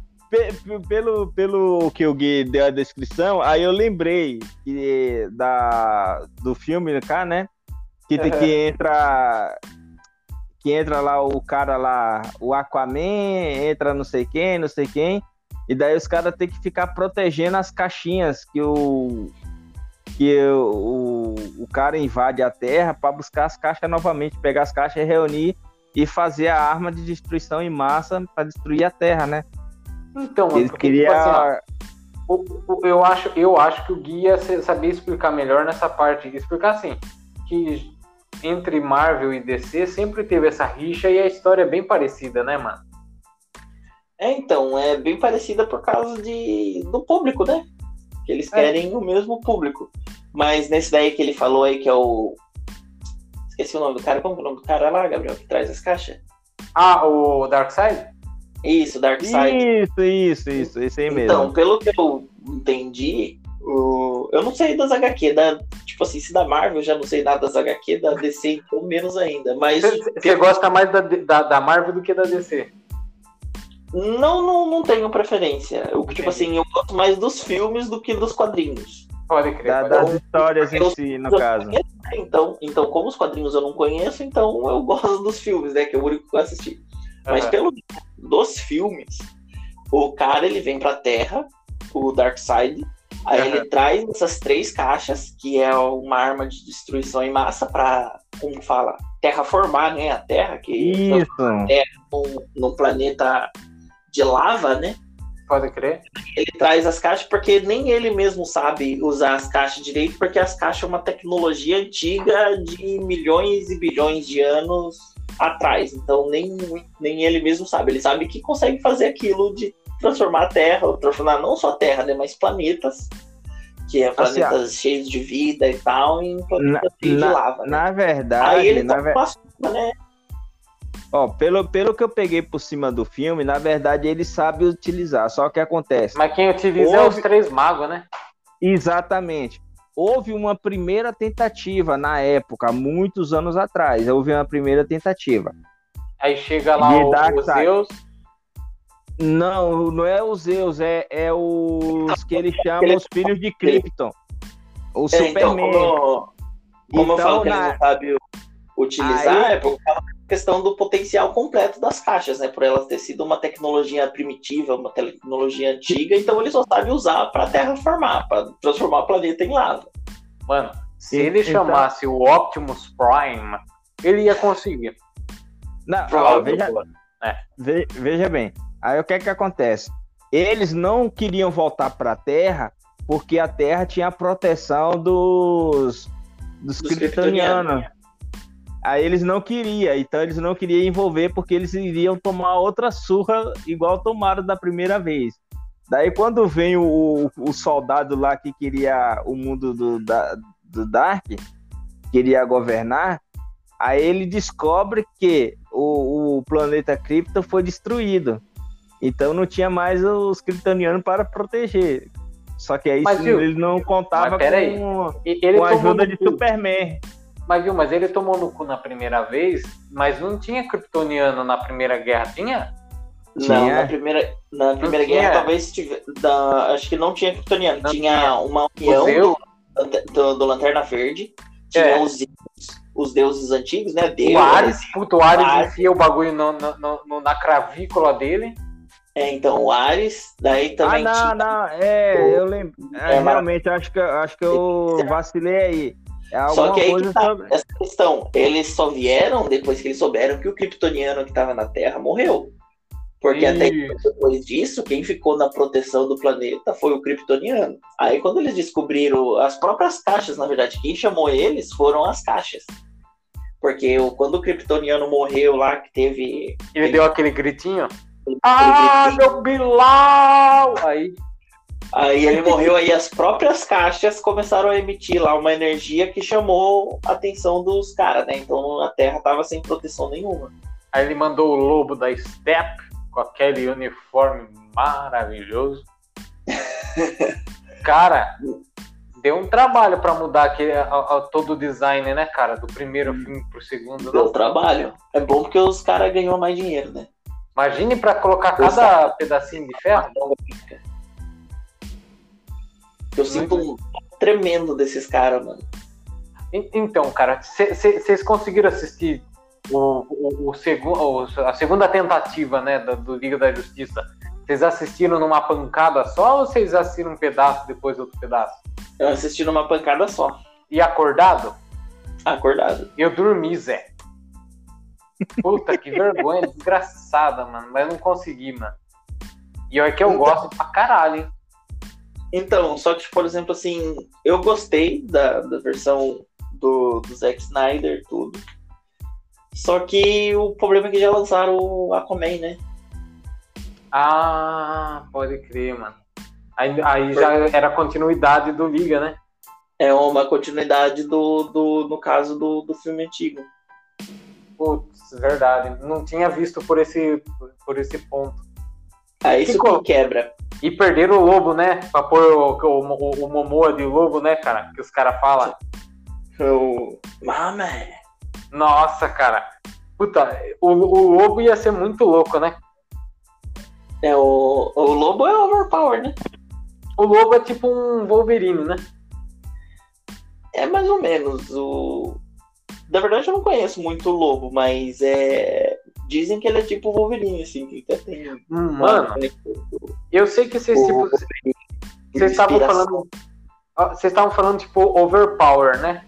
S2: pelo, pelo que o Gui deu a descrição, aí eu lembrei que, da, do filme cá, né? Que, uhum. que entra. Que entra lá o cara lá, o Aquaman, entra não sei quem, não sei quem. E daí os caras têm que ficar protegendo as caixinhas que o. Que o, o cara invade a terra para buscar as caixas novamente, pegar as caixas e reunir e fazer a arma de destruição em massa para destruir a terra, né?
S1: Então, Eles porque, queria... tipo assim, ó, eu, acho, eu acho que o guia sabia explicar melhor nessa parte. Explicar assim, que entre Marvel e DC sempre teve essa rixa e a história é bem parecida, né, mano?
S3: É, então, é bem parecida por causa de, do público, né? Que eles é. querem é. o mesmo público. Mas nesse daí que ele falou aí, que é o. Esqueci o nome do cara. Como é o nome do cara lá, Gabriel, que traz as caixas?
S1: Ah, o Darkseid?
S3: Isso, Darkseid.
S2: Isso, isso, isso, esse aí mesmo.
S3: Então, pelo que eu entendi, o... eu não sei das HQ, da... tipo assim, se da Marvel eu já não sei nada das HQ, da DC então menos ainda, mas...
S1: Você, gosta mais da, da, da, Marvel do que da DC?
S3: Não, não, não tenho preferência. Eu, tipo assim, eu gosto mais dos filmes do que dos quadrinhos.
S1: Pode crer. Da,
S2: das histórias em si, no caso.
S3: Então, então, como os quadrinhos eu não conheço, então eu gosto dos filmes, né? Que é o único que eu assisti. Mas pelo dos filmes, o cara ele vem pra Terra, o Darkseid, aí uhum. ele traz essas três caixas, que é uma arma de destruição em massa para, como fala, terraformar, né, a Terra, que
S2: Isso.
S3: é num planeta de lava, né?
S1: Pode crer.
S3: Ele traz as caixas porque nem ele mesmo sabe usar as caixas direito, porque as caixas é uma tecnologia antiga de milhões e bilhões de anos atrás. Então nem, nem ele mesmo sabe. Ele sabe que consegue fazer aquilo de transformar a Terra, transformar não só a Terra, né, mas planetas, que é assim, planetas assim, cheios de vida e tal, em planetas
S2: na, de lava. Né? Na verdade,
S3: Aí ele
S2: na
S3: tá ver... né?
S2: Ó, pelo, pelo que eu peguei por cima do filme, na verdade ele sabe utilizar, só que acontece.
S1: Mas quem utiliza Houve... é os três magos, né?
S2: Exatamente houve uma primeira tentativa na época, muitos anos atrás. Houve uma primeira tentativa.
S1: Aí chega lá o, o Zeus.
S2: Não, não é os Zeus, é, é os que ele chama os filhos de Krypton. O é, Superman. Então,
S3: como, como então, eu falo que na... ele não sabe utilizar, Aí... é por causa questão do potencial completo das caixas, né? Por elas ter sido uma tecnologia primitiva, uma tecnologia antiga, então ele só sabe usar para terraformar, para transformar o planeta em lava.
S1: Mano, se ele então... chamasse o Optimus Prime, ele ia conseguir.
S2: Não, ó, veja, é. veja bem, aí o que é que acontece? Eles não queriam voltar para a Terra porque a Terra tinha a proteção dos dos, dos. Aí eles não queriam, então eles não queriam envolver porque eles iriam tomar outra surra igual tomaram da primeira vez. Daí quando vem o, o soldado lá que queria o mundo do, da, do Dark, queria governar, aí ele descobre que o, o planeta Krypton foi destruído. Então não tinha mais os kryptonianos para proteger. Só que aí mas, ele não contava com, com a ajuda de Superman.
S1: Mas viu, mas ele tomou no cu na primeira vez, mas não tinha kryptoniano na primeira guerra, tinha?
S3: Não, na primeira, na primeira guerra tinha. talvez tivesse, da, acho que não tinha kryptoniano, não tinha, tinha, uma união do, do, do, Lanterna Verde, tinha é. os, os deuses antigos, né? Deus,
S1: o Ares, puto, o Ares, Ares enfia o bagulho no, no, no, na cravícula dele.
S3: É, então, o Ares, daí também.
S2: Ah, não, tinha... não, é, eu lembro. É, é, realmente, acho que, acho que eu vacilei aí.
S3: É só que aí que tá sobre... essa questão. Eles só vieram depois que eles souberam que o Kryptoniano que estava na Terra morreu. Porque e... até depois disso, quem ficou na proteção do planeta foi o Kryptoniano. Aí quando eles descobriram as próprias caixas, na verdade, quem chamou eles foram as caixas. Porque quando o Kryptoniano morreu lá, que teve.
S1: Ele teve... deu aquele gritinho? Ah, gritinho. meu Bilal! Aí
S3: Aí ele morreu, aí as próprias caixas começaram a emitir lá uma energia que chamou a atenção dos caras, né? Então a Terra tava sem proteção nenhuma.
S1: Aí ele mandou o lobo da Step com aquele uniforme maravilhoso. cara, deu um trabalho para mudar aquele, a, a, todo o design, né, cara? Do primeiro filme pro segundo.
S3: Deu né? trabalho. É bom porque os caras ganham mais dinheiro, né?
S1: Imagine para colocar cada pedacinho de ferro.
S3: Eu sinto um tremendo desses caras, mano.
S1: Então, cara, vocês conseguiram assistir o, o, o segundo, a segunda tentativa né, do, do Liga da Justiça? Vocês assistiram numa pancada só ou vocês assistiram um pedaço depois outro pedaço?
S3: Eu assisti numa pancada só.
S1: E acordado?
S3: Acordado.
S1: Eu dormi, Zé. Puta, que vergonha, desgraçada, mano. Mas não consegui, mano. E olha que eu então, gosto pra caralho, hein?
S3: Então, só que, por exemplo, assim, eu gostei da, da versão do, do Zack Snyder, tudo. Só que o problema é que já lançaram o Aquaman, né?
S1: Ah, pode crer, mano. Aí, aí já era continuidade do Liga, né?
S3: É uma continuidade do, do no caso do, do filme antigo.
S1: Putz, verdade. Não tinha visto por esse, por esse ponto.
S3: Ah, isso Ficou. que quebra.
S1: E perderam o lobo, né? Pra pôr o, o, o, o Momoa de lobo, né, cara? Que os caras falam.
S3: O. Mama!
S1: Nossa, cara. Puta, o, o lobo ia ser muito louco, né?
S3: É, o, o lobo é overpower, né?
S1: O lobo é tipo um Wolverine, né?
S3: É mais ou menos. O... Na verdade, eu não conheço muito o lobo, mas é. Dizem que ele é tipo Wolverine, assim, que até tem.
S1: Hum, mano, eu sei que vocês, tipo. Vocês estavam falando. Vocês estavam falando, tipo, overpower, né?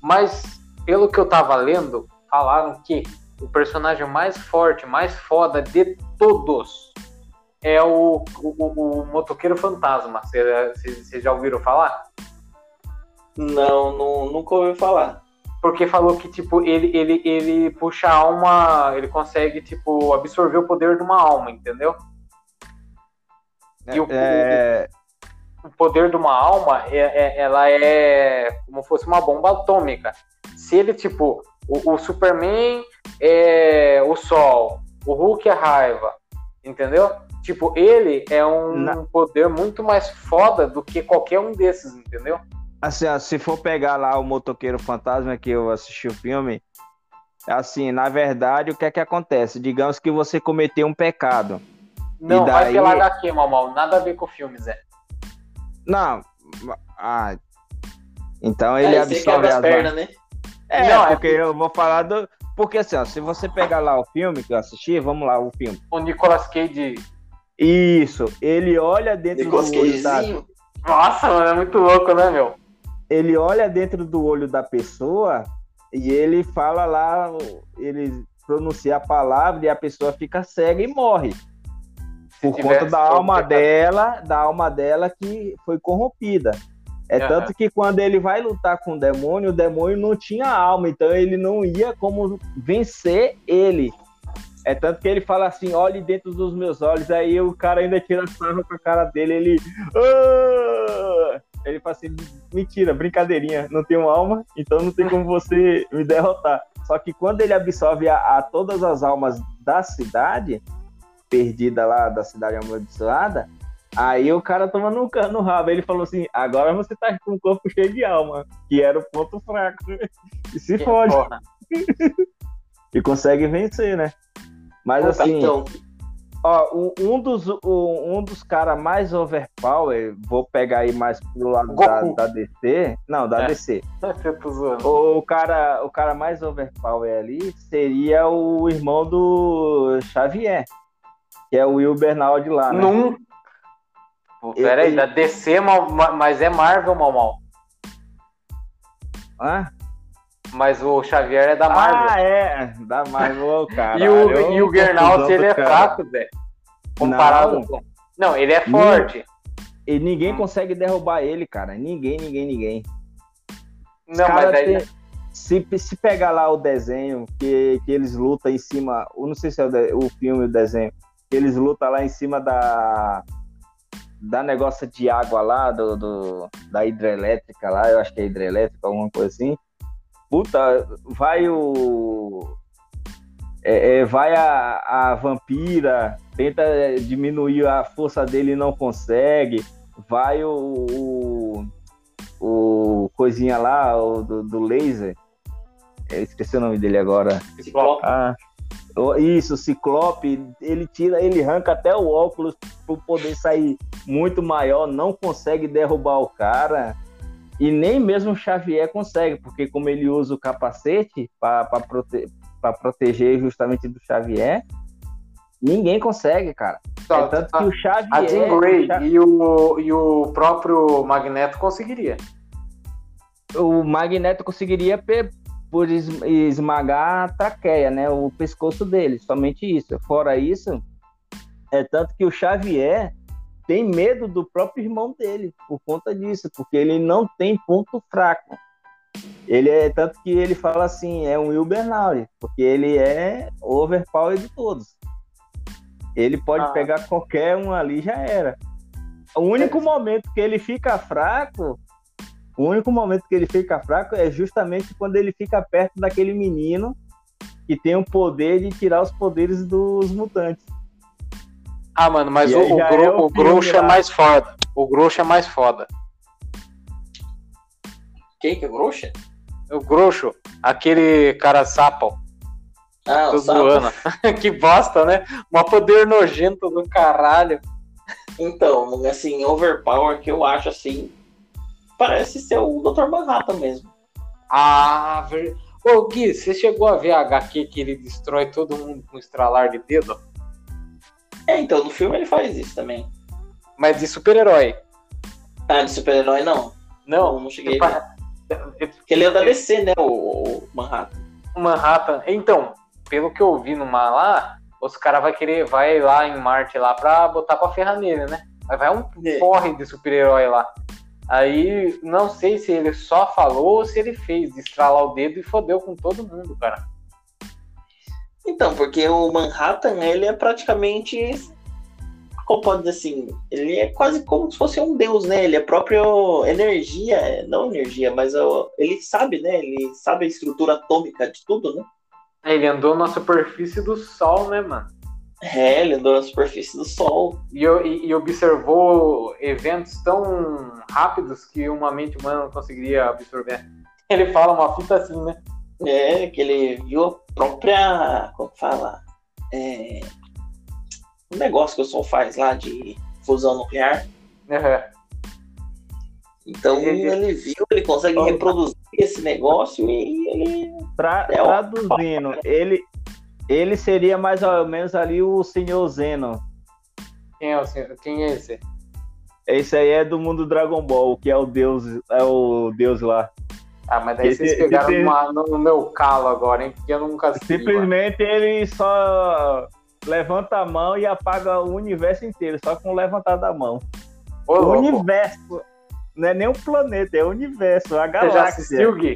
S1: Mas, pelo que eu tava lendo, falaram que o personagem mais forte, mais foda de todos é o, o, o motoqueiro fantasma. Vocês já ouviram falar?
S3: Não, não, nunca ouvi falar.
S1: Porque falou que, tipo, ele, ele, ele puxa a alma, ele consegue, tipo, absorver o poder de uma alma, entendeu?
S2: E o, é...
S1: o poder de uma alma, é, é, ela é como fosse uma bomba atômica. Se ele, tipo, o, o Superman é o sol, o Hulk é a raiva, entendeu? Tipo, ele é um Na... poder muito mais foda do que qualquer um desses, entendeu?
S2: Assim, se for pegar lá o Motoqueiro Fantasma que eu assisti o filme, assim, na verdade, o que é que acontece? Digamos que você cometeu um pecado.
S1: Não, daí... vai pela HQ, Mamal. Nada a ver com o filme, Zé.
S2: Não. Ah. Então ele é, absorve as
S3: pernas, né?
S2: É, não, é porque é... eu vou falar do. Porque assim, ó, se você pegar lá o filme que eu assisti, vamos lá, o filme.
S1: O Nicolas Cage
S2: isso, ele olha dentro do olho da...
S1: Nossa, mano, é muito louco, né, meu?
S2: Ele olha dentro do olho da pessoa e ele fala lá, ele pronuncia a palavra e a pessoa fica cega e morre. Por conta da alma dela, da alma dela que foi corrompida. É uhum. tanto que quando ele vai lutar com o demônio, o demônio não tinha alma, então ele não ia como vencer ele. É tanto que ele fala assim: olhe dentro dos meus olhos. Aí o cara ainda tira sarro com a cara dele. Ele. Ah! Ele fala assim: mentira, brincadeirinha. Não tenho alma, então não tem como você me derrotar. Só que quando ele absorve a, a todas as almas da cidade, perdida lá, da cidade amaldiçoada, aí o cara toma no, no rabo. Ele falou assim: agora você tá com o corpo cheio de alma, que era o ponto fraco. E se fode. e consegue vencer, né? Mas Opa, assim, então. Ó, um dos, um dos caras mais overpower, vou pegar aí mais pro lado da, da, DC. Não, da é. DC. o, cara, o cara mais overpower ali seria o irmão do Xavier, que é o Will Bernal de lá, né?
S1: Num... Pô, peraí, da DC, mas é Marvel, mal, mal.
S2: Ah?
S1: Mas o Xavier é da Marvel.
S2: Ah, é, da Marvel, cara.
S1: e o, e o Gernaut, ele é fraco, velho. Comparado não. com. Não, ele é forte.
S2: E ninguém hum. consegue derrubar ele, cara. Ninguém, ninguém, ninguém.
S1: Não, mas aí. Tem...
S2: Se, se pegar lá o desenho, que, que eles lutam em cima. Eu não sei se é o, de, o filme, o desenho. Que eles lutam lá em cima da. Da negócio de água lá, do, do da hidrelétrica lá, eu acho que é hidrelétrica, alguma coisa assim puta, vai o. É, é, vai a, a vampira, tenta diminuir a força dele e não consegue. Vai o, o, o coisinha lá, o do, do laser. Eu esqueci o nome dele agora.
S3: Ciclope.
S2: Ah, Isso, Ciclope, ele tira, ele arranca até o óculos para poder sair muito maior, não consegue derrubar o cara. E nem mesmo o Xavier consegue, porque como ele usa o capacete para prote proteger justamente do Xavier, ninguém consegue, cara. Só, é tanto que o Xavier...
S1: A Jean Grey e, o, e o próprio Magneto conseguiria.
S2: O Magneto conseguiria por esmagar a traqueia, né? O pescoço dele, somente isso. Fora isso, é tanto que o Xavier tem medo do próprio irmão dele por conta disso, porque ele não tem ponto fraco. Ele é tanto que ele fala assim, é um Will Bernal, porque ele é overpower de todos. Ele pode ah. pegar qualquer um ali já era. O único é. momento que ele fica fraco o único momento que ele fica fraco é justamente quando ele fica perto daquele menino que tem o poder de tirar os poderes dos mutantes.
S1: Ah, mano, mas e o, o, Gro, é o, o Groucho é mais foda. O Groucho é mais foda.
S3: Quem que é o Groucho?
S1: O Groucho, aquele cara sapo.
S3: Ah, Tô o zoando.
S1: que bosta, né? Um poder nojento do caralho.
S3: Então, assim, overpower que eu acho assim, parece ser o Dr. Manhattan mesmo.
S1: Ah, ver... Ô Gui, você chegou a ver a HQ que ele destrói todo mundo com um estralar de dedo?
S3: É, então, no filme ele faz isso também.
S1: Mas de super-herói.
S3: Ah, de super-herói não.
S1: Não,
S3: não, não cheguei a ver. Porque ele é da DC, né, o, o Manhattan.
S1: O Manhattan. Então, pelo que eu vi numa lá, os caras vai querer, vai lá em Marte lá pra botar pra ferrar nele, né? Vai um é. porre de super-herói lá. Aí não sei se ele só falou ou se ele fez, de estralar o dedo e fodeu com todo mundo, cara.
S3: Então, porque o Manhattan, ele é praticamente. Como pode dizer assim? Ele é quase como se fosse um deus, né? Ele é próprio energia, não energia, mas ele sabe, né? Ele sabe a estrutura atômica de tudo, né?
S1: É, ele andou na superfície do Sol, né, mano?
S3: É, ele andou na superfície do Sol.
S1: E, e, e, observou eventos tão rápidos que uma mente humana não conseguiria absorver. Ele fala uma fita assim, né?
S3: É, que ele viu a própria. Como fala? É, um negócio que o Sol faz lá de fusão nuclear.
S1: Uhum.
S3: Então ele, ele viu, ele consegue reproduzir esse negócio e ele.
S2: Tra, é traduzindo, ele, ele seria mais ou menos ali o senhor Zeno.
S1: Quem é, o senhor? Quem é esse?
S2: Esse aí é do mundo Dragon Ball, que é o deus, é o deus lá.
S1: Ah, mas daí vocês pegaram esse... uma, no meu calo agora, hein? Porque eu nunca assisti.
S2: Simplesmente mano. ele só levanta a mão e apaga o universo inteiro, só com levantar da mão. Ô, o louco. universo. Não é nem o planeta, é o universo, a galáxia. Você já assistiu,
S1: Gui?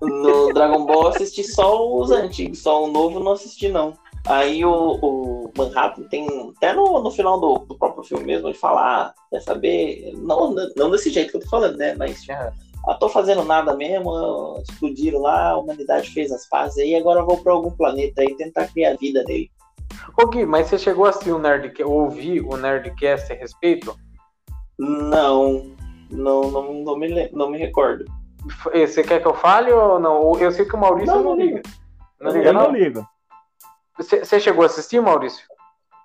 S3: No Dragon Ball assisti só os antigos, só o novo não assisti não. Aí o, o Manhattan tem, até no, no final do, do próprio filme mesmo, ele fala, ah, quer saber, não, não desse jeito que eu tô falando, né, mas já, ah, tô fazendo nada mesmo, explodiram lá, a humanidade fez as pazes aí, agora eu vou pra algum planeta aí tentar criar vida nele.
S1: Ô Gui, mas você chegou a assistir o Nerdcast, ouvir o Nerdcast a respeito?
S3: Não, não, não, não, me, não me recordo.
S1: Você quer que eu fale ou não? Eu sei que o Maurício não, não liga.
S2: Não liga, eu não, não ligo.
S1: Você chegou a assistir, Maurício?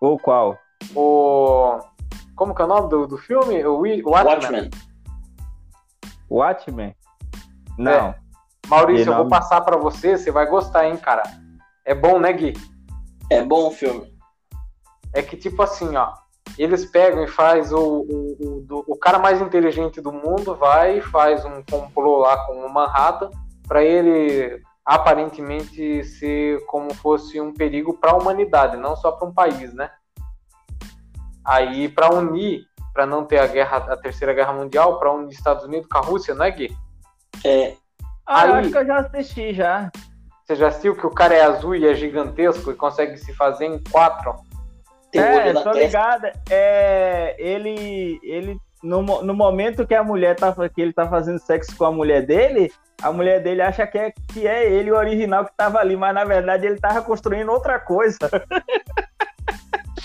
S2: O qual?
S1: O. Como que é o nome do, do filme? O Watchmen. Watchmen.
S2: Watchmen? Não. É.
S1: Maurício, eu vou passar para você, você vai gostar, hein, cara. É bom, né, Gui?
S3: É bom o filme.
S1: É que, tipo assim, ó eles pegam e faz o, o, o, o, cara mais inteligente do mundo vai e faz um complô lá com o Manhattan para ele aparentemente ser como fosse um perigo para a humanidade, não só para um país, né? Aí para unir, para não ter a guerra, a terceira guerra mundial, para unir Estados Unidos com a Rússia, não é Gui?
S3: É.
S2: Ah, Aí, eu acho que eu já assisti já.
S1: Você já assistiu que o cara é azul e é gigantesco e consegue se fazer em quatro?
S2: Tem é, tô ligado. É, ele, ele no, no momento que a mulher tá, que ele tá fazendo sexo com a mulher dele, a mulher dele acha que é, que é ele o original que tava ali, mas na verdade ele tava construindo outra coisa.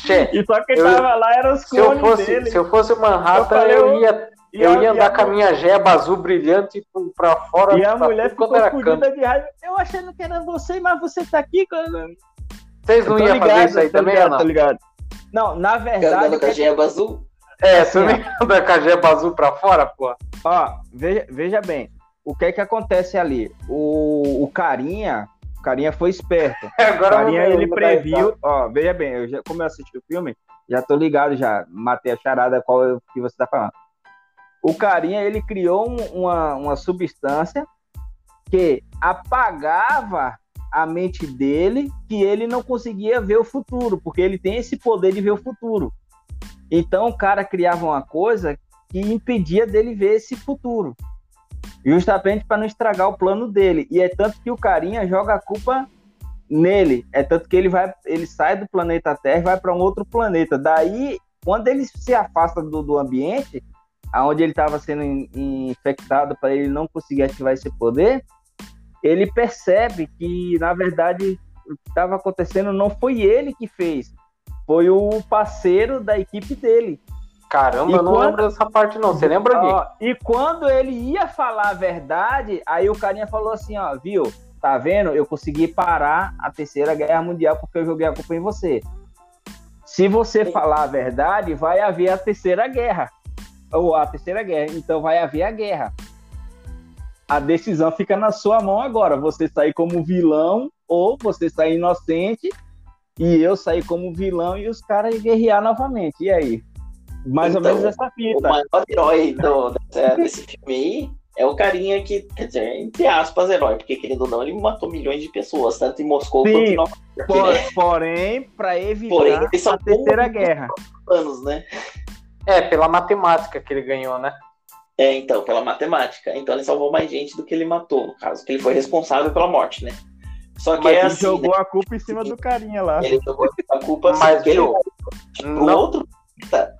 S1: Che, e só quem eu, tava lá era os clones se eu fosse, dele. Se eu fosse o Manhattan, eu, falei, eu ia, eu ia andar com a minha jeba azul brilhante pra fora.
S2: E a mulher ficou fodida de raiva. Eu achando que era você, mas você tá aqui.
S1: Vocês não iam fazer isso aí também,
S2: ligado, ou não? ligado. Não, na verdade.
S3: Com a jeba azul?
S1: É, você não da cajeba azul pra fora, pô?
S2: Ó, veja, veja bem. O que é que acontece ali? O, o carinha, o carinha foi esperto. Agora o carinha, ele previu. Ó, veja bem, eu já, como eu assisti o filme, já tô ligado já. Matei a charada qual é que você tá falando. O carinha, ele criou um, uma, uma substância que apagava a mente dele que ele não conseguia ver o futuro, porque ele tem esse poder de ver o futuro. Então o cara criava uma coisa que impedia dele ver esse futuro. Justamente para não estragar o plano dele. E é tanto que o carinha joga a culpa nele. É tanto que ele vai, ele sai do planeta Terra e vai para um outro planeta. Daí, quando ele se afasta do, do ambiente, aonde ele estava sendo in, infectado para ele não conseguir ativar esse poder, ele percebe que, na verdade, o que estava acontecendo não foi ele que fez, foi o parceiro da equipe dele.
S1: Caramba, e eu não quando... lembro dessa parte não. Você lembra
S2: ó, E quando ele ia falar a verdade, aí o carinha falou assim, ó, viu? Tá vendo? Eu consegui parar a terceira guerra mundial porque eu joguei a culpa em você. Se você falar a verdade, vai haver a terceira guerra. Ou a terceira guerra. Então vai haver a guerra a decisão fica na sua mão agora. Você sair como vilão ou você sair inocente e eu sair como vilão e os caras guerrear novamente. E aí? Mais então, ou menos essa fita. O
S3: maior herói do, desse filme aí é o carinha que, quer dizer, entre aspas, herói, porque querendo ou não, ele matou milhões de pessoas, tanto em Moscou
S2: Sim, quanto em Nova York. Por, né? Porém, para evitar porém, a terceira guerra.
S3: Anos, né?
S1: É, pela matemática que ele ganhou, né?
S3: É, então, pela matemática. Então ele salvou mais gente do que ele matou, no caso, que ele foi responsável pela morte, né?
S2: Só que Mas é ele assim, jogou né? a culpa em cima do carinha lá.
S3: Ele jogou a culpa Mas ele pro outro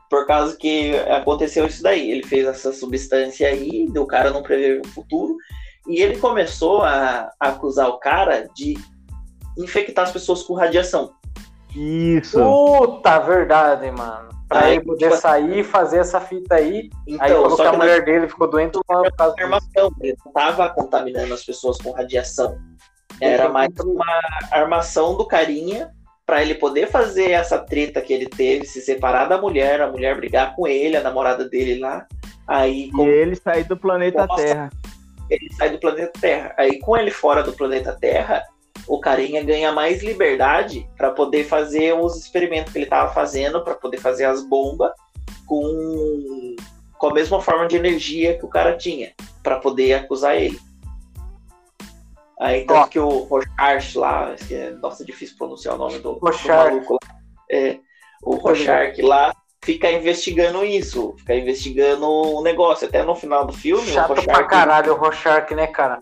S3: por causa que aconteceu isso daí. Ele fez essa substância aí, o cara não prevê o futuro, e ele começou a, a acusar o cara de infectar as pessoas com radiação.
S1: Isso. Puta verdade, mano. Pra aí, ele poder tipo, sair e fazer essa fita aí. Então, aí falou que a mulher dele ficou doente por causa
S3: armação. Ele não tava contaminando as pessoas com radiação. Era mais uma armação do carinha para ele poder fazer essa treta que ele teve, se separar da mulher, a mulher brigar com ele, a namorada dele lá. Aí,
S2: com... E ele sair do planeta Nossa, Terra.
S3: Ele sai do planeta Terra. Aí com ele fora do planeta Terra, o carinha ganha mais liberdade para poder fazer os experimentos que ele estava fazendo, para poder fazer as bombas com, com a mesma forma de energia que o cara tinha, para poder acusar ele. Aí, tanto que o Rochard lá, que é, nossa, difícil pronunciar o nome do, do maluco lá, é, o Rochard lá fica investigando isso, fica investigando o negócio. Até no final do filme.
S1: Chato o pra caralho o Rorschach, né, cara?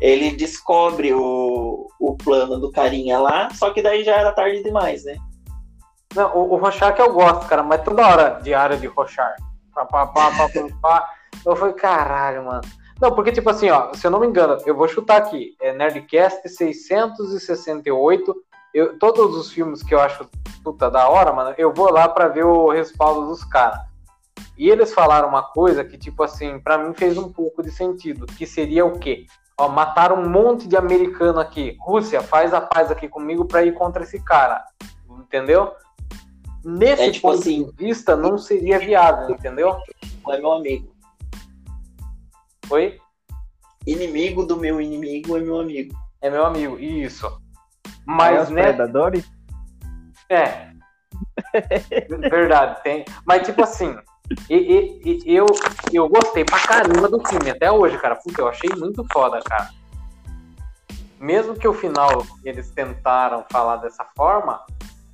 S3: ele descobre o, o plano do carinha lá, só que daí já era tarde demais, né?
S1: Não, o, o Rorschach eu gosto, cara, mas toda hora diário de Rorschach. Pá, pá, pá, pá, pá, pá. Eu falei, caralho, mano. Não, porque, tipo assim, ó, se eu não me engano, eu vou chutar aqui, é Nerdcast 668. Eu, todos os filmes que eu acho puta da hora, mano, eu vou lá pra ver o respaldo dos caras. E eles falaram uma coisa que, tipo assim, para mim fez um pouco de sentido, que seria o quê? Ó, mataram um monte de americano aqui. Rússia, faz a paz aqui comigo para ir contra esse cara. Entendeu? Nesse é, tipo ponto assim, de vista, não seria viável, entendeu?
S3: É meu amigo.
S1: Oi?
S3: Inimigo do meu inimigo é meu amigo.
S1: É meu amigo, isso. Mas, né?
S2: Predadores?
S1: É. Verdade, tem. Mas, tipo assim, e, e, e, eu, eu gostei pra caramba do filme até hoje, cara. Puta, eu achei muito foda, cara. Mesmo que o final eles tentaram falar dessa forma,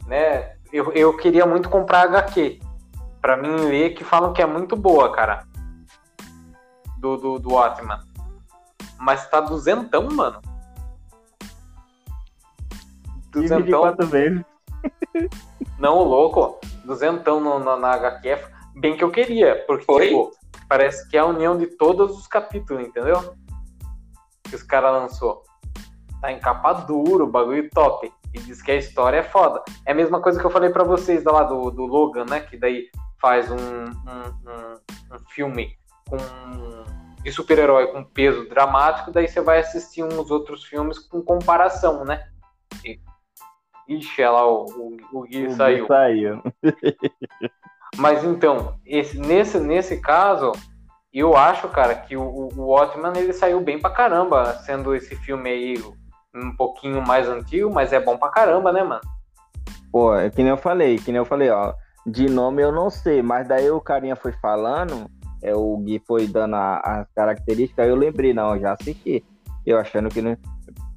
S1: né? Eu, eu queria muito comprar HQ. Pra mim ler, que falam que é muito boa, cara. Do, do, do Watchman. Mas tá duzentão, mano.
S2: Duzentão. vezes.
S1: Não, louco. Duzentão no, no, na HQ é bem que eu queria, porque tipo, parece que é a união de todos os capítulos, entendeu? Que os caras lançou. Tá em capa duro, bagulho top. E diz que a história é foda. É a mesma coisa que eu falei para vocês lá do, do Logan, né? Que daí faz um, um, um, um filme com de super-herói com peso dramático, daí você vai assistir uns outros filmes com comparação, né? E Ixi, ela, o, o, o Gui o saiu.
S2: Gui saiu.
S1: Mas então, esse, nesse, nesse caso, eu acho, cara, que o, o Watchman ele saiu bem pra caramba, sendo esse filme aí um pouquinho mais antigo, mas é bom pra caramba, né, mano?
S2: Pô, é que nem eu falei, que nem eu falei, ó. De nome eu não sei, mas daí o carinha foi falando, é, o Gui foi dando as características, eu lembrei, não, já assisti. Eu achando que não.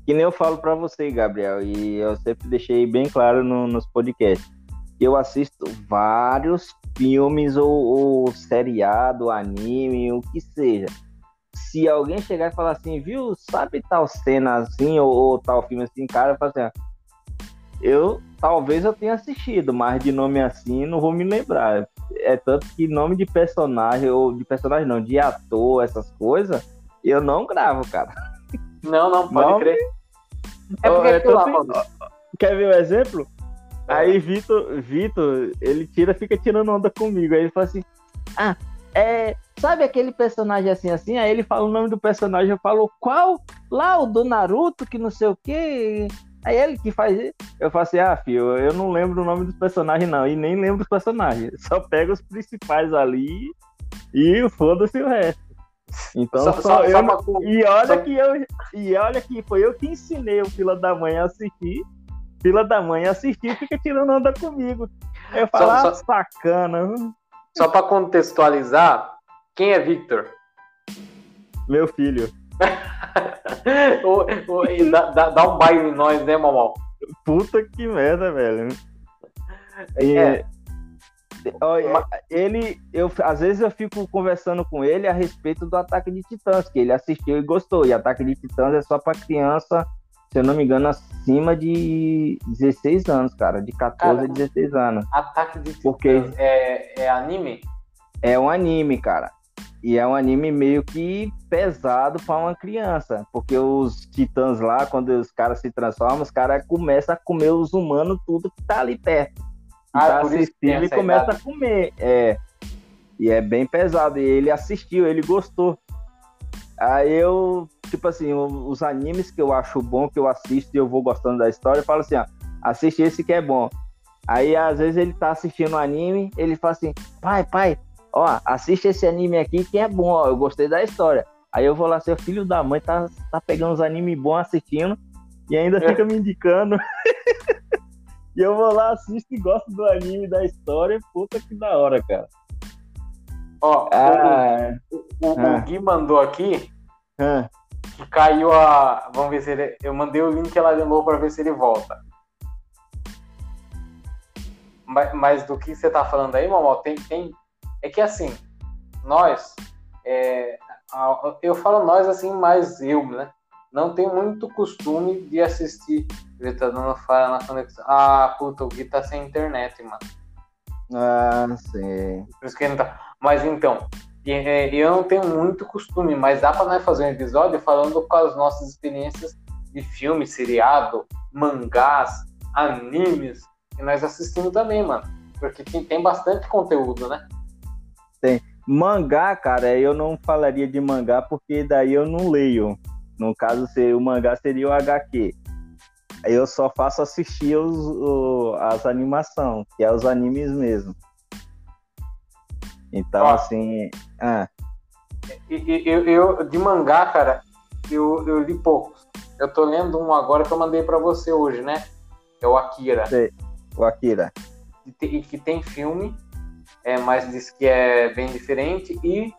S2: Que nem eu falo para você, Gabriel, e eu sempre deixei bem claro no, nos podcasts. Eu assisto vários filmes ou, ou seriado, anime, o que seja. Se alguém chegar e falar assim, viu, sabe tal cena assim, ou, ou tal filme assim, cara, eu assim, eu talvez eu tenha assistido, mas de nome assim não vou me lembrar. É tanto que nome de personagem, ou de personagem não, de ator, essas coisas, eu não gravo, cara.
S1: Não, não, pode nome... crer.
S2: É porque é, lá, Quer ver o um exemplo? É. Aí Vitor, Vitor, ele tira, fica tirando onda comigo. Aí ele fala assim: Ah, é. Sabe aquele personagem assim, assim? Aí ele fala o nome do personagem, eu falo, qual? Lá, o do Naruto, que não sei o quê. Aí ele que faz. Eu falo assim, ah, filho, eu não lembro o nome dos personagens, não. E nem lembro os personagens. Só pego os principais ali e foda-se o resto. Então, só, só, só eu. Só e olha que eu. E olha que foi eu que ensinei o Fila da Mãe a assistir. Fila da Mãe assistir fica tirando onda comigo. Eu falo, ah, sacana.
S1: Só para contextualizar, quem é Victor?
S2: Meu filho.
S1: O, o, dá, dá, dá, um baile em nós, né, mamão?
S2: Puta que merda, velho. E, é. Olha, ele, eu, às vezes eu fico conversando com ele a respeito do Ataque de Titãs, que ele assistiu e gostou. E Ataque de Titãs é só para criança, se eu não me engano, acima de 16 anos, cara, de 14 cara, a 16 anos.
S1: Ataque de Titãs Porque é, é anime?
S2: É um anime, cara. E é um anime meio que pesado para uma criança, porque os titãs lá, quando os caras se transformam, os caras começam a comer os humanos tudo que tá ali perto. Ah, tá assistindo e começa idade. a comer. É. E é bem pesado. E ele assistiu, ele gostou. Aí eu, tipo assim, os animes que eu acho bom, que eu assisto e eu vou gostando da história, eu falo assim, ó, assiste esse que é bom. Aí às vezes ele tá assistindo o anime, ele fala assim, pai, pai, ó, assiste esse anime aqui que é bom, ó, eu gostei da história. Aí eu vou lá, seu filho da mãe tá, tá pegando uns animes bons assistindo e ainda é. fica me indicando. e eu vou lá, assisto e gosto do anime, da história, puta que da hora, cara.
S1: Ó, ah, o, o, ah. o, Gui mandou aqui ah. que caiu a. Vamos ver se ele. Eu mandei o link lá de novo pra ver se ele volta. Mas, mas do que você tá falando aí, Mamal, tem, tem é que assim, nós, é, eu falo nós assim, mais eu, né? Não tenho muito costume de assistir. Ele tá dando falha na conexão. Ah, puta, o Gui tá sem internet, mano.
S2: Ah, sim.
S1: Por isso que ele não tá. Mas então, é, eu não tenho muito costume, mas dá pra nós fazer um episódio falando com as nossas experiências de filme, seriado, mangás, animes, que nós assistimos também, mano. Porque tem bastante conteúdo, né?
S2: Tem. Mangá, cara, eu não falaria de mangá porque daí eu não leio. No caso, o mangá seria o HQ. Eu só faço assistir os, o, as animações, que é os animes mesmo. Então, Ó, assim. Ah.
S1: Eu, eu, de mangá, cara, eu, eu li poucos. Eu tô lendo um agora que eu mandei para você hoje, né? É o Akira.
S2: Sei. O Akira.
S1: E que tem filme é, mas diz que é bem diferente. E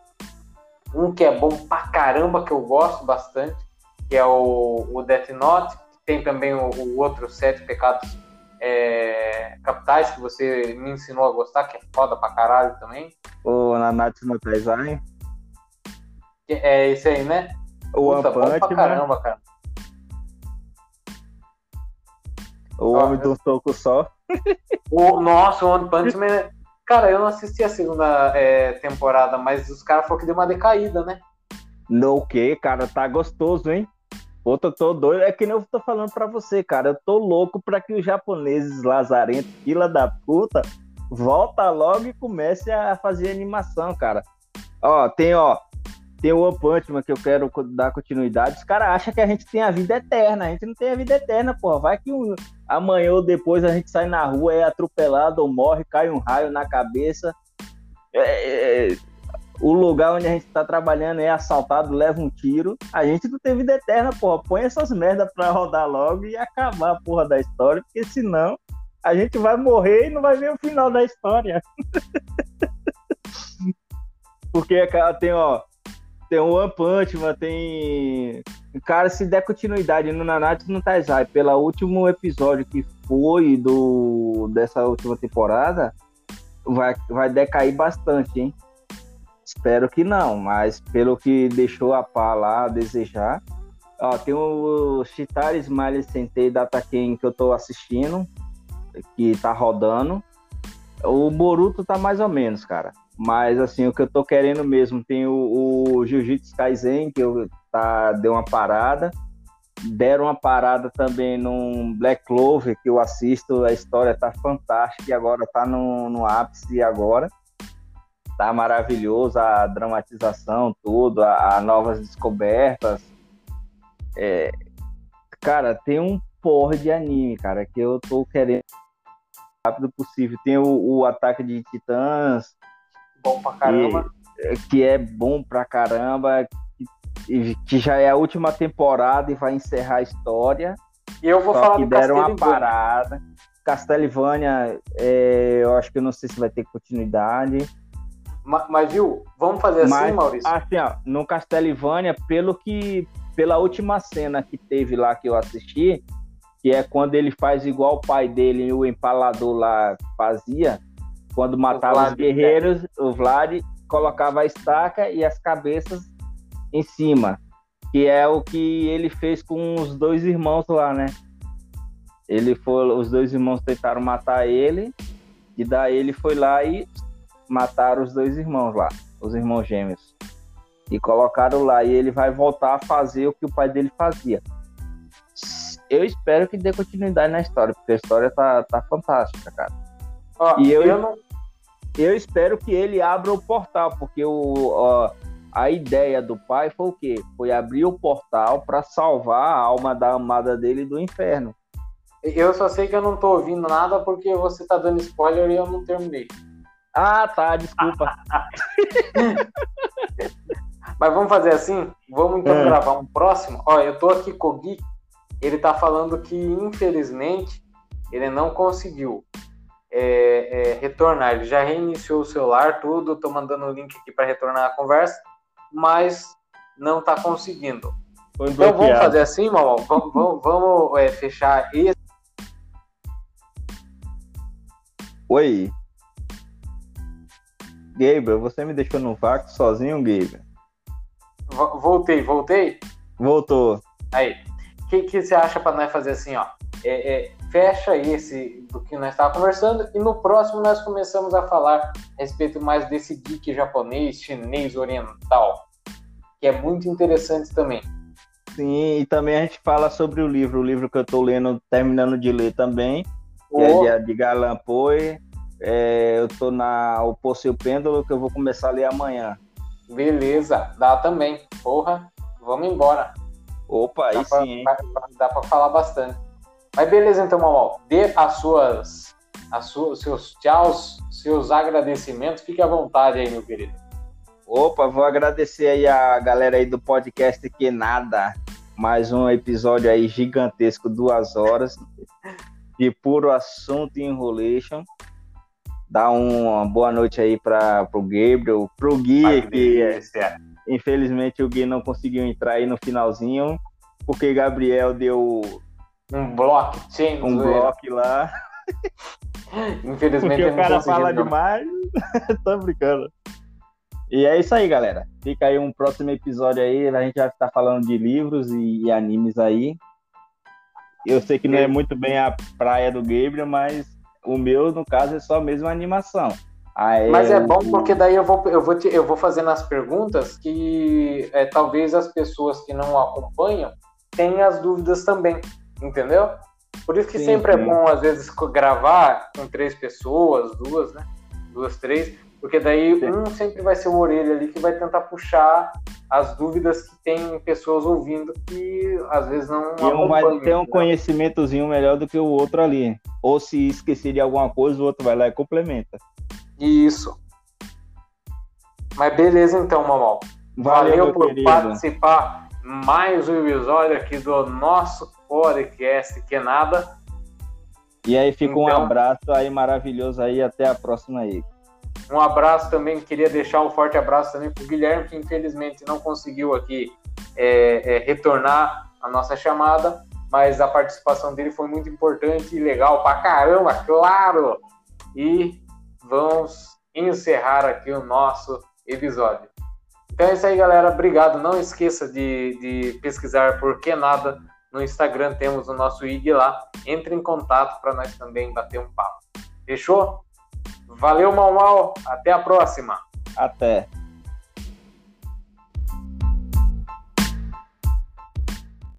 S1: um que é bom pra caramba, que eu gosto bastante, que é o, o Death Note. Tem também o, o outro Sete Pecados é, Capitais, que você me ensinou a gostar, que é foda pra caralho também.
S2: O Nanatsu no Taizai.
S1: É esse aí, né?
S2: O Puta, One Punch, pra caramba, cara. O Homem do Soco Só.
S1: O, nossa, o One Punch Man Cara, eu não assisti a segunda é, temporada, mas os caras falaram que deu uma decaída, né?
S2: No que, cara, tá gostoso, hein? Puta, tô doido. É que nem eu tô falando pra você, cara. Eu tô louco pra que os japoneses lazarentos, fila da puta, volta logo e comece a fazer animação, cara. Ó, tem, ó, tem o One Punch Man que eu quero dar continuidade. Os caras acham que a gente tem a vida eterna. A gente não tem a vida eterna, porra. Vai que um, amanhã ou depois a gente sai na rua, é atropelado ou morre, cai um raio na cabeça. É, é, é o lugar onde a gente tá trabalhando é assaltado, leva um tiro. A gente não tem vida eterna, porra. Põe essas merdas pra rodar logo e acabar a porra da história, porque senão a gente vai morrer e não vai ver o final da história. porque tem, ó, tem o One Punch Man, tem. Cara, se der continuidade no Nanatsu no Taizai, pelo último episódio que foi do dessa última temporada, vai, vai decair bastante, hein? Espero que não, mas pelo que deixou a pá lá a desejar. Ó, tem o Chitari Smiley Sentei Dataken que eu tô assistindo, que tá rodando. O Boruto tá mais ou menos, cara. Mas assim, o que eu tô querendo mesmo, tem o, o Jiu-Jitsu Kaisen, que eu tá, deu uma parada. Deram uma parada também num Black Clover, que eu assisto, a história tá fantástica e agora tá no, no ápice agora tá maravilhoso, a dramatização, tudo, a, a novas descobertas. É, cara, tem um porra de anime, cara, que eu tô querendo rápido possível. Tem o, o Ataque de Titãs.
S1: Bom pra caramba.
S2: Que, que é bom pra caramba. Que, que, já é a última temporada e vai encerrar a história.
S1: E eu vou
S2: Só
S1: falar
S2: que
S1: do
S2: deram uma parada. Castlevania, é, eu acho que eu não sei se vai ter continuidade.
S1: Mas, mas viu, vamos fazer assim, mas, Maurício?
S2: Assim, ó, no Castlevania, pelo que. Pela última cena que teve lá que eu assisti, que é quando ele faz igual o pai dele, o empalador lá fazia, quando matava os guerreiros, o Vlad colocava a estaca e as cabeças em cima, que é o que ele fez com os dois irmãos lá, né? Ele foi, os dois irmãos tentaram matar ele, e daí ele foi lá e mataram os dois irmãos lá, os irmãos gêmeos. E colocaram lá. E ele vai voltar a fazer o que o pai dele fazia. Eu espero que dê continuidade na história, porque a história tá, tá fantástica, cara. Ó, e eu, eu, não... eu espero que ele abra o portal, porque o, ó, a ideia do pai foi o quê? Foi abrir o portal para salvar a alma da amada dele do inferno.
S1: Eu só sei que eu não tô ouvindo nada porque você tá dando spoiler e eu não terminei.
S2: Ah, tá, desculpa.
S1: Mas vamos fazer assim? Vamos então é. gravar um próximo? Ó, eu tô aqui com o Gui, ele tá falando que infelizmente ele não conseguiu é, é, retornar. Ele já reiniciou o celular, tudo, tô mandando o link aqui para retornar a conversa, mas não tá conseguindo. então vamos fazer assim, Mal? Vamos, vamos, vamos é, fechar esse.
S2: Oi. Gabriel, você me deixou no vácuo sozinho, Gabriel?
S1: Voltei, voltei?
S2: Voltou.
S1: Aí, o que, que você acha para nós fazer assim, ó? É, é, fecha esse do que nós estávamos conversando e no próximo nós começamos a falar a respeito mais desse geek japonês, chinês, oriental, que é muito interessante também.
S2: Sim, e também a gente fala sobre o livro, o livro que eu estou lendo, terminando de ler também, que oh. é de, de Galan Poe, é, eu tô na O Poço e o Pêndulo, que eu vou começar a ler amanhã.
S1: Beleza, dá também. Porra, vamos embora.
S2: Opa,
S1: dá
S2: aí
S1: pra,
S2: sim,
S1: Dá pra falar bastante. Mas beleza, então, Mamal. Dê as suas, as suas, seus tchauz, seus agradecimentos. Fique à vontade aí, meu querido.
S2: Opa, vou agradecer aí a galera aí do podcast Que Nada. Mais um episódio aí gigantesco, duas horas, de puro assunto e enrolation dar uma boa noite aí para o Gabriel, para o Gui, que é, infelizmente o Gui não conseguiu entrar aí no finalzinho, porque Gabriel deu
S1: um bloco,
S2: um bloco lá.
S1: Infelizmente
S2: porque o cara fala não. demais. Tô brincando. E é isso aí, galera. Fica aí um próximo episódio aí. A gente vai estar falando de livros e, e animes aí. Eu sei que não é muito bem a praia do Gabriel, mas o meu, no caso, é só mesmo animação.
S1: Aí, Mas é bom porque daí eu vou, eu vou, te, eu vou fazendo as perguntas que é, talvez as pessoas que não acompanham tenham as dúvidas também, entendeu? Por isso que sim, sempre é sim. é bom, às vezes, gravar com três pessoas, duas, né? Duas, três, Porque daí Sim. um sempre vai ser o orelha ali que vai tentar puxar as dúvidas que tem pessoas ouvindo que às vezes não.
S2: E um vai ter um né? conhecimentozinho melhor do que o outro ali. Ou se esquecer de alguma coisa, o outro vai lá e complementa.
S1: Isso. Mas beleza então, Mamal. Valeu, Valeu por querido. participar mais um episódio aqui do nosso podcast que é nada.
S2: E aí fica então, um abraço aí maravilhoso aí, até a próxima aí.
S1: Um abraço também, queria deixar um forte abraço também para o Guilherme, que infelizmente não conseguiu aqui é, é, retornar a nossa chamada, mas a participação dele foi muito importante e legal pra caramba, claro! E vamos encerrar aqui o nosso episódio. Então é isso aí, galera. Obrigado. Não esqueça de, de pesquisar por que nada. No Instagram temos o nosso IG lá. Entre em contato para nós também bater um papo. Fechou? Valeu, Mal Mal. Até a próxima.
S2: Até.